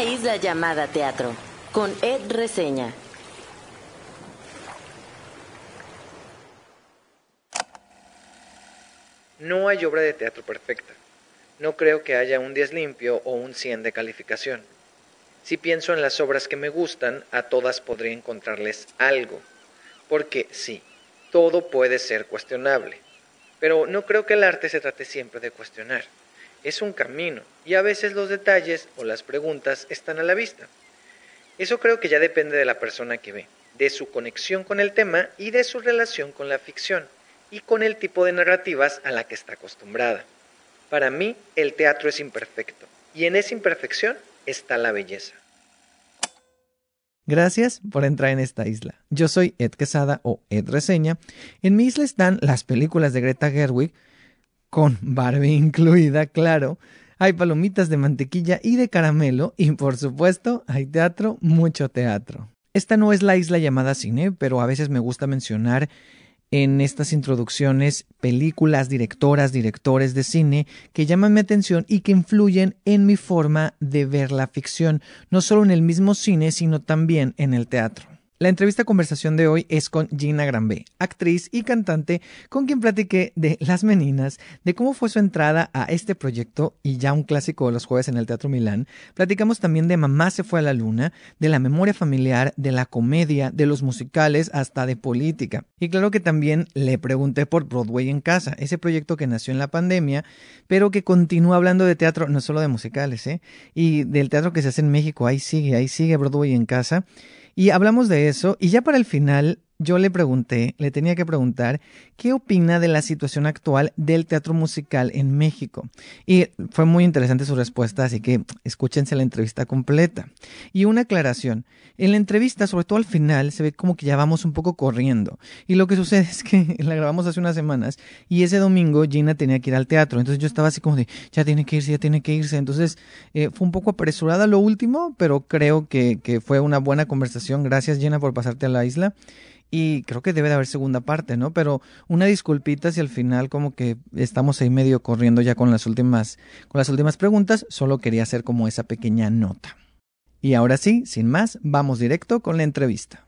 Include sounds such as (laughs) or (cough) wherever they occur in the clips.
Una isla llamada teatro, con Ed Reseña. No hay obra de teatro perfecta. No creo que haya un 10 limpio o un 100 de calificación. Si pienso en las obras que me gustan, a todas podría encontrarles algo. Porque sí, todo puede ser cuestionable. Pero no creo que el arte se trate siempre de cuestionar. Es un camino y a veces los detalles o las preguntas están a la vista. Eso creo que ya depende de la persona que ve, de su conexión con el tema y de su relación con la ficción y con el tipo de narrativas a la que está acostumbrada. Para mí, el teatro es imperfecto y en esa imperfección está la belleza. Gracias por entrar en esta isla. Yo soy Ed Quesada o Ed Reseña. En mi isla están las películas de Greta Gerwig, con Barbie incluida, claro. Hay palomitas de mantequilla y de caramelo y por supuesto hay teatro, mucho teatro. Esta no es la isla llamada cine, pero a veces me gusta mencionar en estas introducciones películas, directoras, directores de cine que llaman mi atención y que influyen en mi forma de ver la ficción, no solo en el mismo cine, sino también en el teatro. La entrevista conversación de hoy es con Gina Granbe, actriz y cantante con quien platiqué de Las Meninas, de cómo fue su entrada a este proyecto y ya un clásico de los jueves en el Teatro Milán. Platicamos también de Mamá se fue a la luna, de la memoria familiar, de la comedia, de los musicales, hasta de política. Y claro que también le pregunté por Broadway en casa, ese proyecto que nació en la pandemia, pero que continúa hablando de teatro, no solo de musicales, ¿eh? Y del teatro que se hace en México, ahí sigue, ahí sigue Broadway en casa. Y hablamos de eso y ya para el final yo le pregunté, le tenía que preguntar, ¿qué opina de la situación actual del teatro musical en México? Y fue muy interesante su respuesta, así que escúchense la entrevista completa. Y una aclaración, en la entrevista, sobre todo al final, se ve como que ya vamos un poco corriendo. Y lo que sucede es que (laughs) la grabamos hace unas semanas y ese domingo Gina tenía que ir al teatro, entonces yo estaba así como de, ya tiene que irse, ya tiene que irse. Entonces eh, fue un poco apresurada lo último, pero creo que, que fue una buena conversación. Gracias Gina por pasarte a la isla. Y creo que debe de haber segunda parte, ¿no? Pero una disculpita si al final como que estamos ahí medio corriendo ya con las últimas, con las últimas preguntas. Solo quería hacer como esa pequeña nota. Y ahora sí, sin más, vamos directo con la entrevista.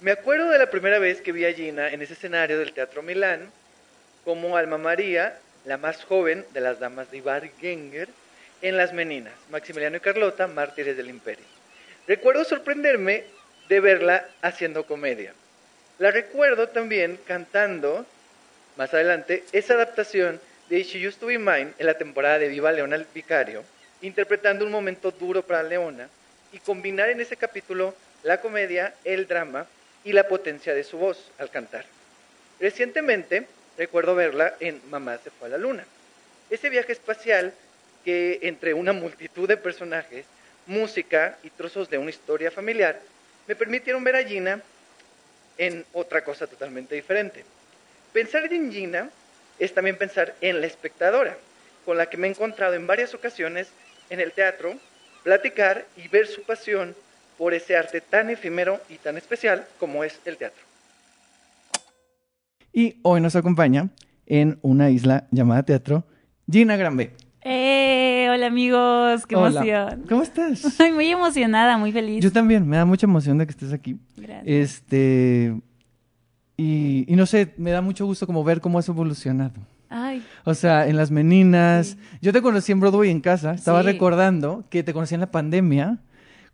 Me acuerdo de la primera vez que vi a Gina en ese escenario del Teatro Milán como Alma María la más joven de las damas de Ibar Genger, en Las Meninas, Maximiliano y Carlota, mártires del imperio. Recuerdo sorprenderme de verla haciendo comedia. La recuerdo también cantando, más adelante, esa adaptación de She Used to Be Mine en la temporada de Viva Leona el Vicario, interpretando un momento duro para Leona y combinar en ese capítulo la comedia, el drama y la potencia de su voz al cantar. Recientemente recuerdo verla en Mamá se fue a la luna. Ese viaje espacial que entre una multitud de personajes, música y trozos de una historia familiar, me permitieron ver a Gina en otra cosa totalmente diferente. Pensar en Gina es también pensar en la espectadora, con la que me he encontrado en varias ocasiones en el teatro, platicar y ver su pasión por ese arte tan efímero y tan especial como es el teatro. Y hoy nos acompaña en una isla llamada teatro Gina Granbe. ¡Eh! Hola amigos, qué Hola. emoción. ¿Cómo estás? (laughs) Estoy muy emocionada, muy feliz. Yo también, me da mucha emoción de que estés aquí. Gracias. Este. Y, y no sé, me da mucho gusto como ver cómo has evolucionado. Ay, O sea, en las meninas. Yo te conocí en Broadway en casa. Estaba Sí. recordando que te conocí en la pandemia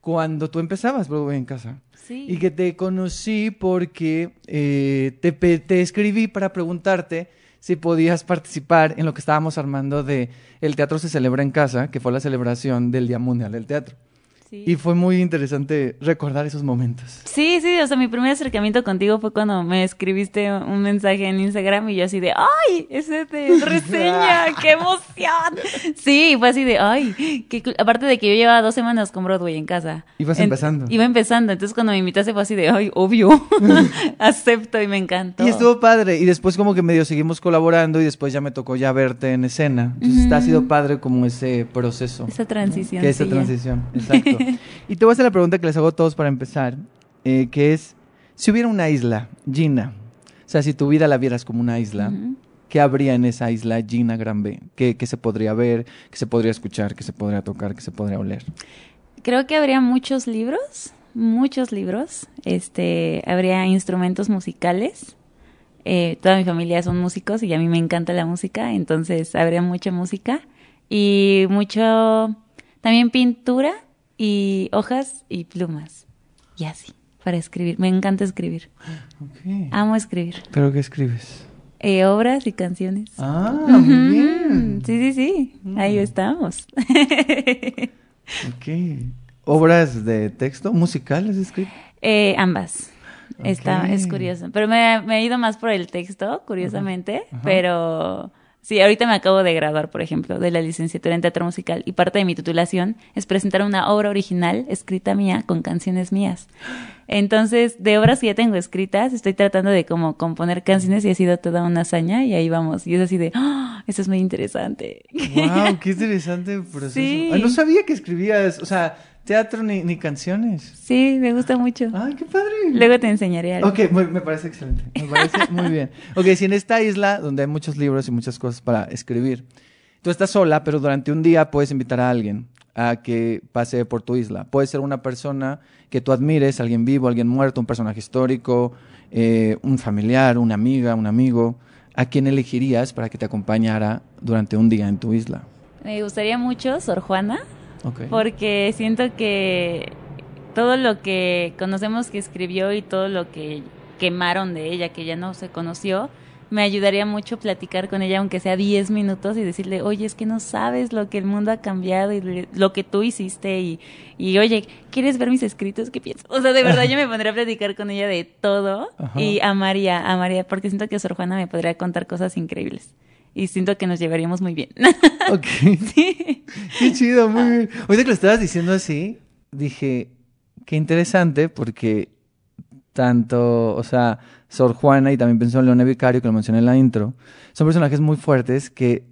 cuando tú empezabas Broadway en casa. sí. Y que te conocí porque eh, te, te escribí para preguntarte si podías participar en lo que estábamos armando de El Teatro se celebra en casa, que fue la celebración del Día Mundial del Teatro. Sí. Y fue muy interesante recordar esos momentos. Sí, sí, o sea, mi primer acercamiento contigo fue cuando me escribiste un mensaje en Instagram y yo así de, ¡ay! Ese de (laughs) reseña, qué emoción. Sí, fue así de, ¡ay! qué cool". Aparte de que yo llevaba dos semanas con Broadway en casa. Ibas En- empezando. Iba empezando, entonces cuando me invitaste fue así de, ¡ay! Obvio, (laughs) (laughs) acepto y me encantó. Y estuvo padre. Y después como que medio seguimos colaborando y después ya me tocó ya verte en escena. Entonces ha sido padre como ese proceso. Esa transición. Que esa transición, exacto. (laughs) y te voy a hacer la pregunta que les hago a todos para empezar, eh, que es, si hubiera una isla, Gina, O sea, si tu vida la vieras como una isla, ¿qué habría en esa isla Gina Gran B? ¿Qué, qué se podría ver, qué se podría escuchar, qué se podría tocar, qué se podría oler? Creo que habría muchos libros, muchos libros. Este, habría instrumentos musicales. Eh, toda mi familia son músicos y a mí me encanta la música, entonces habría mucha música y mucho también pintura y hojas y plumas y así para escribir. Me encanta escribir. Amo escribir. ¿Pero qué escribes? Eh, obras y canciones. Ah, muy bien. Sí, sí, sí. Ahí Mm. estamos. (laughs) Ok. ¿Obras de texto musicales escritas? Eh, ambas. Está, es curioso. Pero me, me he ido más por el texto, curiosamente. Pero sí, ahorita me acabo de graduar, por ejemplo, de la licenciatura en teatro musical. Y parte de mi titulación es presentar una obra original escrita mía con canciones mías. Entonces, de obras que ya tengo escritas, estoy tratando de como componer canciones y ha sido toda una hazaña. Y ahí vamos. Y es así de, ¡ah! eso es muy interesante. Wow, qué interesante proceso. Sí. Ay, no sabía que escribías, o sea, teatro ni, ni canciones. Sí, me gusta mucho. Ay, qué padre. Luego te enseñaré algo. Ok, muy- me parece excelente. Me parece muy bien. Ok, si en esta isla, donde hay muchos libros y muchas cosas para escribir, tú estás sola, pero durante un día puedes invitar a alguien a que pase por tu isla. Puede ser una persona que tú admires, alguien vivo, alguien muerto, un personaje histórico, eh, un familiar, una amiga, un amigo. ¿A quién elegirías para que te acompañara durante un día en tu isla? Me gustaría mucho Sor Juana. Porque siento que todo lo que conocemos que escribió y todo lo que quemaron de ella, que ya no se conoció, me ayudaría mucho platicar con ella, aunque sea 10 minutos, y decirle, oye, es que no sabes lo que el mundo ha cambiado y lo que tú hiciste, y, y oye, ¿quieres ver mis escritos? ¿Qué piensas? O sea, de verdad yo me pondría a platicar con ella de todo, Ajá. y amaría, amaría, porque siento que Sor Juana me podría contar cosas increíbles. Y siento que nos llevaríamos muy bien. (laughs) Ok. (laughs) sí. Qué chido, muy bien. Ahorita que lo estabas diciendo así, dije, qué interesante porque tanto, o sea, Sor Juana y también pensó en Leone Vicario, que lo mencioné en la intro, son personajes muy fuertes que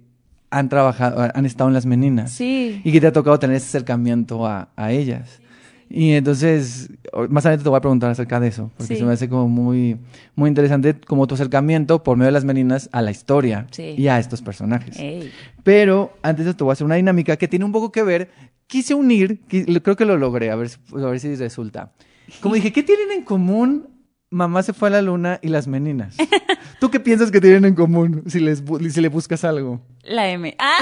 han trabajado, han estado en las meninas Sí. y que te ha tocado tener ese acercamiento a, a ellas. Y entonces, más adelante te voy a preguntar acerca de eso, porque Sí. se me hace como muy, muy interesante como tu acercamiento por medio de las meninas a la historia Sí. y a estos personajes. Ey. Pero antes de esto voy a hacer una dinámica que tiene un poco que ver. Quise unir, creo que lo logré, a ver, si- a ver si resulta. Como dije, ¿qué tienen en común Mamá se fue a la luna y las meninas? (laughs) ¿Tú qué piensas que tienen en común si, les, si le buscas algo? La M. ¡Ah!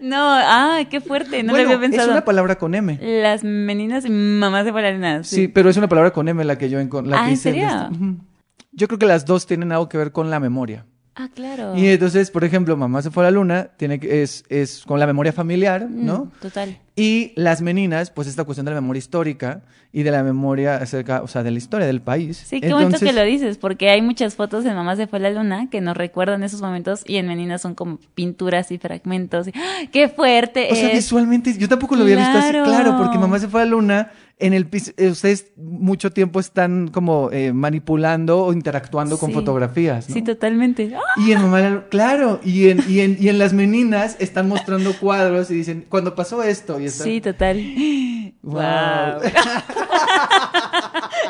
No, ah, qué fuerte, no bueno, lo había es pensado. una palabra con M. Las meninas y mamá se fue a la luna. Sí. pero es una palabra con M la que yo encontré. Ah, ¿en serio? Yo creo que las dos tienen algo que ver con la memoria. Ah, claro. Y entonces, por ejemplo, Mamá se fue a la luna tiene que, es, es con la memoria familiar, Mm, ¿no? Total. Y las meninas, pues esta cuestión de la memoria histórica y de la memoria acerca, o sea, de la historia del país. Sí, qué bonito Entonces, que lo dices, porque hay muchas fotos en Mamá se fue a la luna que nos recuerdan esos momentos y en Meninas son como pinturas y fragmentos. y- ¡Ah! ¡Qué fuerte O sea, es! visualmente, yo tampoco lo había visto así. Claro, porque mamá se fue a la luna. En el piso, eh, ustedes mucho tiempo están como eh, manipulando o interactuando con fotografías, ¿no? Sí, totalmente. Y en Mamá, la- claro, y en, y, en, y en las meninas están mostrando (laughs) cuadros y dicen, cuando pasó esto, y están... Sí, total. Wow. (laughs) (laughs)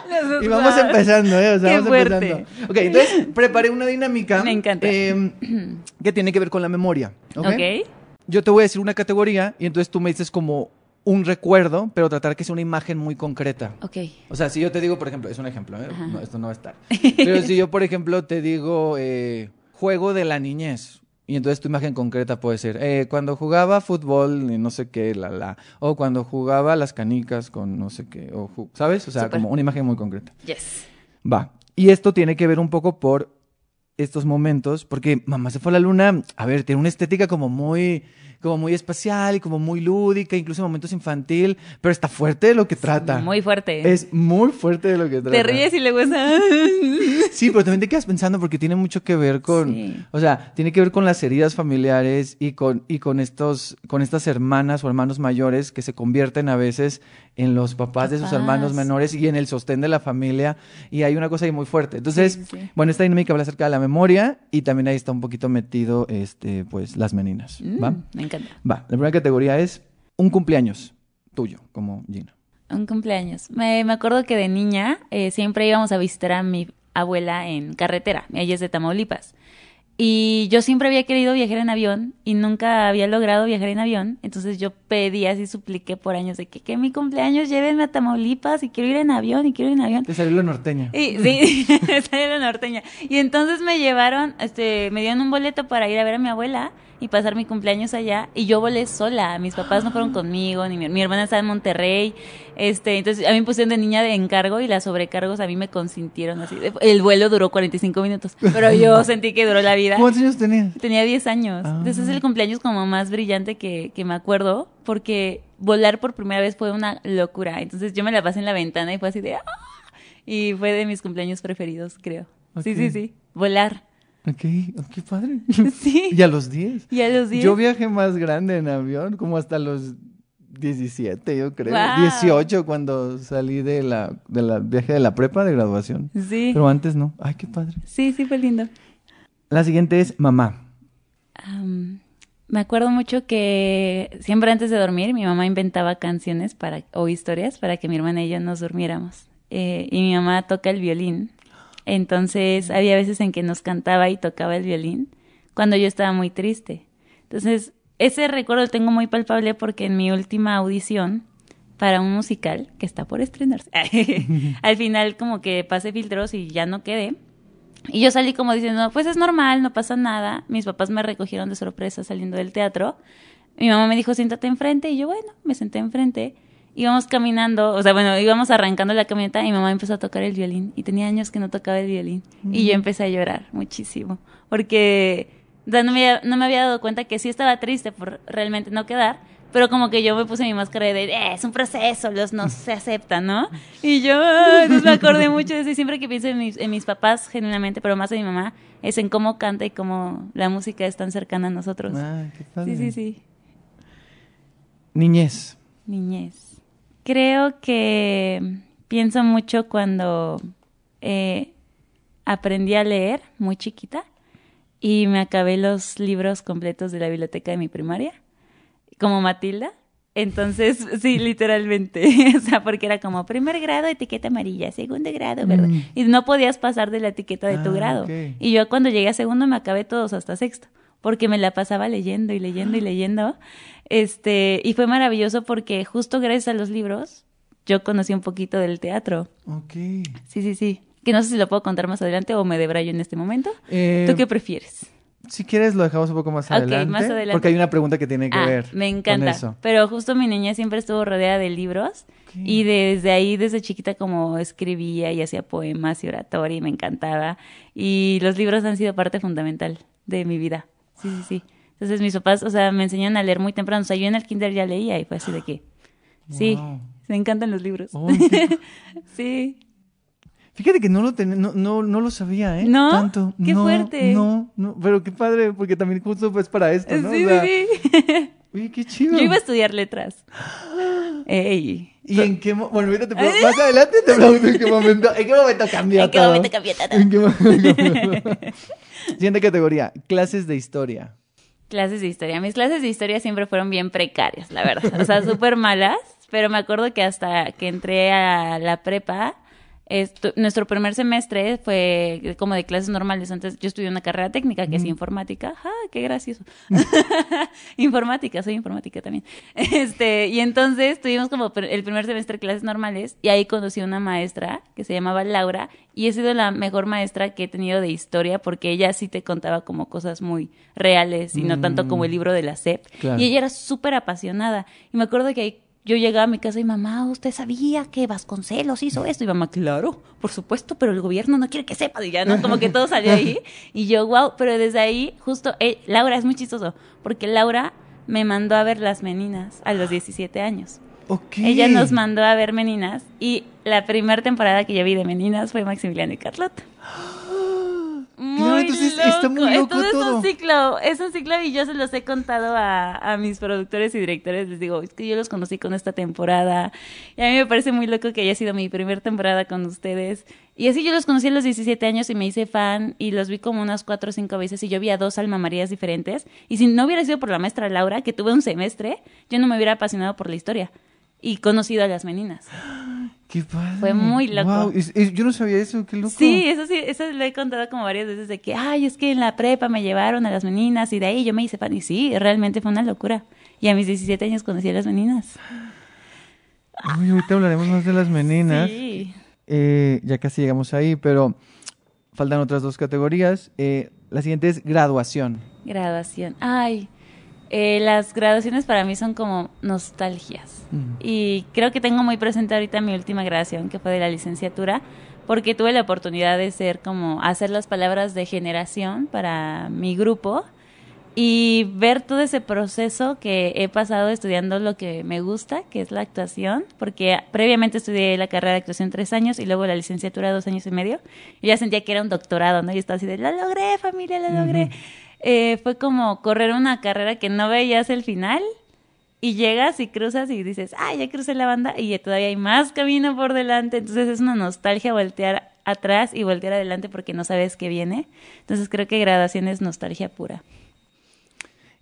Wow. Y vamos empezando, ¿eh? O sea, Qué vamos fuerte. empezando. Ok, entonces preparé una dinámica. Me encanta. eh, (clears throat) que tiene que ver con la memoria. ok. Yo te voy a decir una categoría y entonces tú me dices como un recuerdo, pero tratar que sea una imagen muy concreta. Ok. O sea, si yo te digo, por ejemplo, es un ejemplo, ¿eh? No, esto no va a estar. (laughs) Pero si yo, por ejemplo, te digo eh, juego de la niñez. Y entonces tu imagen concreta puede ser eh, cuando jugaba fútbol y no sé qué, la la. O cuando jugaba las canicas con no sé qué. O ¿Sabes? O sea, como una imagen muy concreta. Yes. Va. Y esto tiene que ver un poco por estos momentos, porque Mamá se fue a la luna, a ver, tiene una estética como muy, como muy espacial y como muy lúdica, incluso en momentos infantil, pero está fuerte de lo que trata. Muy fuerte. Es muy fuerte de lo que trata. Te ríes y luego es... (laughs) Sí, pero también te quedas pensando porque tiene mucho que ver con, Sí. o sea, tiene que ver con las heridas familiares y con y con estos con estas hermanas o hermanos mayores que se convierten a veces en los papás de sus hermanos menores y en el sostén de la familia y hay una cosa ahí muy fuerte. Entonces, Sí, sí, sí. bueno, esta dinámica habla acerca de la memoria y también ahí está un poquito metido este pues las meninas, Mm, ¿va? me encanta. Va, la primera categoría es un cumpleaños tuyo, como Gina. Un cumpleaños. Me, me acuerdo que de niña eh, siempre íbamos a visitar a mi abuela en carretera. Ella es de Tamaulipas. Y yo siempre había querido viajar en avión y nunca había logrado viajar en avión. Entonces yo pedí así, supliqué por años de que, que mi cumpleaños llévenme a Tamaulipas y quiero ir en avión y quiero ir en avión. Te salió la norteña. Y, sí, (laughs) salió la norteña. Y entonces me llevaron, este, me dieron un boleto para ir a ver a mi abuela y pasar mi cumpleaños allá. Y yo volé sola. Mis papás no fueron conmigo, ni mi, mi hermana estaba en Monterrey. Este, entonces a mí me pusieron de niña de encargo y las sobrecargos a mí me consintieron así. El vuelo duró 45 minutos, pero yo (laughs) sentí que duró la vida. ¿Cuántos años tenías? Tenía 10 años. Ah. Entonces es el cumpleaños como más brillante que, que me acuerdo, porque volar por primera vez fue una locura. Entonces yo me la pasé en la ventana y fue así de... ¡ah! Y fue de mis cumpleaños preferidos, creo. Sí, sí, sí. Volar. Ok, oh, qué padre. (laughs) Sí. Y a los 10. Y a los 10. Yo viajé más grande en avión, como hasta los 17, yo creo. Guau. 18 cuando salí de la, de la viaje de la prepa de graduación. Sí. Pero antes no. Ay, qué padre. Sí, sí, fue lindo. La siguiente es mamá. Am, me acuerdo mucho que siempre antes de dormir mi mamá inventaba canciones para, o historias para que mi hermana y yo nos durmiéramos. Eh, y mi mamá toca el violín. Entonces había veces en que nos cantaba y tocaba el violín cuando yo estaba muy triste. Entonces ese recuerdo lo tengo muy palpable porque en mi última audición para un musical que está por estrenarse, (laughs) al final como que pasé filtros y ya no quedé. Y yo salí como diciendo, pues es normal, no pasa nada. Mis papás me recogieron de sorpresa saliendo del teatro. Mi mamá me dijo, siéntate enfrente. Y yo, bueno, me senté enfrente. Íbamos caminando, o sea, bueno, íbamos arrancando la camioneta y mi mamá empezó a tocar el violín. Y tenía años que no tocaba el violín. Y yo empecé a llorar muchísimo. Porque o sea, no, me, no me había dado cuenta que sí estaba triste por realmente no quedar. Pero como que yo me puse mi máscara de, eh, es un proceso, los no se (laughs) aceptan, ¿no? Y yo, entonces me acordé mucho de eso. Y siempre que pienso en mis, en mis papás, genuinamente, pero más en mi mamá, es en cómo canta y cómo la música es tan cercana a nosotros. Ay, qué padre. Sí, sí, sí. Niñez. Niñez. Creo que pienso mucho cuando eh, aprendí a leer muy chiquita y me acabé los libros completos de la biblioteca de mi primaria, como Matilda. Entonces, sí, literalmente. (laughs) o sea, porque era como primer grado, etiqueta amarilla, segundo grado, ¿verdad? Mm. Y no podías pasar de la etiqueta de tu Ah, grado. Y yo cuando llegué a segundo me acabé todos hasta sexto, porque me la pasaba leyendo y leyendo y leyendo. Este, y fue maravilloso porque justo gracias a los libros yo conocí un poquito del teatro. Ok. Sí, sí, sí. Que no sé si lo puedo contar más adelante o me debrayo en este momento. Eh, ¿Tú qué prefieres? Si quieres lo dejamos un poco más adelante. más adelante. Porque hay una pregunta que tiene que Ah, ver me con encanta. eso. Pero justo mi niña siempre estuvo rodeada de libros y desde ahí, desde chiquita, como escribía y hacía poemas y oratoria y me encantaba. Y los libros han sido parte fundamental de mi vida. Sí, sí, sí. Entonces mis papás, o sea, me enseñaron a leer muy temprano. O sea, yo en el kinder ya leía y fue así de que, sí, me encantan los libros. Oh, sí. (laughs) Fíjate que no lo ten- no, no, no lo sabía, ¿eh? ¿No? Tanto. Qué No, fuerte. No, no, pero qué padre, porque también justo pues para esto, ¿no? Sí, O sea, sí, sí. (laughs) Oye, qué chido. Yo iba a estudiar letras. Ey. ¿Y en qué mo- Bueno, ahorita te (laughs) más adelante te pregunto en qué momento, en qué momento cambió ¿En qué momento cambió todo? ¿En qué momento? (laughs) Siguiente categoría, clases de historia. Clases de historia. Mis clases de historia siempre fueron bien precarias, la verdad. O sea, súper malas. Pero me acuerdo que hasta que entré a la prepa, nuestro primer semestre fue como de clases normales. Antes yo estudié una carrera técnica que es informática. ¡Ah, qué gracioso! (laughs) informática, soy informática también. (laughs) Este, y entonces tuvimos como el primer semestre clases normales y ahí conocí a una maestra que se llamaba Laura y he sido la mejor maestra que he tenido de historia porque ella sí te contaba como cosas muy reales y no tanto como el libro de la SEP. Claro. Y ella era súper apasionada. Y me acuerdo que ahí yo llegaba a mi casa y mamá, ¿usted sabía que Vasconcelos hizo esto? Y mamá, claro, por supuesto, pero el gobierno no quiere que sepa. Y ya, ¿no? Como que todo salió ahí. (laughs) Y yo, wow, pero desde ahí, justo, eh, Laura, es muy chistoso, porque Laura me mandó a ver Las Meninas a los 17 años. Ok. Ella nos mandó a ver Meninas y la primera temporada que yo vi de Meninas fue Maximiliano y Carlota. (gasps) (gasps) Claro, entonces está muy loco Entonces todo. es un ciclo, es un ciclo y yo se los he contado a, a mis productores y directores. Les digo, es que yo los conocí con esta temporada y a mí me parece muy loco que haya sido mi primera temporada con ustedes. Y así yo los conocí a los 17 años y me hice fan y los vi como unas cuatro o cinco veces y yo vi a dos Alma Marías diferentes. Y si no hubiera sido por la maestra Laura, que tuve un semestre, yo no me hubiera apasionado por la historia y conocido a las meninas. (gasps) Qué padre. Fue muy loco. Guau, es- es- yo no sabía eso, qué loco. Sí, eso sí, eso lo he contado como varias veces de que, ay, es que en la prepa me llevaron a las meninas y de ahí yo me hice fan. Y sí, realmente fue una locura. Y a mis 17 años conocí a las meninas. Uy, ahorita hablaremos más de las meninas. Sí. Eh, ya casi llegamos ahí, pero faltan otras dos categorías. Eh, la siguiente es graduación. Graduación. Ay, eh, las graduaciones para mí son como nostalgias. Mm. Y creo que tengo muy presente ahorita mi última graduación, que fue de la licenciatura, porque tuve la oportunidad de ser como, hacer las palabras de generación para mi grupo y ver todo ese proceso que he pasado estudiando lo que me gusta, que es la actuación, porque previamente estudié la carrera de actuación tres años y luego la licenciatura dos años y medio. Y ya sentía que era un doctorado, ¿no? Y estaba así de, lo logré, familia, lo logré. Eh, fue como correr una carrera que no veías el final y llegas y cruzas y dices, ah, ya crucé la banda y todavía hay más camino por delante. Entonces es una nostalgia voltear atrás y voltear adelante porque no sabes qué viene. Entonces creo que graduación es nostalgia pura.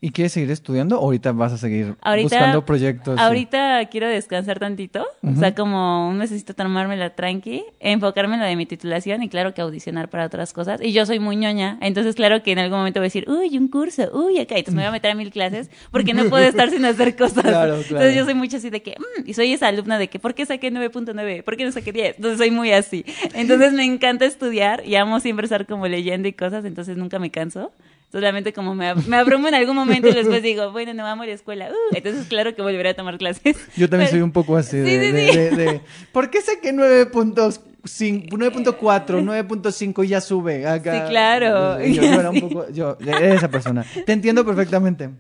¿Y quieres seguir estudiando o ahorita vas a seguir Ahorita, buscando proyectos? ahorita quiero descansar tantito, o sea, como necesito tomármela tranqui, enfocarme en lo de mi titulación y claro que audicionar para otras cosas. Y yo soy muy ñoña, entonces claro que en algún momento voy a decir, uy, un curso, uy, acá, entonces me voy a meter a mil clases porque no puedo estar sin hacer cosas. Claro, (laughs) claro. Entonces yo soy mucho así de que, mm, y soy esa alumna de que, ¿por qué saqué 9.9? ¿Por qué no saqué 10? Entonces soy muy así. Entonces me encanta estudiar y amo siempre estar como leyendo y cosas, entonces nunca me canso. Solamente como me, ab- me abrumo en algún momento y después digo, bueno, no vamos a la escuela. Uh, entonces claro que volveré a tomar clases. Yo también Pero- soy un poco así de, Sí, sí, de- sí. de- de- ¿Por qué saqué 9.5, 9.4, 9.5 y ya sube? Acá. Sí, claro. Yo, yo era un poco, yo, esa persona. Te entiendo perfectamente.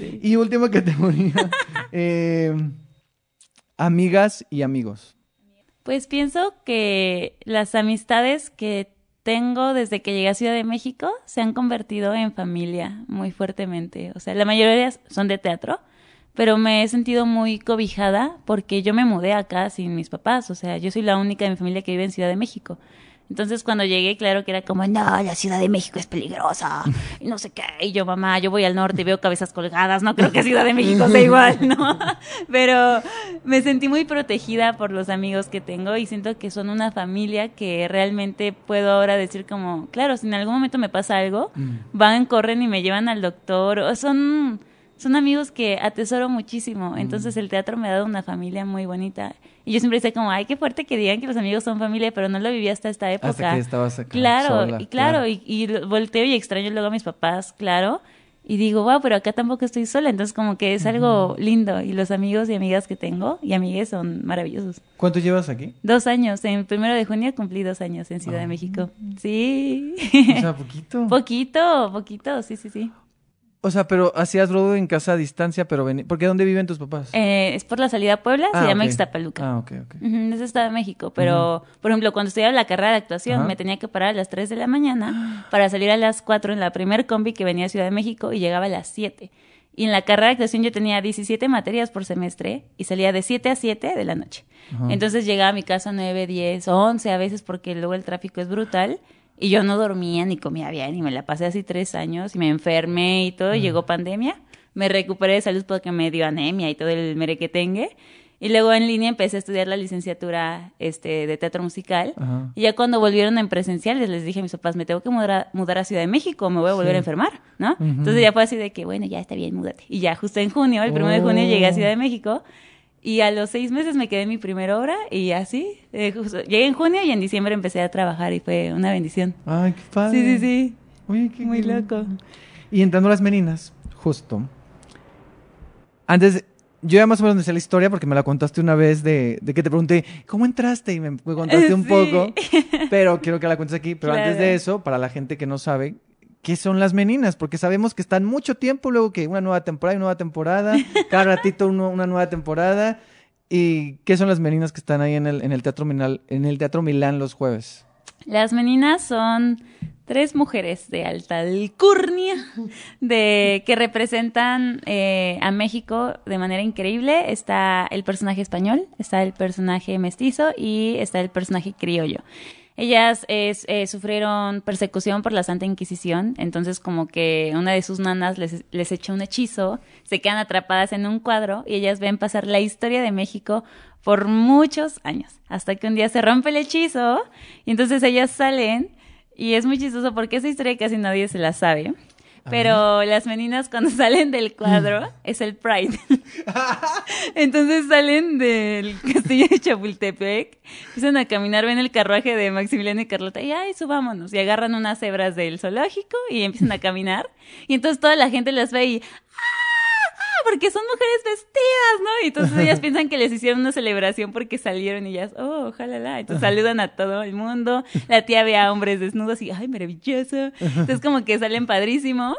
Y última categoría, (laughs) eh, amigas y amigos. Pues pienso que las amistades que tengo desde que llegué a Ciudad de México se han convertido en familia muy fuertemente. O sea, la mayoría son de teatro, pero me he sentido muy cobijada porque yo me mudé acá sin mis papás. O sea, yo soy la única de mi familia que vive en Ciudad de México. Entonces cuando llegué, claro que era como, no, la Ciudad de México es peligrosa, y no sé qué. Y yo, mamá, yo voy al norte y veo cabezas colgadas, no creo que Ciudad de México sea igual, ¿no? (laughs) Pero me sentí muy protegida por los amigos que tengo y siento que son una familia que realmente puedo ahora decir como, claro, si en algún momento me pasa algo, van, corren y me llevan al doctor, o son... Son amigos que atesoro muchísimo, entonces el teatro me ha dado una familia muy bonita. Y yo siempre decía como, ay, qué fuerte que digan que los amigos son familia, pero no lo viví hasta esta época. Hasta que estabas acá Claro, sola, y claro, claro. Y, y volteo y extraño luego a mis papás, claro. Y digo, wow, pero acá tampoco estoy sola, entonces como que es algo lindo. Y los amigos y amigas que tengo y amigues son maravillosos. ¿Cuánto llevas aquí? Dos años, en primero de junio cumplí dos años en Ciudad de México. Sí. O sea, poquito. (laughs) poquito, poquito, sí, sí, sí. O sea, pero hacías rodo en casa a distancia, pero vení... ¿Por qué dónde viven tus papás? Eh, es por la salida a Puebla, Ah, se llama ok. Ixtapaluca. Ah, ok, ok. Ujú, Es Estado de México, pero por ejemplo, cuando estudiaba la carrera de actuación, me tenía que parar a las 3 de la mañana para salir a las 4 en la primer combi que venía a Ciudad de México y llegaba a las 7. Y en la carrera de actuación yo tenía 17 materias por semestre y salía de 7 a 7 de la noche. Entonces llegaba a mi casa 9, 10, 11 a veces porque luego el tráfico es brutal. Y yo no dormía ni comía bien y me la pasé así tres años y me enfermé y todo. y Llegó pandemia. Me recuperé de salud porque me dio anemia y todo el merequetengue. Y luego en línea empecé a estudiar la licenciatura este, de teatro musical. Ajá. Y ya cuando volvieron en presenciales les dije a mis papás, me tengo que mudar a, mudar a Ciudad de México, me voy a volver a enfermar, ¿no? Entonces ya fue así de que, bueno, ya está bien, múdate. Y ya justo en junio, el primero de junio llegué a Ciudad de México. Y a los seis meses me quedé en mi primera obra y así, eh, justo- llegué en junio y en diciembre empecé a trabajar y fue una bendición. Ay, qué padre. Sí, sí, sí. Oye, qué Muy qué- loco. Y entrando a las meninas, justo. Antes, yo ya más o menos me sé la historia porque me la contaste una vez de, de que te pregunté, ¿cómo entraste? Y me, me contaste un (laughs) poco, (laughs) pero quiero que la cuentes aquí. Pero antes de eso, para la gente que no sabe, ¿qué son las meninas? Porque sabemos que están mucho tiempo, luego que una nueva temporada y nueva temporada, (laughs) cada ratito uno- una nueva temporada. ¿Y qué son las meninas que están ahí en el, en el Teatro Milán, en el Teatro Milán los jueves? Las meninas son tres mujeres de alta alcurnia de, que representan eh, a México de manera increíble. Está el personaje español, está el personaje mestizo y está el personaje criollo. Ellas es- eh, sufrieron persecución por la Santa Inquisición, entonces como que una de sus nanas les, les echa un hechizo, se quedan atrapadas en un cuadro y ellas ven pasar la historia de México por muchos años, hasta que un día se rompe el hechizo y entonces ellas salen y es muy chistoso porque esa historia casi nadie se la sabe. Pero las meninas cuando (laughs) salen del cuadro es el Pride. (laughs) Entonces salen del (laughs) castillo de Chapultepec, empiezan a caminar, ven el carruaje de Maximiliano y Carlota y ay, subámonos. Y agarran unas cebras del zoológico y empiezan a caminar. Y entonces toda la gente las ve y ¡ah! Porque son mujeres vestidas, ¿no? Y entonces ellas piensan que les hicieron una celebración porque salieron y ellas, oh, ojalá. Entonces saludan a todo el mundo. La tía ve a hombres desnudos y, ay, maravilloso. Entonces como que salen padrísimo.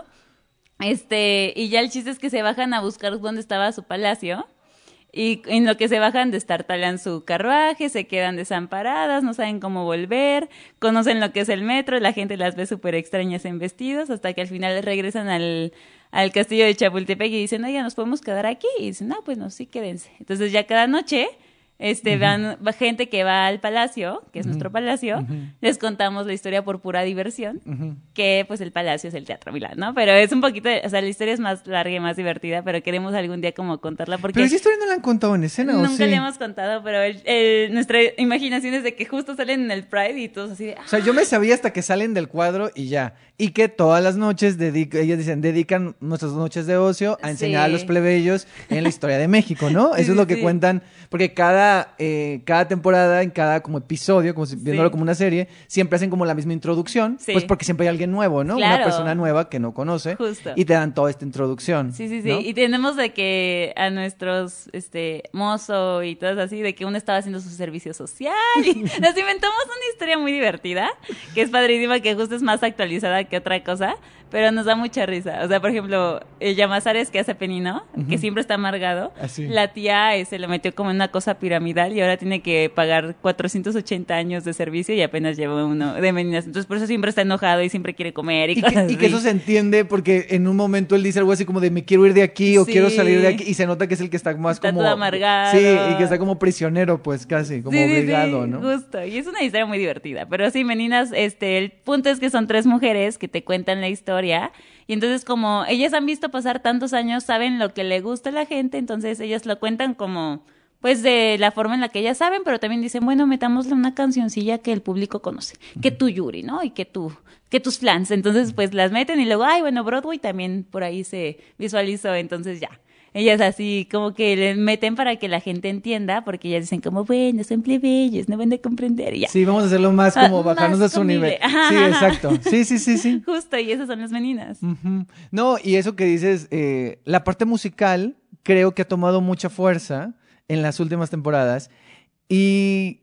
Este, y ya el chiste es que se bajan a buscar dónde estaba su palacio. Y en lo que se bajan, destartalan su carruaje, se quedan desamparadas, no saben cómo volver, conocen lo que es el metro, la gente las ve súper extrañas en vestidos, hasta que al final regresan al, al castillo de Chapultepec y dicen, oye, ¿nos podemos quedar aquí? Y dicen, no, pues no, sí, quédense. Entonces ya cada noche este, van va gente que va al palacio, que es nuestro palacio, les contamos la historia por pura diversión, que pues el palacio es el Teatro Milán, ¿no? Pero es un poquito, o sea, la historia es más larga y más divertida, pero queremos algún día como contarla porque... Pero esa historia no la han contado en escena, ¿o Nunca sí? le hemos contado, pero el- el- nuestra imaginación es de que justo salen en el Pride y todos así de... O sea, yo me sabía hasta que salen del cuadro y ya. Y que todas las noches, ellas dicen, dedican nuestras noches de ocio a enseñar a los plebeyos en la historia de México, ¿no? Sí, (laughs) Eso es lo que sí. cuentan, porque cada, eh, cada temporada, en cada como episodio, como si- viéndolo como una serie, siempre hacen como la misma introducción, Sí. pues porque siempre hay alguien nuevo, ¿no? Una persona nueva que no conoce Justo. y te dan toda esta introducción. Sí, sí, sí. ¿no? Y tenemos de que a nuestros, este, mozo y todas así, de que uno estaba haciendo su servicio social. Y (laughs) nos inventamos una historia muy divertida, que es padrísima, que justo es más actualizada que otra cosa, pero nos da mucha risa. O sea, por ejemplo, el Llamazares que hace Penino, que siempre está amargado, Así. la tía eh, se le metió como en una cosa piramidal y ahora tiene que pagar 480 años de servicio y apenas lleva uno de meninas. Entonces, por eso siempre está enojado y siempre quiere comer y, Y cosas que, y que así. eso se entiende porque en un momento él dice algo así como de me quiero ir de aquí o Sí. quiero salir de aquí y se nota que es el que está más Está como todo amargado. sí y que está como prisionero pues casi como Sí, sí, sí, obligado no Justo, y es una historia muy divertida. Pero sí, meninas, este, el punto es que son tres mujeres que te cuentan la historia. Y entonces, como ellas han visto pasar tantos años, saben lo que le gusta a la gente, entonces ellas lo cuentan como, pues, de la forma en la que ellas saben, pero también dicen, bueno, metámosle una cancioncilla que el público conoce, que tú Yuri, ¿no? Y que tú, que tus flans. Entonces, pues las meten y luego, ay, bueno, Broadway también por ahí se visualizó, entonces ya. Ellas así como que le meten para que la gente entienda, porque ellas dicen como, bueno, son plebeyos, no van a comprender y ya. sí vamos a hacerlo más Ah, como bajarnos más a su nivel. (laughs) Ajá, sí exacto. Sí sí sí sí. (laughs) Justo, y esas son las meninas. No y eso que dices eh, la parte musical creo que ha tomado mucha fuerza en las últimas temporadas y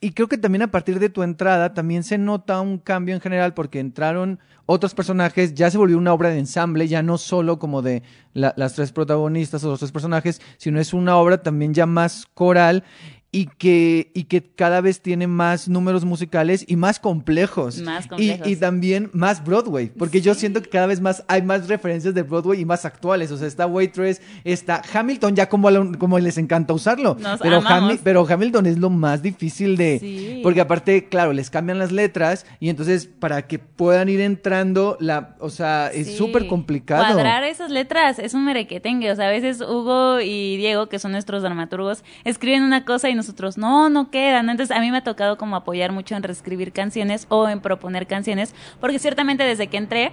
y creo que también a partir de tu entrada también se nota un cambio en general porque entraron otros personajes, ya se volvió una obra de ensamble, ya no solo como de la- las tres protagonistas o los tres personajes, sino es una obra también ya más coral y que, y que cada vez tiene más números musicales y más complejos. Más Y- complejos. Y, también más Broadway, porque yo siento que cada vez más hay más referencias de Broadway y más actuales. O sea, está Waitress, está Hamilton, ya como, como les encanta usarlo. Nos pero. Hami- pero Hamilton es lo más difícil de... Sí. Porque aparte, claro, les cambian las letras y entonces para que puedan ir entrando, la, o sea, es Sí. súper complicado. Cuadrar esas letras es un merequetengue. O sea, a veces Hugo y Diego, que son nuestros dramaturgos, escriben una cosa y nosotros, no, no queda. ¿no? Entonces, a mí me ha tocado como apoyar mucho en reescribir canciones o en proponer canciones, porque ciertamente desde que entré,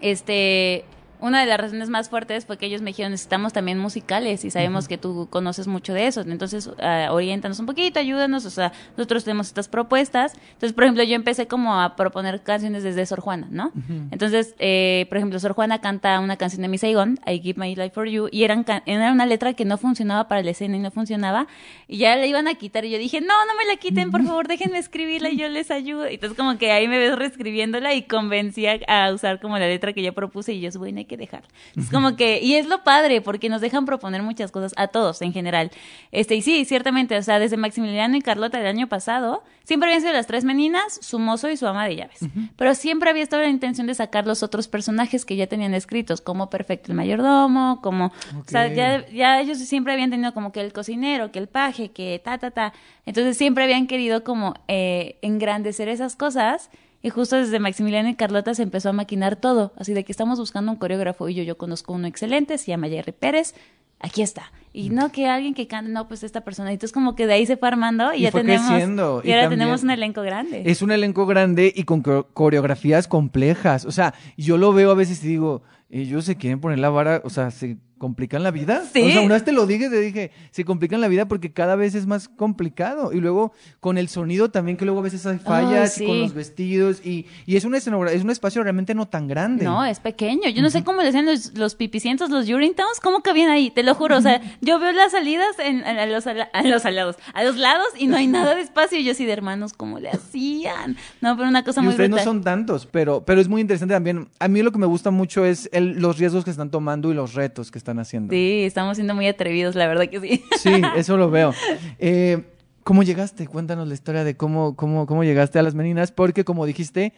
este... Una de las razones más fuertes fue que ellos me dijeron, necesitamos también musicales y sabemos que tú conoces mucho de eso. Entonces, ah, oriéntanos un poquito, ayúdanos. O sea, nosotros tenemos estas propuestas. Entonces, por ejemplo, yo empecé como a proponer canciones desde Sor Juana, ¿no? Entonces, eh, por ejemplo, Sor Juana canta una canción de Miss Saigon, I Give My Life for You, y eran era una letra que no funcionaba para la escena y no funcionaba. Y ya la iban a quitar y yo dije, no, no me la quiten, por favor, déjenme escribirla y yo les ayudo. Entonces, como que ahí me ves reescribiéndola y convencí a, a usar como la letra que yo propuse y yo, bueno, hay que dejar. Es como que, y es lo padre, porque nos dejan proponer muchas cosas a todos en general. Este, y sí, ciertamente, o sea, desde Maximiliano y Carlota del año pasado, siempre habían sido las tres meninas, su mozo y su ama de llaves. Pero siempre había estado la intención de sacar los otros personajes que ya tenían escritos, como Perfecto el mayordomo, como, o sea, ya, ya ellos siempre habían tenido como que el cocinero, que el paje, que ta, ta, ta. Entonces siempre habían querido como eh, engrandecer esas cosas. Y justo desde Maximiliano y Carlota se empezó a maquinar todo. Así de que estamos buscando un coreógrafo y yo, yo conozco uno excelente, se llama Jerry Pérez. Aquí está. Y no que alguien que cante, no, pues esta persona. Entonces como que de ahí se fue armando y, Y ya fue tenemos. creciendo, Y, y ahora tenemos un elenco grande. Es un elenco grande y con co- coreografías complejas. O sea, yo lo veo a veces y digo, ellos se quieren poner la vara, o sea, se complican la vida. Sí. O sea, una vez te lo dije, te dije, se complican la vida porque cada vez es más complicado. Y luego con el sonido también, que luego a veces hay fallas, y con los vestidos, y, y es, una es un espacio realmente no tan grande. No, es pequeño. Yo no sé cómo le hacían los, los pipicientos, los Urinetowns, cómo cabían ahí, te lo juro. O sea, yo veo las salidas en, a, los, ala- a los alados, a los lados y no hay nada de espacio. Y yo así de hermanos, ¿cómo le hacían? No, pero una cosa Y muy ustedes no brutal. son tantos, pero, pero es muy interesante también. A mí lo que me gusta mucho es el- los riesgos que están tomando y los retos que están haciendo. Sí, estamos siendo muy atrevidos, la verdad que sí. Sí, (laughs) eso lo veo. Eh, ¿Cómo llegaste? Cuéntanos la historia de cómo, cómo, cómo llegaste a las meninas, porque como dijiste,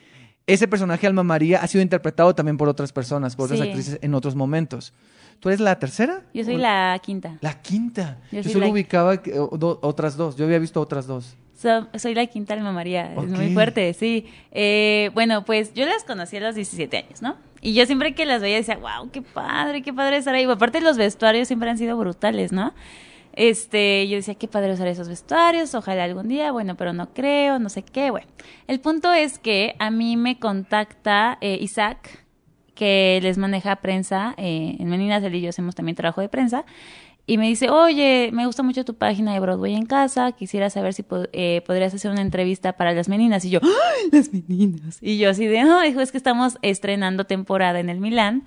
ese personaje Alma María ha sido interpretado también por otras personas, por otras Sí. actrices en otros momentos. ¿Tú eres la tercera? Yo soy ¿O- la quinta. La quinta. Yo, Yo soy solo la- ubicaba do- otras dos. Yo había visto otras dos. So- soy la quinta alma María, es muy fuerte, sí. Eh, bueno, pues yo las conocí a los 17 años, ¿no? Y yo siempre que las veía decía, wow, qué padre, qué padre estar ahí. Aparte los vestuarios siempre han sido brutales, ¿no? Este, yo decía, qué padre usar esos vestuarios, ojalá algún día, bueno, pero no creo, no sé qué, bueno. El punto es que a mí me contacta eh, Isaac, que les maneja prensa, eh, en Meninas él y yo hacemos también trabajo de prensa, y me dice, oye, me gusta mucho tu página de Broadway en casa, quisiera saber si eh, podrías hacer una entrevista para las meninas. Y yo, ¡ay, las meninas! Y yo así de, no, hijo, es que estamos estrenando temporada en el Milán,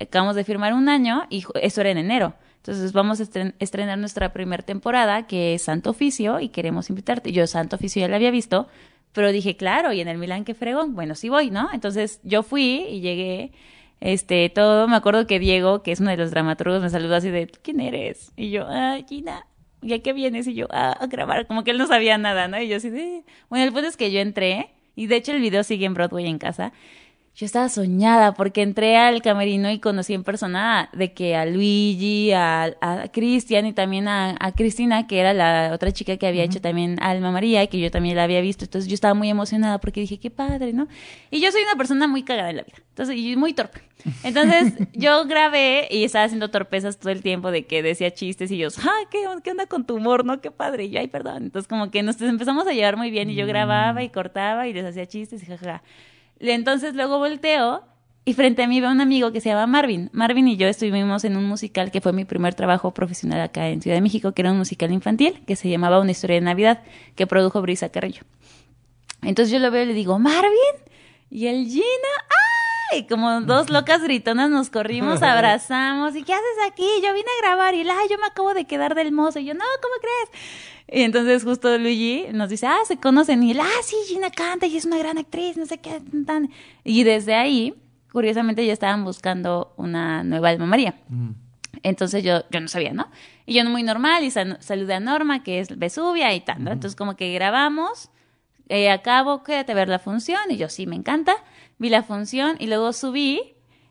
acabamos de firmar un año y eso era en enero. Entonces vamos a estren- estrenar nuestra primera temporada, que es Santo Oficio, y queremos invitarte. Yo Santo Oficio ya la había visto, pero dije, claro, y en el Milán, qué fregón, bueno, sí voy, ¿no? Entonces yo fui y llegué, este, todo, me acuerdo que Diego, que es uno de los dramaturgos, me saludó así de, ¿tú quién eres? Y yo, ah, Gina, ¿y a qué vienes? Y yo, ah, a grabar, como que él no sabía nada, ¿no? Y yo así de, bueno, el punto es que yo entré, y de hecho el video sigue en Broadway en casa, yo estaba soñada porque entré al camerino y conocí en persona de que a Luigi, a, a Cristian y también a, a Cristina, que era la otra chica que había hecho también Alma María y que yo también la había visto. Entonces yo estaba muy emocionada porque dije, qué padre, ¿no? Y yo soy una persona muy cagada en la vida. Entonces, y muy torpe. Entonces (laughs) yo grabé y estaba haciendo torpezas todo el tiempo de que decía chistes y yo, ah, ¿qué, qué onda con tu humor, no? Qué padre. Y yo, ay, perdón. Entonces como que nos empezamos a llevar muy bien y yo grababa y cortaba y les hacía chistes y jajaja. Entonces luego volteo y frente a mí veo un amigo que se llama Marvin. Marvin y yo estuvimos en un musical que fue mi primer trabajo profesional acá en Ciudad de México, que era un musical infantil que se llamaba Una historia de Navidad, que produjo Brisa Carrillo. Entonces yo lo veo y le digo, Marvin, y el Gina, ¡ay! Como dos locas gritonas nos corrimos, (laughs) abrazamos, ¿y qué haces aquí? Yo vine a grabar, y él, ay, yo me acabo de quedar del mozo, y yo, no, ¿cómo crees? Y entonces justo Luigi nos dice, ah, se conocen, y él, ah, sí, Gina canta, y es una gran actriz, no sé qué, tan, tan". Y desde ahí, curiosamente, ya estaban buscando una nueva Alma María. Entonces yo, yo no sabía, ¿no? Y yo muy normal y sal- saludé a Norma, que es Vesubia y tal, ¿no? Entonces como que grabamos, eh, acabo, quédate a ver la función, y yo sí, me encanta, vi la función y luego subí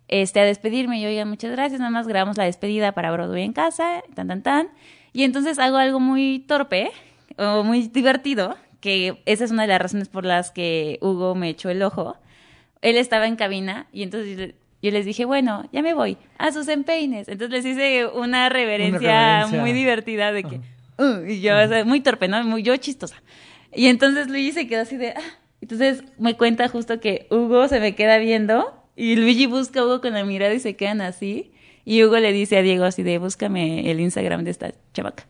este, a despedirme y yo, oiga, muchas gracias, nada más grabamos la despedida para Broadway en casa, tan, tan, tan. Y entonces hago algo muy torpe o muy divertido, que esa es una de las razones por las que Hugo me echó el ojo. Él estaba en cabina y entonces yo le- yo les dije, bueno, ya me voy, a sus empeines. Entonces les hice una reverencia, reverencia. muy divertida de que, "Uh", y yo, o sea, muy torpe, ¿no? Muy yo chistosa. Y entonces Luigi se quedó así de, "Ah". Entonces me cuenta justo que Hugo se me queda viendo y Luigi busca a Hugo con la mirada y se quedan así. Y Hugo le dice a Diego así de, búscame el Instagram de esta chavaca.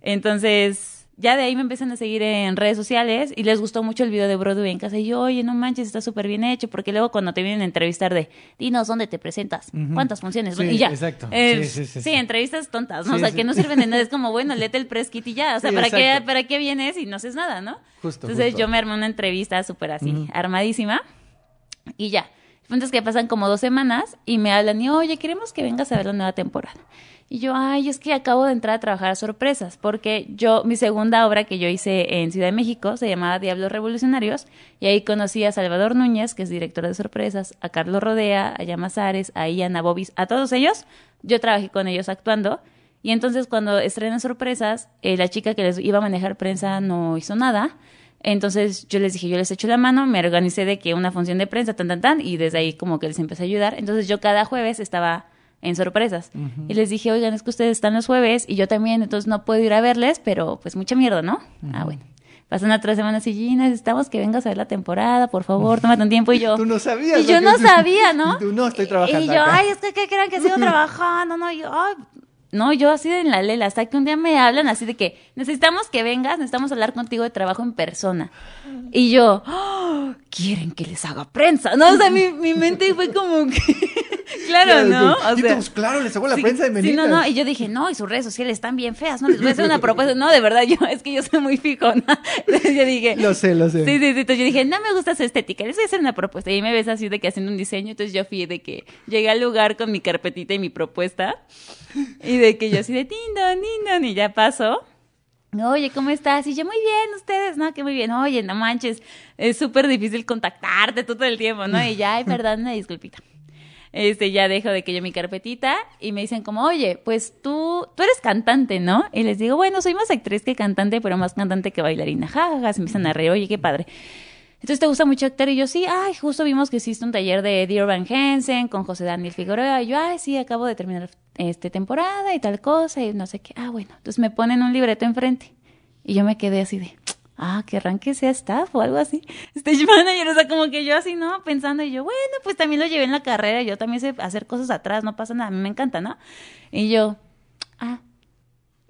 Entonces, ya de ahí me empiezan a seguir en redes sociales y les gustó mucho el video de Broadway en casa. Y yo, oye, no manches, está súper bien hecho. Porque luego cuando te vienen a entrevistar de, dinos dónde te presentas, cuántas funciones. Sí, y ya. exacto. Eh, Sí, sí, sí, sí, entrevistas tontas, ¿no? O sea, que no sirven de nada. Es como, (laughs) bueno, léete el press kit y ya. O sea, ¿para, qué. ¿para qué vienes y no haces nada, no? Justo, Entonces justo. yo me armé una entrevista súper así, armadísima. Y ya. Entonces que pasan como dos semanas y me hablan y, oye, queremos que vengas a ver la nueva temporada. Y yo, ay, es que acabo de entrar a trabajar a sorpresas, porque yo, mi segunda obra que yo hice en Ciudad de México se llamaba Diablos Revolucionarios, y ahí conocí a Salvador Núñez, que es director de sorpresas, a Carlos Rodea, a Llamazares, a Ian, a Bobis, a todos ellos. Yo trabajé con ellos actuando, y entonces cuando estrenan sorpresas, eh, la chica que les iba a manejar prensa no hizo nada. Entonces yo les dije, yo les echo la mano, me organicé de que una función de prensa, tan, tan, tan, y desde ahí como que les empecé a ayudar. Entonces yo cada jueves estaba en sorpresas. Y les dije, oigan, es que ustedes están los jueves y yo también, entonces no puedo ir a verles, pero pues mucha mierda, ¿no? Ah, bueno. Pasan otras semanas y Gina, necesitamos que vengas a ver la temporada, por favor, tómate un tiempo y yo. Tú no sabías. Y yo no sabía, ¿no? Y (laughs) tú no, estoy trabajando. Y yo, acá. ay, es que ¿qué crean que sigo (laughs) trabajando? No, yo, ay. No, yo así de en la lela, hasta que un día me hablan así de que necesitamos que vengas, necesitamos hablar contigo de trabajo en persona. Y yo, "Ah, quieren que les haga prensa. No, o sea, mi, mi mente fue como que, (laughs) claro, ¿no? O sea, todos, claro, les hago la Sí, prensa de Sí, meninas. no, no, y yo dije, no, y sus redes sociales están bien feas, no, les voy a hacer una propuesta. No, de verdad, yo, es que yo soy muy fijona. (laughs) Entonces yo dije, Lo sé, lo sé. Sí, sí, sí, entonces yo dije, no me gusta su estética, les voy a hacer una propuesta. Y me ves así de que haciendo un diseño, entonces yo fui de que llegué al lugar con mi carpetita y mi propuesta, y de que yo así de tindon, tindon, y ya pasó. Oye, ¿cómo estás? Y yo, muy bien, ustedes, ¿no? Que muy bien. Oye, no manches, es súper difícil contactarte tú todo el tiempo, ¿no? Y ya, ay, (laughs) perdón, una disculpita. Este, ya dejo de que yo mi carpetita y me dicen como, oye, pues tú, tú eres cantante, ¿no? Y les digo, bueno, soy más actriz que cantante, pero más cantante que bailarina. Ja, ja, ja, se empiezan a reír, oye, qué padre. Entonces, ¿te gusta mucho actor? Y yo, sí, ay, justo vimos que hiciste un taller de Eddie Van Hensen con José Daniel Figueroa. Y yo, ay, sí, acabo de terminar este temporada y tal cosa y no sé qué. Ah, bueno. Entonces me ponen un libreto enfrente. Y yo me quedé así de, ah, que arranque sea staff o algo así. (laughs) Stage manager, o sea, como que yo así, ¿no? Pensando y yo, bueno, pues también lo llevé en la carrera, yo también sé hacer cosas atrás, no pasa nada, a mí me encanta, ¿no? Y yo, ah.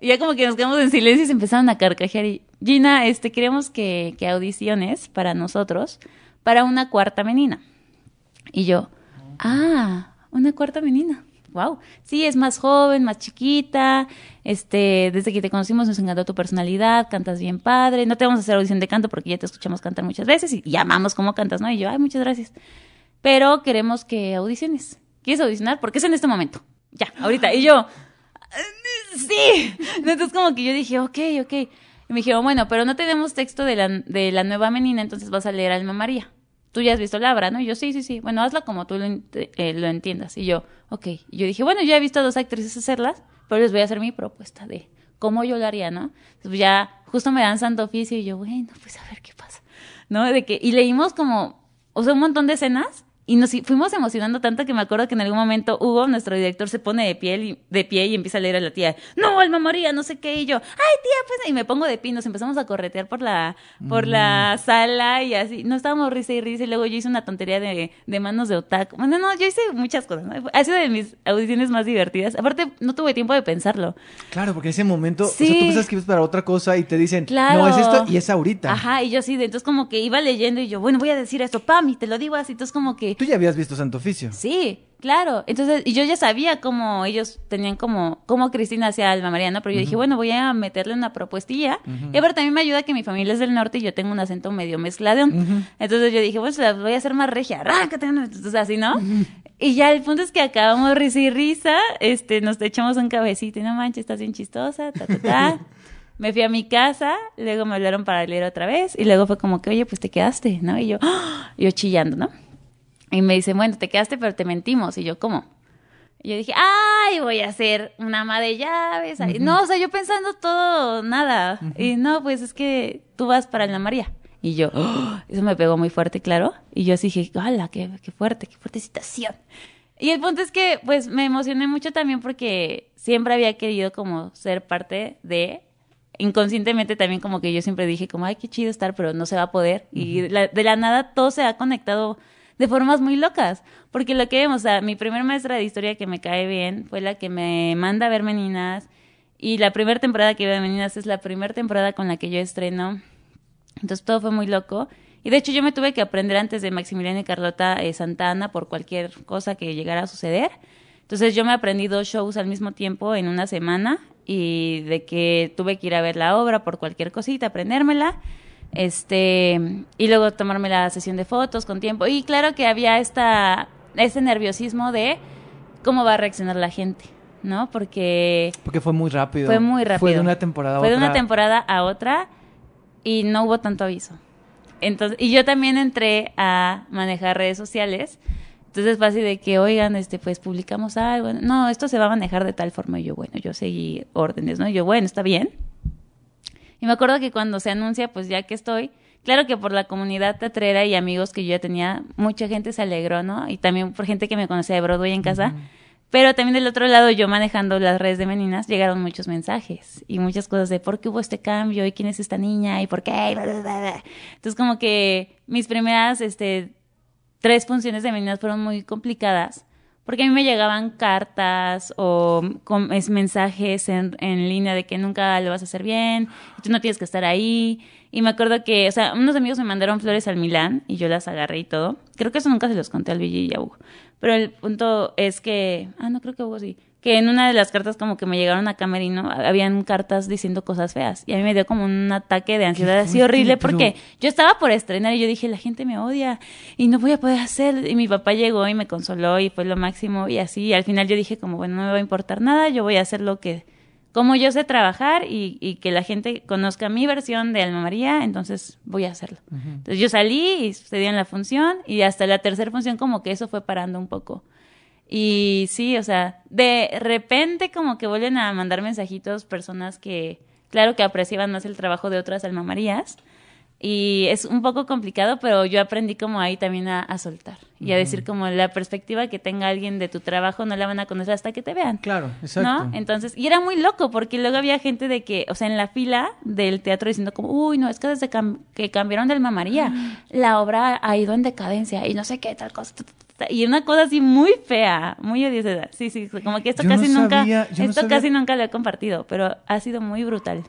Y ya como que nos quedamos en silencio y se empezaron a carcajear y, Gina, este, queremos que, que audiciones para nosotros para una cuarta menina. Y yo, ah, una cuarta menina. Wow. Sí, es más joven, más chiquita. Este, desde que te conocimos nos encantó tu personalidad, cantas bien padre. No te vamos a hacer audición de canto porque ya te escuchamos cantar muchas veces y, y amamos cómo cantas, ¿no? Y yo, ay, muchas gracias. Pero queremos que audiciones. ¿Quieres audicionar? Porque es en este momento. Ya, ahorita. Y yo, sí. Entonces como que yo dije, ok, ok. Y me dijeron, bueno, pero no tenemos texto de la, de la nueva menina, entonces vas a leer Alma María. Tú ya has visto la obra, ¿no? Y yo, sí, sí, sí. Bueno, hazla como tú eh, lo entiendas. Y yo, ok. Y yo dije, bueno, ya he visto a dos actrices hacerlas, pero les voy a hacer mi propuesta de cómo yo lo haría, ¿no? Entonces ya justo me dan santo oficio y yo, bueno, pues a ver qué pasa. ¿No? De que, y leímos como, o sea, un montón de escenas y nos fuimos emocionando tanto que me acuerdo que en algún momento Hugo, nuestro director, se pone de pie y, de pie y empieza a leer a la tía, no, Alma María, no sé qué, y yo, ay tía, pues, y me pongo de pie, y nos empezamos a corretear por la, por la sala y así, no estábamos risa y risa, y luego yo hice una tontería de, de manos de otaku, bueno, no, yo hice muchas cosas, ¿no? ha sido de mis audiciones más divertidas, aparte no tuve tiempo de pensarlo, Claro, porque ese momento, o sea, Sí. tú piensas que es para otra cosa y te dicen, Claro. no, es esto y es ahorita. Ajá, y yo sí, de- entonces como que iba leyendo y yo, bueno, voy a decir esto, Pami, te lo digo así, entonces como que... Tú ya habías visto Santo Oficio. Sí, claro. Entonces, y yo ya sabía cómo ellos tenían como, cómo Cristina hacía Alma María, ¿no? Pero yo dije, bueno, voy a meterle una propuestilla. Y aparte también me ayuda que mi familia es del norte y yo tengo un acento medio mezcladón. Entonces yo dije, bueno, se la voy a hacer más regia, entonces así, ¿no? Y ya el punto es que acabamos risa y risa, este, nos echamos un cabecito y no manches, estás bien chistosa, ta, ta, ta. (laughs) Me fui a mi casa, luego me hablaron para leer otra vez y luego fue como que, oye, pues te quedaste, ¿no? Y yo, (gasps) yo chillando, ¿no? Y me dicen, bueno, te quedaste, pero te mentimos. Y yo, ¿cómo? Y yo dije, ay, voy a hacer una ama de llaves. No, o sea, yo pensando todo, nada. Y no, pues es que tú vas para la María. Y yo, ¡oh! eso me pegó muy fuerte, claro. Y yo así dije, ¡hala, qué, qué fuerte, qué fuerte situación! Y el punto es que, pues, me emocioné mucho también porque siempre había querido como ser parte de inconscientemente también como que yo siempre dije como, ay, qué chido estar, pero no se va a poder. Y la- de la nada todo se ha conectado de formas muy locas. Porque lo que vemos, o mi primer maestra de historia que me cae bien fue la que me manda a ver Meninas. Y la primera temporada que veo de Meninas es la primera temporada con la que yo estreno. Entonces todo fue muy loco. Y de hecho yo me tuve que aprender antes de Maximiliano y Carlota eh, Santana por cualquier cosa que llegara a suceder. Entonces yo me aprendí dos shows al mismo tiempo en una semana y de que tuve que ir a ver la obra por cualquier cosita, aprendérmela. Este, y luego tomarme la sesión de fotos con tiempo. Y claro que había esta, ese nerviosismo de cómo va a reaccionar la gente, ¿no? Porque Porque fue muy rápido. fue muy rápido. Fue de una temporada a Fue de otra. una temporada a otra y no hubo tanto aviso. Entonces, y yo también entré a manejar redes sociales. Entonces fue así de que, oigan, este, pues publicamos algo. No, esto se va a manejar de tal forma. Y yo, bueno, yo seguí órdenes, ¿no? Y yo, bueno, está bien. Y me acuerdo que cuando se anuncia, pues ya que estoy, claro que por la comunidad teatrera y amigos que yo ya tenía, mucha gente se alegró, ¿no? Y también por gente que me conocía de Broadway en casa. Pero también del otro lado, yo manejando las redes de meninas, llegaron muchos mensajes y muchas cosas de por qué hubo este cambio y quién es esta niña y por qué. y bla, bla, bla, bla. Entonces, como que mis primeras este, tres funciones de meninas fueron muy complicadas porque a mí me llegaban cartas o es mensajes en, en línea de que nunca lo vas a hacer bien, tú no tienes que estar ahí. Y me acuerdo que, o sea, unos amigos me mandaron flores al Milán y yo las agarré y todo. Creo que eso nunca se los conté al Billy y a Hugo. Pero el punto es que, ah, no creo que Hugo sí, que en una de las cartas como que me llegaron a Camerino, habían cartas diciendo cosas feas. Y a mí me dio como un ataque de ansiedad así horrible pero- porque yo estaba por estrenar y yo dije, la gente me odia y no voy a poder hacer. Y mi papá llegó y me consoló y fue lo máximo y así. Y al final yo dije como, bueno, no me va a importar nada, yo voy a hacer lo que, como yo sé trabajar y, y que la gente conozca mi versión de Alma María, entonces voy a hacerlo. Entonces yo salí y sucedió en la función y hasta la tercera función como que eso fue parando un poco. Y sí, o sea, de repente como que vuelven a mandar mensajitos personas que, claro que apreciaban más el trabajo de otras alma Marías. Y es un poco complicado, pero yo aprendí como ahí también a, a soltar y a decir como la perspectiva que tenga alguien de tu trabajo no la van a conocer hasta que te vean. Claro, exacto. ¿No? Entonces, y era muy loco porque luego había gente de que, o sea, en la fila del teatro diciendo como, uy, no, es que desde cam- que cambiaron del Alma María, la obra ha ido en decadencia y no sé qué, tal cosa. Ta, ta, ta, ta". Y una cosa así muy fea, muy odiosa. Sí, sí, como que esto Yo no casi nunca, sabía- yo no esto casi nunca lo he compartido, pero ha sido muy brutal.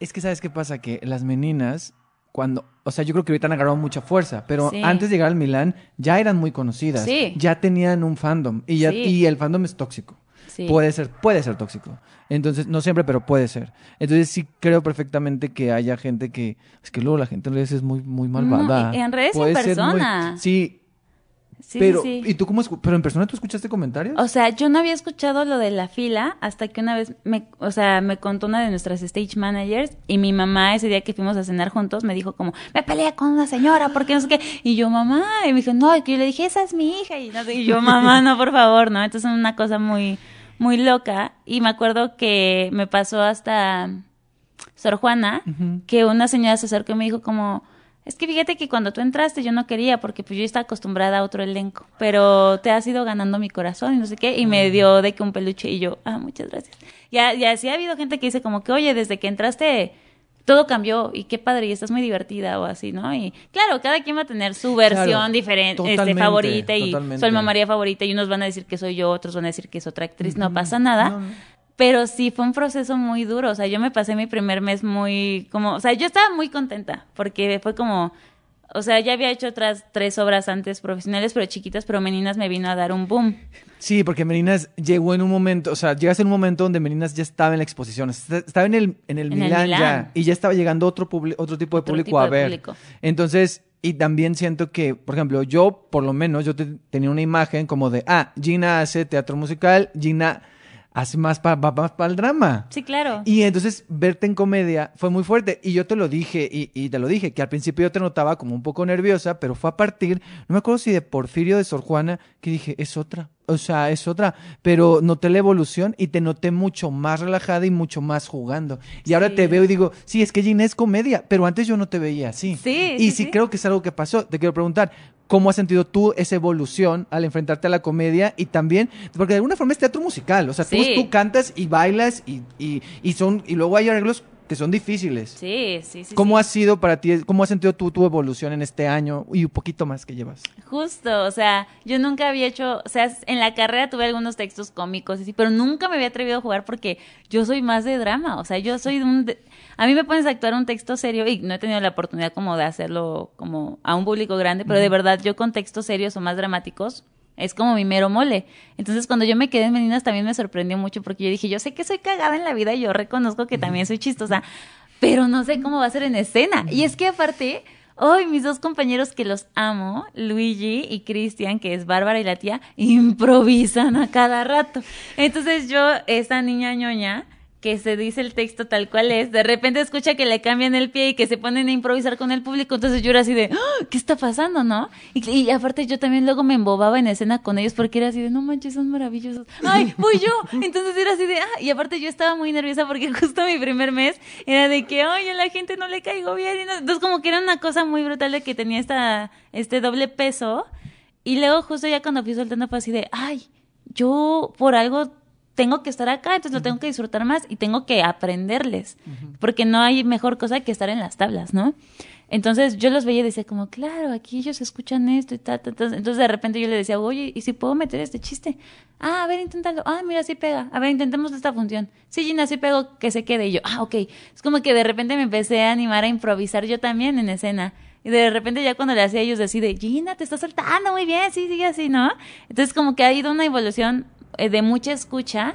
Es que sabes qué pasa, que las meninas, cuando, o sea, yo creo que ahorita han agarrado mucha fuerza, pero Sí. antes de llegar al Milán ya eran muy conocidas, Sí. ya tenían un fandom y ya Sí. y el fandom es tóxico. Sí. Puede ser, puede ser tóxico. Entonces, no siempre, pero puede ser. Entonces sí creo perfectamente que haya gente que, es que luego la gente en redes es muy, muy malvada. en redes en Puede ser muy- sí, Sí, pero, sí, sí. ¿y tú cómo, pero en persona tú escuchaste comentarios? O sea, yo no había escuchado lo de la fila hasta que una vez me, o sea, me contó una de nuestras stage managers y mi mamá ese día que fuimos a cenar juntos me dijo como, me peleé con una señora porque no sé qué. Y yo, mamá, y me dijo, no, y yo le dije, esa es mi hija. Y, no sé, y yo, (laughs) mamá, no, por favor, ¿no? Entonces una cosa muy, muy loca. Y me acuerdo que me pasó hasta Sor Juana, que una señora se acercó y me dijo como, es que fíjate que cuando tú entraste yo no quería porque pues yo estaba acostumbrada a otro elenco, pero te has ido ganando mi corazón y no sé qué, y me dio de que un peluche y yo, ah, muchas gracias. Ya, ya sí ha habido gente que dice como que, oye, desde que entraste todo cambió y qué padre y estás muy divertida o así, ¿no? Y claro, cada quien va a tener su versión Claro, diferente, este, favorita y totalmente. su alma María favorita y unos van a decir que soy yo, otros van a decir que es otra actriz, no pasa nada. No, no. Pero sí fue un proceso muy duro, o sea, yo me pasé mi primer mes muy como, o sea, yo estaba muy contenta porque fue como o sea, ya había hecho otras tres obras antes profesionales, pero chiquitas, pero Meninas me vino a dar un boom. Sí, porque Meninas llegó en un momento, o sea, llegas en un momento donde Meninas ya estaba en la exposición, est- estaba en el, en el En el Milán, Milán. ya, y ya estaba llegando otro, otro tipo de Otro público tipo a de ver. público. Entonces, y también siento que, por ejemplo, yo, por lo menos, yo te- tenía una imagen como de, ah, Gina hace teatro musical, Gina hace más para el drama. Sí, claro. Y entonces verte en comedia fue muy fuerte. Y yo te lo dije, y, y te lo dije, que al principio yo te notaba como un poco nerviosa, pero fue a partir, no me acuerdo si de Porfirio de Sor Juana, que dije, es otra. O sea, es otra. Pero noté la evolución y te noté mucho más relajada y mucho más jugando. Y ahora te veo y digo, sí, es que Gina es comedia, pero antes yo no te veía así. Sí, Y sí. creo que es algo que pasó. Te quiero preguntar, ¿cómo has sentido tú esa evolución al enfrentarte a la comedia? Y también, porque de alguna forma es teatro musical. O sea, tú, Sí. tú cantas y bailas y, y, y son, y luego hay arreglos que son difíciles. Sí, sí, sí. ¿Cómo sí. ha sido para ti, cómo has sentido tú tu evolución en este año y un poquito más que llevas? Justo, o sea, yo nunca había hecho, o sea, en la carrera tuve algunos textos cómicos y sí, pero nunca me había atrevido a jugar porque yo soy más de drama, o sea, yo soy de un... de- a mí me pones a actuar un texto serio y no he tenido la oportunidad como de hacerlo como a un público grande, pero de verdad yo con textos serios o más dramáticos es como mi mero mole. Entonces, cuando yo me quedé en Meninas también me sorprendió mucho porque yo dije, yo sé que soy cagada en la vida y yo reconozco que también soy chistosa, pero no sé cómo va a ser en escena. Y es que aparte, hoy mis dos compañeros que los amo, Luigi y Cristian, que es Bárbara y la tía, improvisan a cada rato. Entonces yo, esa niña ñoña, que se dice el texto tal cual es, de repente escucha que le cambian el pie y que se ponen a improvisar con el público, entonces yo era así de, ¡Ah! ¿qué está pasando, no? Y, y aparte yo también luego me embobaba en escena con ellos porque era así de, no manches, son maravillosos, (laughs) ¡ay, voy yo! Entonces era así de, ah, y aparte yo estaba muy nerviosa porque (laughs) justo mi primer mes era de que, oye, a la gente no le caigo bien, y no- entonces como que era una cosa muy brutal de que tenía esta, este doble peso, y luego justo ya cuando fui soltando fue así de, ay, yo por algo tengo que estar acá, entonces lo tengo que disfrutar más y tengo que aprenderles, porque no hay mejor cosa que estar en las tablas, ¿no? Entonces yo los veía y decía como, claro, aquí ellos escuchan esto y tal, tal, tal. Entonces de repente yo le decía, oye, ¿y si puedo meter este chiste? Ah, a ver, inténtalo. Ah, mira, sí pega. A ver, intentemos esta función. Sí, Gina, sí pego que se quede. Y yo, ah, ok. Es como que de repente me empecé a animar a improvisar yo también en escena. Y de repente ya cuando le hacía ellos así de, Gina, te estás soltando muy bien, sí, sigue así, ¿no? Entonces como que ha ido una evolución de mucha escucha,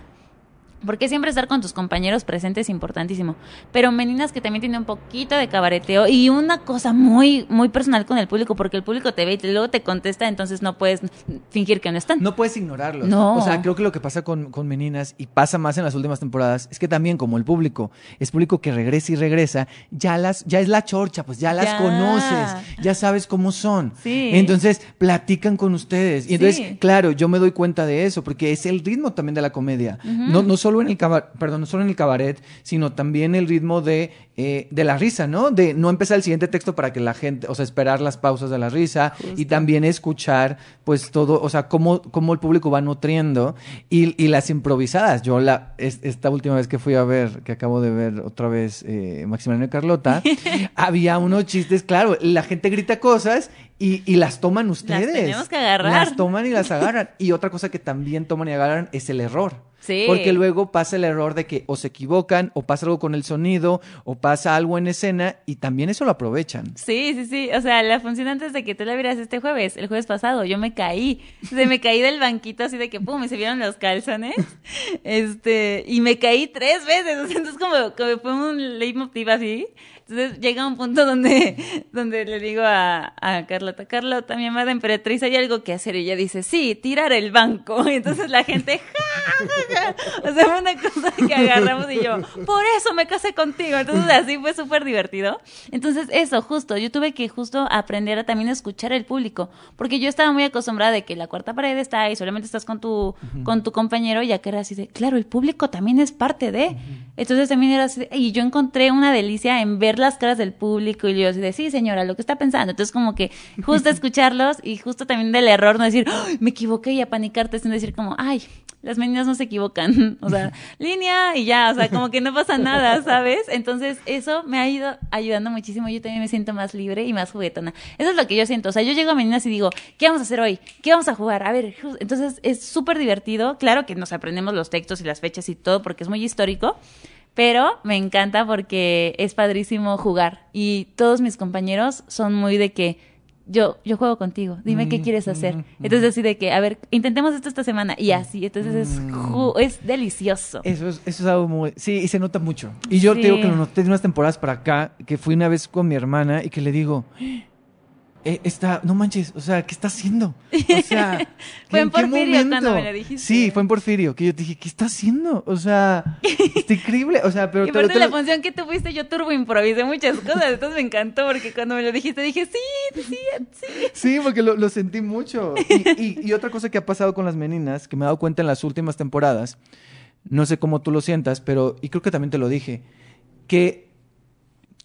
porque siempre estar con tus compañeros presentes es importantísimo. Pero Meninas que también tiene un poquito de cabareteo y una cosa muy, muy personal con el público, porque el público te ve y luego te contesta, entonces no puedes fingir que no están. No puedes ignorarlos. No. O sea, creo que lo que pasa con, con Meninas y pasa más en las últimas temporadas es que también como el público es público que regresa y regresa, ya las ya es la chorcha, pues ya las Ya. conoces, ya sabes cómo son. Sí. Entonces, platican con ustedes. Y entonces, Sí. claro, yo me doy cuenta de eso porque es el ritmo también de la comedia. no, no solo en el cabaret, perdón, no solo en el cabaret, sino también el ritmo de eh, de la risa, ¿no? De no empezar el siguiente texto para que la gente, o sea, esperar las pausas de la risa y también escuchar, pues todo, o sea, cómo, cómo el público va nutriendo y, y las improvisadas. Yo la, es- esta última vez que fui a ver, que acabo de ver otra vez eh, Maximiliano y Carlota, (laughs) había unos chistes, claro, la gente grita cosas y, y las toman ustedes. tenemos que agarrar. Las toman y las agarran. Y otra cosa que también toman y agarran es el error. Sí. Porque luego pasa el error de que o se equivocan, o pasa algo con el sonido, o pasa algo en escena, y también eso lo aprovechan. Sí, sí, sí. O sea, la función antes de que tú la vieras este jueves, el jueves pasado, yo me caí. Se me caí del banquito así de que pum, me se vieron los calzones. Este, y me caí tres veces. (laughs) O sea, entonces como, como fue un leitmotiv así. Entonces llega un punto donde, (laughs) donde le digo a, a Carlota, Carlota, mi amada emperatriz, hay algo que hacer. Y ella dice, sí, tirar el banco. (laughs) Y entonces la gente, ja, ja, ja. O sea, fue una cosa que agarramos y yo, por eso me casé contigo. Entonces así fue súper divertido. Entonces eso, justo, yo tuve que justo aprender a también escuchar el público, porque yo estaba muy acostumbrada de que la cuarta pared está ahí, solamente estás con tu, con tu compañero, ya que era así de, claro, el público también es parte de. Entonces también era así, de- y yo encontré una delicia en ver las caras del público y yo así de, sí señora, lo que está pensando. Entonces como que justo escucharlos y justo también del error, no decir, "Ay, me equivoqué y apanicarte, sino decir como, ay, las meninas no se equivocan, (laughs) o sea, línea y ya, o sea, como que no pasa nada, ¿sabes? Entonces eso me ha ido ayudando muchísimo, yo también me siento más libre y más juguetona. Eso es lo que yo siento, o sea, yo llego a meninas y digo, ¿qué vamos a hacer hoy? ¿Qué vamos a jugar? A ver, entonces es súper divertido, claro que nos aprendemos los textos y las fechas y todo porque es muy histórico, pero me encanta porque es padrísimo jugar y todos mis compañeros son muy de que yo, yo juego contigo, dime qué quieres hacer. Entonces así de que, a ver, intentemos esto esta semana y así, entonces es, es delicioso. Eso es, eso es algo muy... Sí, y se nota mucho. Y yo Sí. te digo que lo noté de unas temporadas para acá, que fui una vez con mi hermana y que le digo... "Eh, está, no manches, o sea, ¿qué está haciendo? O sea, (laughs) Fue ¿qué- en qué Porfirio cuando me lo dijiste. Sí, fue en Porfirio, que yo te dije, ¿qué está haciendo? O sea, está increíble, o sea, pero y te- aparte te la función que tuviste, yo turbo improvisé muchas cosas, entonces me encantó porque cuando me lo dijiste dije, sí, sí, sí. Sí, porque lo, lo sentí mucho. Y, y- y otra cosa que ha pasado con las meninas, que me he dado cuenta en las últimas temporadas, no sé cómo tú lo sientas, pero, y creo que también te lo dije, que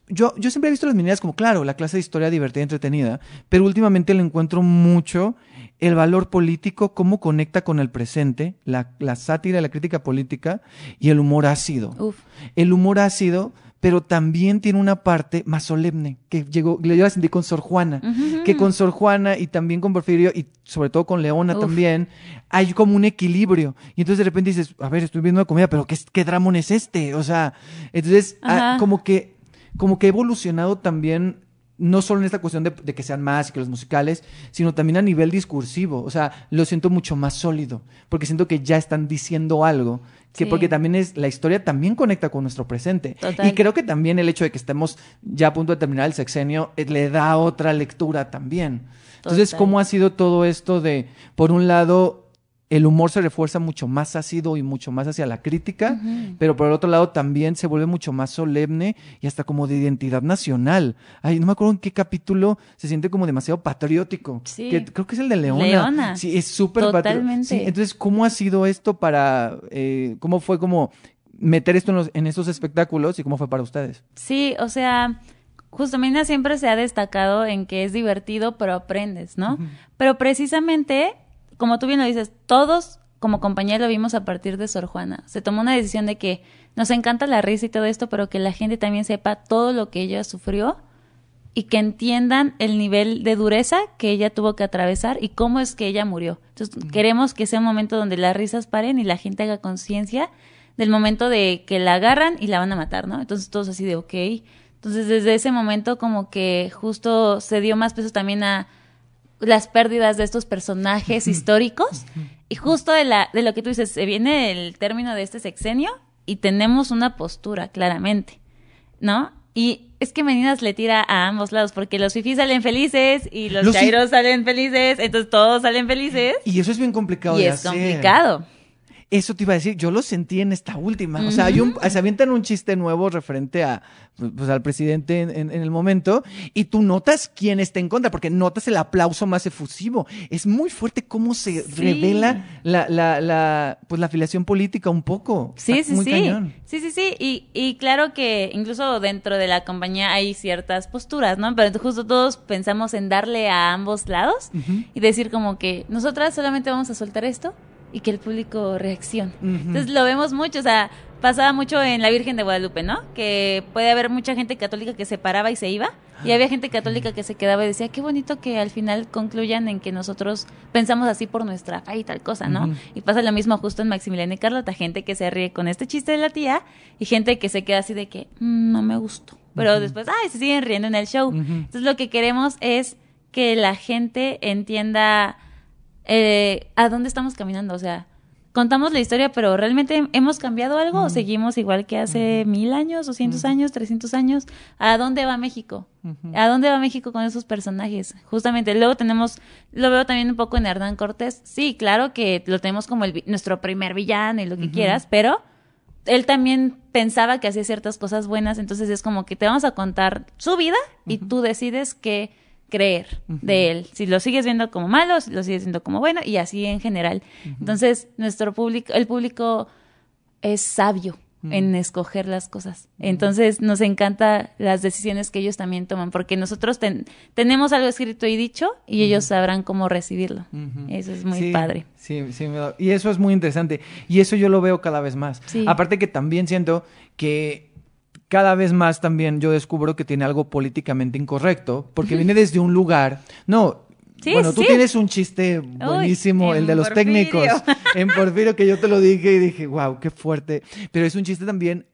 yo, yo siempre he visto las meninas como, claro, la clase de historia divertida y entretenida, pero últimamente le encuentro mucho el valor político, cómo conecta con el presente, la, la sátira, la crítica política y el humor ácido Uf. el humor ácido, pero también tiene una parte más solemne, que llegó, le yo la sentí con Sor Juana, que con Sor Juana y también con Porfirio y sobre todo con Leona Uf. también, hay como un equilibrio. Y entonces de repente dices, a ver, estoy viendo una comedia, pero ¿qué, qué dramón es este? O sea, entonces ah, como que como que ha evolucionado también no solo en esta cuestión de, de que sean más que los musicales, sino también a nivel discursivo. O sea, lo siento mucho más sólido, porque siento que ya están diciendo algo. Que Sí. porque también es, la historia también conecta con nuestro presente. Total. Y creo que también el hecho de que estemos ya a punto de terminar el sexenio eh, le da otra lectura también. Entonces, Total. ¿cómo ha sido todo esto de, por un lado, el humor se refuerza mucho más ácido y mucho más hacia la crítica, pero por el otro lado también se vuelve mucho más solemne y hasta como de identidad nacional. Ay, no me acuerdo en qué capítulo se siente como demasiado patriótico. Sí. Que creo que es el de Leona. Leona. Sí, es súper patri- Totalmente. Sí, entonces, ¿cómo ha sido esto para, eh, cómo fue como meter esto en, los- en esos espectáculos y cómo fue para ustedes? Sí, o sea, justo Mina siempre se ha destacado en que es divertido, pero aprendes, ¿no? Pero precisamente, como tú bien lo dices, todos como compañía lo vimos a partir de Sor Juana. Se tomó una decisión de que nos encanta la risa y todo esto, pero que la gente también sepa todo lo que ella sufrió y que entiendan el nivel de dureza que ella tuvo que atravesar y cómo es que ella murió. Entonces, queremos que sea un momento donde las risas paren y la gente haga conciencia del momento de que la agarran y la van a matar, ¿no? Entonces, todos así de, ok. Entonces, desde ese momento como que justo se dio más peso también a las pérdidas de estos personajes históricos. Y justo de la de lo que tú dices se viene el término de este sexenio y tenemos una postura claramente no y es que Meninas le tira a ambos lados porque los fifís salen felices y los, Los chairos salen felices entonces todos salen felices. Y eso es bien complicado y de es hacer. complicado Eso te iba a decir, yo lo sentí en esta última. O sea, hay un, se avientan un chiste nuevo referente a, pues, al presidente en, en- en el momento y tú notas quién está en contra, porque notas el aplauso más efusivo. Es muy fuerte cómo se Sí. revela la, la, la, pues, la afiliación política un poco. Sí, Está sí, muy sí. cañón. Sí, sí, sí. Y, y claro que incluso dentro de la compañía hay ciertas posturas, ¿no? Pero justo todos pensamos en darle a ambos lados y decir como que nosotras solamente vamos a soltar esto y que el público reaccione. Ujú. Entonces lo vemos mucho, o sea, pasaba mucho en la Virgen de Guadalupe, ¿no? Que puede haber mucha gente católica que se paraba y se iba. Y había gente católica que se quedaba y decía, qué bonito que al final concluyan en que nosotros pensamos así por nuestra fe y tal cosa, ¿no? Ujú. Y pasa lo mismo justo en Maximiliano y Carlota, gente que se ríe con este chiste de la tía y gente que se queda así de que "Mm, no me gustó. Pero después, ay, se siguen riendo en el show. Ujú. Entonces lo que queremos es que la gente entienda eh, a dónde estamos caminando. O sea, contamos la historia, pero ¿realmente hemos cambiado algo o seguimos igual que hace mil años, doscientos años, trescientos años? ¿A dónde va México? ¿A dónde va México con esos personajes? Justamente, luego tenemos, lo veo también un poco en Hernán Cortés. Sí, claro que lo tenemos como el nuestro primer villano y lo que quieras, pero él también pensaba que hacía ciertas cosas buenas, entonces es como que te vamos a contar su vida y tú decides qué creer de él. Si lo sigues viendo como malo, si lo sigues viendo como bueno y así en general. Entonces, nuestro público, el público es sabio en escoger las cosas. Entonces, nos encanta las decisiones que ellos también toman, porque nosotros ten- tenemos algo escrito y dicho y ellos sabrán cómo recibirlo. Eso es muy Sí, padre. Sí, sí, y eso es muy interesante. Y eso yo lo veo cada vez más. Sí. Aparte que también siento que cada vez más también yo descubro que tiene algo políticamente incorrecto, porque viene desde un lugar. No. Sí, bueno, tú sí. tienes un chiste buenísimo, en el de los Porfirio. técnicos. En Porfirio, que yo te lo dije y dije, wow, qué fuerte. Pero es un chiste también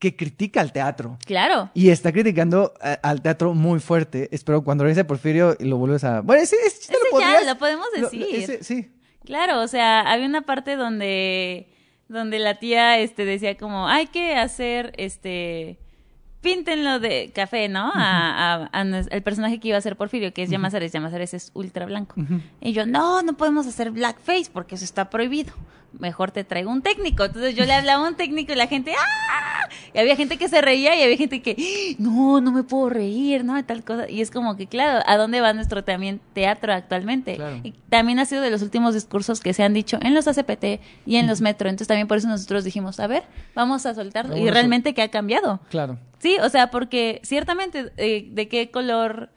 que critica al teatro. Claro. Y está criticando a- al teatro muy fuerte. Espero cuando regrese Porfirio y lo vuelves a. Bueno, ese, ese chiste Ese lo ya podrías- lo podemos lo- lo- decir. ese- sí. Claro, o sea, había una parte donde donde la tía este decía como hay que hacer este píntenlo de café, ¿no? A, a- a el personaje que iba a ser Porfirio, que es Llamazares. Llamazares es ultra blanco. Y yo, no, no podemos hacer blackface porque eso está prohibido. Mejor te traigo un técnico. Entonces yo le hablaba a un técnico y la gente, ¡ah! Y había gente que se reía y había gente que, "¡Ah! no, no me puedo reír, ¿no? Y tal cosa. Y es como que, claro, ¿a dónde va nuestro también teatro actualmente? Claro. Y también ha sido de los últimos discursos que se han dicho en los ACPT y en los metro. Entonces también por eso nosotros dijimos, a ver, vamos a soltarlo. Vamos y a realmente que ha cambiado. Claro. Sí, o sea, porque ciertamente eh, de qué color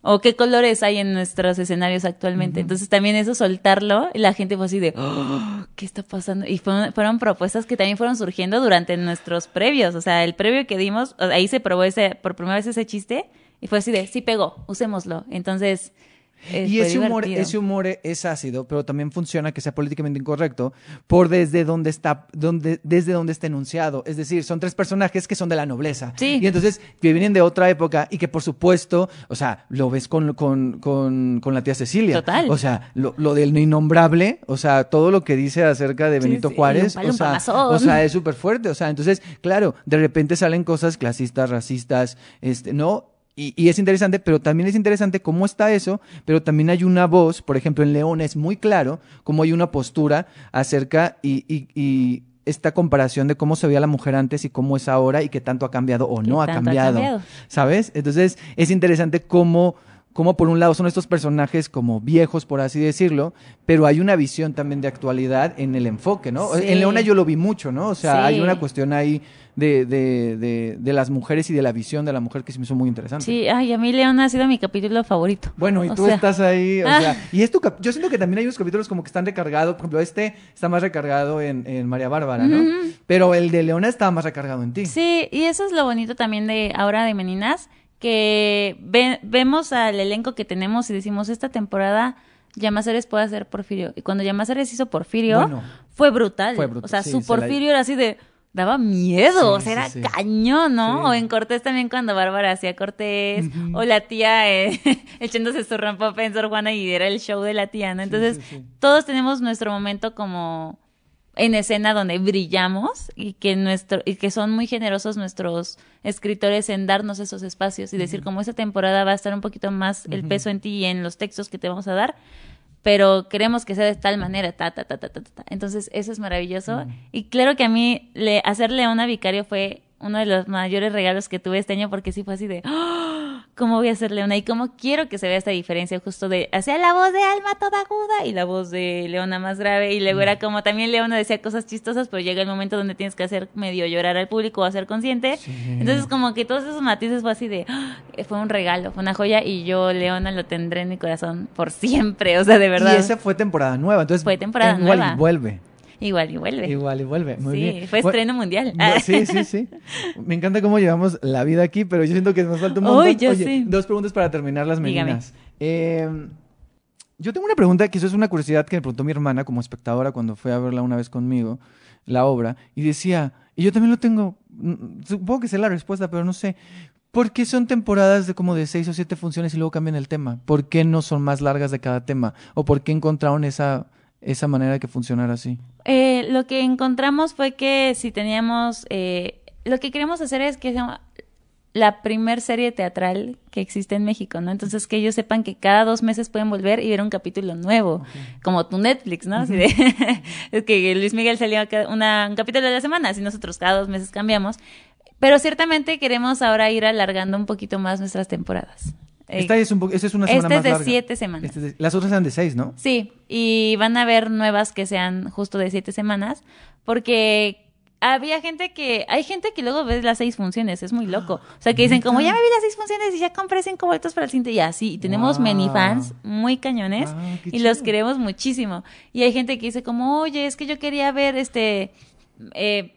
o qué colores hay en nuestros escenarios actualmente. Entonces también eso soltarlo, y la gente fue así de, "Oh, ¿qué está pasando? Y fueron, fueron propuestas que también fueron surgiendo durante nuestros previos. O sea, el previo que dimos, ahí se probó ese, por primera vez ese chiste y fue así de, sí pegó, usémoslo. Entonces, y ese humor, ese humor es ácido, pero también funciona que sea políticamente incorrecto por desde donde está, donde, desde donde está enunciado. Es decir, son tres personajes que son de la nobleza. Sí. Y entonces que vienen de otra época y que por supuesto, o sea, lo ves con, con, con, con la tía Cecilia. Total. O sea, lo, lo del innombrable, o sea, todo lo que dice acerca de Benito sí, Juárez, o sea, o sea, es súper fuerte. O sea, entonces, claro, de repente salen cosas clasistas, racistas, este, ¿no? Y, y es interesante, pero también es interesante cómo está eso, pero también hay una voz, por ejemplo, en León es muy claro cómo hay una postura acerca y, y- y esta comparación de cómo se veía la mujer antes y cómo es ahora y qué tanto ha cambiado o no ha cambiado. ¿sabes? Entonces es interesante cómo, cómo por un lado son estos personajes como viejos, por así decirlo, pero hay una visión también de actualidad en el enfoque, ¿no? Sí. En Leona yo lo vi mucho, ¿no? O sea, Sí. hay una cuestión ahí de, de, de, de las mujeres y de la visión de la mujer que se me hizo muy interesante. Sí, ay, a mí León ha sido mi capítulo favorito. Bueno, y O tú sea, estás ahí, o Ah. sea, y es tu cap- yo siento que también hay unos capítulos como que están recargados, por ejemplo, este está más recargado en, en María Bárbara, ¿no? Pero el de Leona estaba más recargado en ti. Sí, y eso es lo bonito también de ahora de Meninas, que ve- vemos al elenco que tenemos y decimos, esta temporada Llamazares puede hacer Porfirio. Y cuando Llamazares hizo Porfirio, Bueno. fue brutal. Fue brutal, O sea, sí, su se la- Porfirio era así de... Daba miedo, Sí, o sea, era sí. cañón, ¿no? O en Cortés también cuando Bárbara hacía Cortés, o la tía eh, (laughs) echándose su rompope en Sor Juana y era el show de la tía, ¿no? Entonces, todos tenemos nuestro momento como en escena donde brillamos y que nuestro y que son muy generosos nuestros escritores en darnos esos espacios y decir como esta temporada va a estar un poquito más el peso en ti y en los textos que te vamos a dar pero queremos que sea de tal manera ta ta ta ta ta, ta, entonces eso es maravilloso. Y claro que a mí le, hacer Leona Vicario fue uno de los mayores regalos que tuve este año porque sí fue así de ¡Ah! cómo voy a ser Leona y cómo quiero que se vea esta diferencia justo de hacía la voz de Alma toda aguda y la voz de Leona más grave y luego era como también Leona decía cosas chistosas pero llega el momento donde tienes que hacer medio llorar al público o hacer consciente Sí. entonces como que todos esos matices fue así de ¡Ah! fue un regalo fue una joya y yo Leona lo tendré en mi corazón por siempre (laughs) o sea de verdad Y esa fue temporada nueva, entonces Fue temporada nueva. vuelve. Igual y vuelve Igual y vuelve. Muy sí bien. fue Bu- estreno mundial Sí, (laughs) sí, sí. Me encanta cómo llevamos la vida aquí, pero yo siento que nos falta un montón. Ay, ya Oye, sé. dos preguntas para terminar las meninas. Eh, yo tengo una pregunta que eso es una curiosidad que me preguntó mi hermana como espectadora cuando fue a verla una vez conmigo, la obra, y decía, y yo también lo tengo, mm, supongo que sé la respuesta, pero no sé. ¿Por qué son temporadas de como de seis o siete funciones y luego cambian el tema? ¿Por qué no son más largas de cada tema? ¿O por qué encontraron esa, esa manera de que funcionara así? Eh, lo que encontramos fue que si teníamos, eh, lo que queremos hacer es que sea la primer serie teatral que existe en México, ¿no? Entonces que ellos sepan que cada dos meses pueden volver y ver un capítulo nuevo, como tu Netflix, ¿no? Así de, (laughs) es que Luis Miguel salió una, un capítulo de la semana, así nosotros cada dos meses cambiamos, pero ciertamente queremos ahora ir alargando un poquito más nuestras temporadas. Esta es, un esta es una semana este es más de larga. siete semanas. Este es de- las otras eran de seis, ¿no? Sí, y van a haber nuevas que sean justo de siete semanas, porque había gente que, hay gente que luego ves las seis funciones, es muy loco. O sea, que dicen como, ya me vi las seis funciones y ya compré cinco boletos para el siguiente, y así. Y tenemos Wow. many fans muy cañones Ah, y los queremos muchísimo. Y hay gente que dice como, oye, es que yo quería ver este... Eh,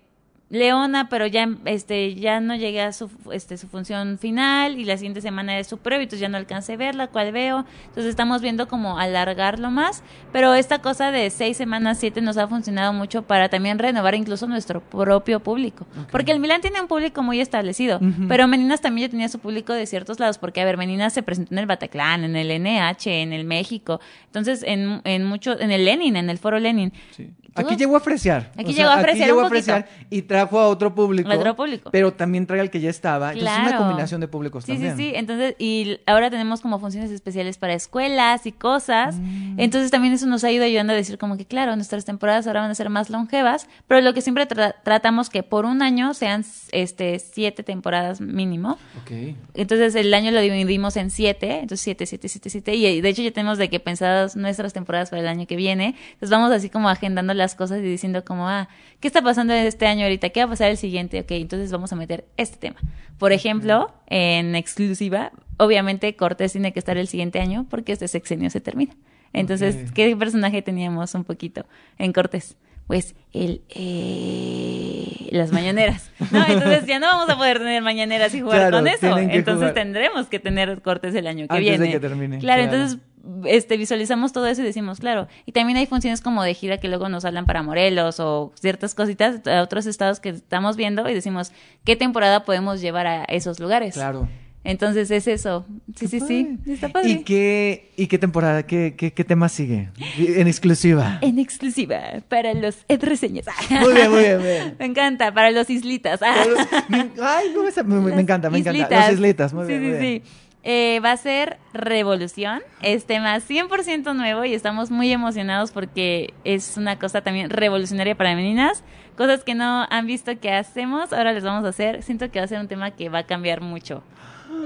Leona, pero ya este ya no llegué a su este su función final y la siguiente semana es su prueba, y entonces ya no alcancé a verla, cual veo. Entonces estamos viendo como alargarlo más, pero esta cosa de seis semanas, siete nos ha funcionado mucho para también renovar incluso nuestro propio público. Porque el Milán tiene un público muy establecido, pero Meninas también ya tenía su público de ciertos lados, porque a ver, Meninas se presentó en el Bataclan, en el NH, en el México, entonces en, en mucho, en el Lenin, en el foro Lenin. Sí. Aquí llegó a apreciar. Aquí llegó a apreciar llegó un a y trajo a otro público. A otro público. Pero también trae al que ya estaba. Entonces es una Claro. combinación de públicos Sí, también. sí, sí. Entonces, y ahora tenemos como funciones especiales para escuelas y cosas. Mm. Entonces también eso nos ha ido ayudando a decir como que, claro, nuestras temporadas ahora van a ser más longevas, pero lo que siempre tra- tratamos que por un año sean este siete temporadas mínimo. Ok. Entonces el año lo dividimos en siete, entonces siete, siete, siete, siete, y de hecho ya tenemos de que pensadas nuestras temporadas para el año que viene. Entonces vamos así como agendando las cosas y diciendo como, ah, ¿qué está pasando este año ahorita? ¿Qué va a pasar el siguiente? Ok, entonces vamos a meter este tema. Por ejemplo, en exclusiva, obviamente Cortés tiene que estar el siguiente año porque este sexenio se termina. Entonces. ¿qué personaje teníamos un poquito en Cortés? Pues el eh, las mañaneras. ¿no? Entonces ya no vamos a poder tener mañaneras y jugar Claro, con eso. Entonces jugar. tendremos que tener cortes el año que Antes de viene. que termine, Claro, claro. entonces este visualizamos todo eso y decimos, claro. Y también hay funciones como de gira que luego nos hablan para Morelos o ciertas cositas a otros estados que estamos viendo y decimos, ¿qué temporada podemos llevar a esos lugares? Claro. Entonces es eso. Sí, sí, sí. Está padre. ¿Y qué, ¿Y qué temporada, qué, qué, qué tema sigue? En exclusiva. En exclusiva para los Ed reseñas. Muy bien, muy bien, muy bien. (laughs) Me encanta, para los islitas. (laughs) Me- Ay, no, me, me encanta, me encanta. islitas. Los islitas, muy sí, bien. Sí, muy bien. sí, Eh, va a ser Revolución, es tema 100% nuevo y estamos muy emocionados porque es una cosa también revolucionaria para meninas. Cosas que no han visto que hacemos, ahora les vamos a hacer. Siento que va a ser un tema que va a cambiar mucho.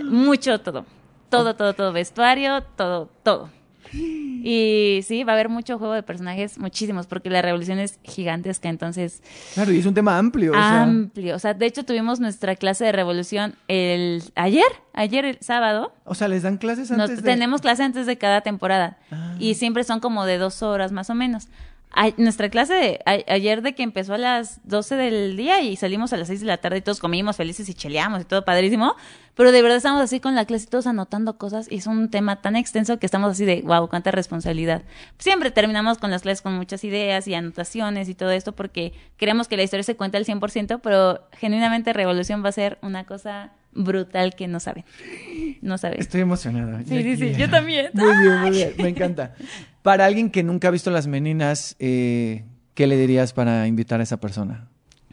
Mucho todo. Todo, todo, todo. Vestuario, todo, todo. Y sí, va a haber mucho juego de personajes, muchísimos, porque la revolución es gigantesca, entonces Claro, y es un tema amplio. o sea, amplio. O sea, de hecho tuvimos nuestra clase de revolución el ayer, ayer el sábado. o sea, les dan clases Nos- antes de... Tenemos clase antes de cada temporada Ah. y siempre son como de dos horas más o menos. A- nuestra clase de, a- ayer de que empezó a las 12 del día y salimos a las 6 de la tarde y todos comimos felices y cheleamos y todo padrísimo, pero de verdad estamos así con la clase y todos anotando cosas y es un tema tan extenso que estamos así de, wow, cuánta responsabilidad. Siempre terminamos con las clases con muchas ideas y anotaciones y todo esto porque queremos que la historia se cuente al 100%, pero genuinamente Revolución va a ser una cosa brutal que no saben. No saben. Estoy emocionada. Sí, sí, sí, yo también. Muy bien, muy bien, me encanta. Para alguien que nunca ha visto las meninas, eh, ¿qué le dirías para invitar a esa persona?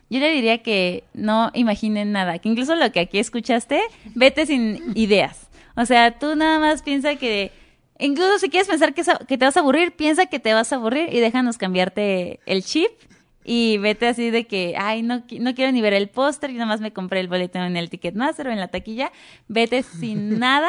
Yo le diría que no imaginen nada, que incluso lo que aquí escuchaste, vete sin ideas. O sea, tú nada más piensa que, incluso si quieres pensar que, que te vas a aburrir, piensa que te vas a aburrir y déjanos cambiarte el chip y vete así de que, ay, no, no quiero ni ver el póster, yo nada más me compré el boleto en el Ticketmaster o en la taquilla. Vete sin (laughs) nada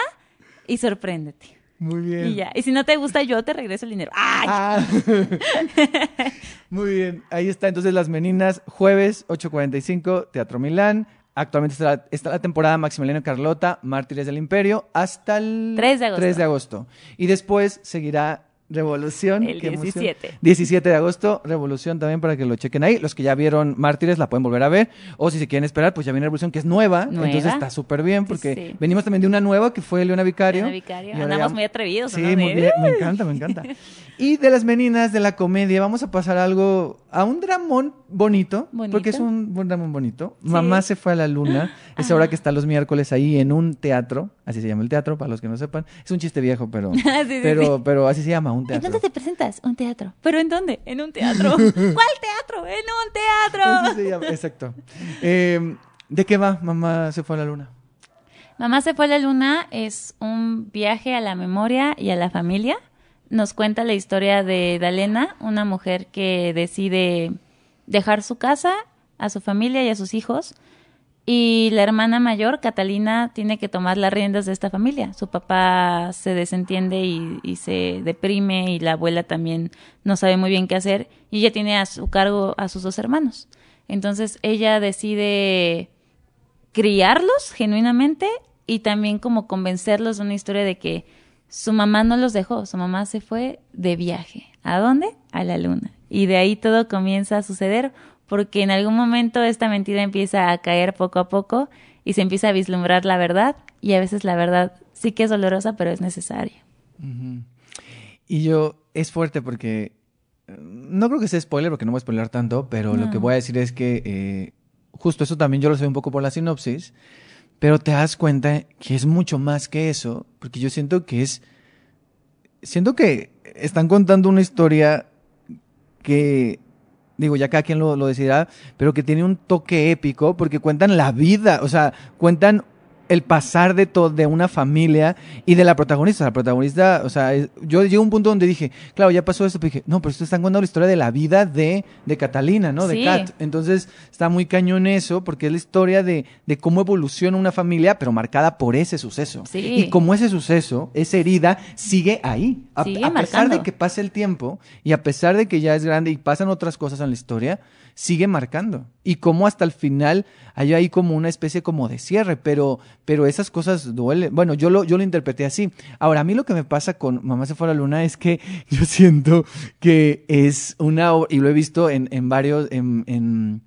y sorpréndete. Muy bien. Y ya. Y si no te gusta, yo te regreso el dinero. ¡Ay! Ah. (laughs) Muy bien, ahí está entonces Las Meninas, jueves 8.45, Teatro Milán. Actualmente está la, está la temporada Maximiliano Carlota, Mártires del Imperio, hasta el 3 de agosto. 3 de agosto. Y después seguirá Revolución. El qué emoción. 17. 17 de agosto, Revolución también para que lo chequen ahí. Los que ya vieron Mártires la pueden volver a ver. O si se quieren esperar, pues ya viene Revolución, que es nueva. Nueva. Entonces está súper bien porque sí. venimos también de una nueva que fue Leona Vicario. Leona Vicario. Andamos ya- muy atrevidos, Sí, ¿no? muy bien. Me encanta, me encanta. (laughs) Y de las meninas de la comedia, vamos a pasar a algo, a un dramón bonito, Bonito. porque es un buen dramón bonito. Sí. Mamá se fue a la luna, (laughs) es Ajá. ahora que está los miércoles ahí en un teatro, así se llama el teatro, para los que no sepan. Es un chiste viejo, pero, (laughs) Sí, sí, pero, pero así se llama, un ¿En teatro. dónde te presentas? Un teatro. ¿Pero en dónde? En un teatro. (laughs) ¿Cuál teatro? En un teatro. Así se llama, exacto. Eh, ¿De qué va? Mamá se fue a la luna. Mamá se fue a la luna es un viaje a la memoria y a la familia. Nos cuenta la historia de Dalena, una mujer que decide dejar su casa, a su familia y a sus hijos. Y la hermana mayor, Catalina, tiene que tomar las riendas de esta familia. Su papá se desentiende y, se deprime y la abuela también no sabe muy bien qué hacer. Y ella tiene a su cargo a sus dos hermanos. Entonces ella decide criarlos genuinamente y también como convencerlos de una historia de que su mamá no los dejó, su mamá se fue de viaje. ¿A dónde? A la luna. Y de ahí todo comienza a suceder porque en algún momento esta mentira empieza a caer poco a poco y se empieza a vislumbrar la verdad y a veces la verdad sí que es dolorosa pero es necesaria. Y yo, es fuerte porque, eh, no creo que sea spoiler porque no voy a spoiler tanto, pero lo que voy a decir es que eh, justo eso también yo lo sé un poco por la sinopsis, pero te das cuenta que es mucho más que eso, porque yo siento que es, siento que están contando una historia que, digo, ya cada quien lo, lo decidirá, pero que tiene un toque épico porque cuentan la vida, o sea, cuentan el pasar de todo de una familia y de la protagonista. La protagonista, o sea, yo llegué a un punto donde dije, claro, ya pasó esto, pero dije, no, pero esto están contando la historia de la vida de, de Catalina, ¿no? De Sí. Kat. Entonces, está muy cañón eso, porque es la historia de, de cómo evoluciona una familia, pero marcada por ese suceso. Sí. Y como ese suceso, esa herida, sigue ahí. A, Sigue a pesar marcando. de que pase el tiempo y a pesar de que ya es grande y pasan otras cosas en la historia, sigue marcando. y cómo hasta el final hay ahí como una especie como de cierre, pero, pero esas cosas duelen. Bueno, yo lo, yo lo interpreté así. Ahora, a mí lo que me pasa con Mamá se fue a la luna es que (laughs) yo siento que es una, y lo he visto en, en varios, en, en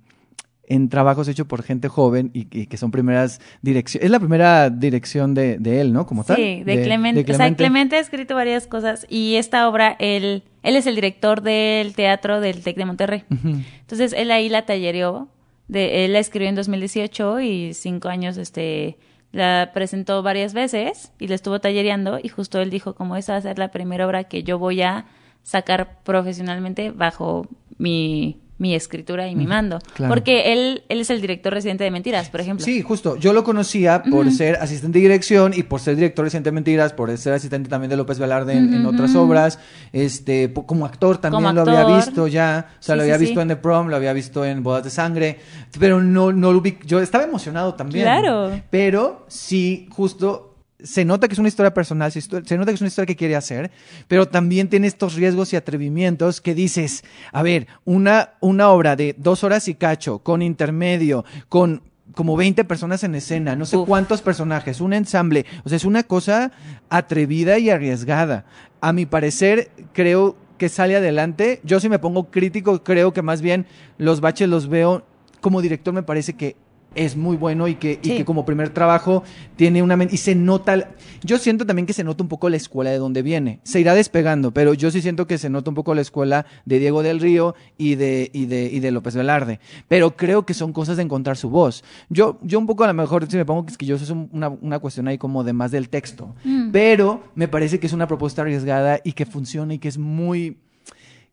en trabajos hechos por gente joven y, y que son primeras direcciones. Es la primera dirección de, de, él, ¿no? Como tal. Sí, de, Clemente. de, Clemente. O sea, Clemente ha escrito varias cosas y esta obra, él, él es el director del teatro del TEC de Monterrey. Uh -huh. Entonces, él ahí la tallereó. De, él la escribió en 2018 y cinco años, este la presentó varias veces y la estuvo tallereando y justo él dijo como esa va a ser la primera obra que yo voy a sacar profesionalmente bajo mi mi escritura y mi mando. Claro. Porque él, él es el director residente de Mentiras, por ejemplo. Sí, justo. Yo lo conocía por uh -huh. ser asistente de dirección y por ser director residente de Mentiras, por ser asistente también de López Velarde en, uh -huh. en otras obras. Este, como actor también como actor. lo había visto ya. O sea, sí, lo había sí, visto sí. en The Prom, lo había visto en Bodas de Sangre. Pero no, no lo vi. Yo estaba emocionado también. Claro. Pero sí, justo se nota que es una historia personal, se, nota que es una historia que quiere hacer, pero también tiene estos riesgos y atrevimientos que dices, a ver, una, una obra de dos horas y cacho, con intermedio, con como 20 personas en escena, no sé Uf. cuántos personajes, un ensamble, o sea, es una cosa atrevida y arriesgada. A mi parecer, creo que sale adelante. Yo si me pongo crítico, creo que más bien los baches los veo como director, me parece que es muy bueno y que, sí. y que como primer trabajo tiene una... Y se nota... Yo siento también que se nota un poco la escuela de donde viene. Se irá despegando, pero yo sí siento que se nota un poco la escuela de Diego del Río y de, y de, y de López Velarde. Pero creo que son cosas de encontrar su voz. Yo, yo un poco a lo mejor, si me pongo quisquilloso, es una, una cuestión ahí como de más del texto. Mm. Pero me parece que es una propuesta arriesgada y que funciona y que es muy...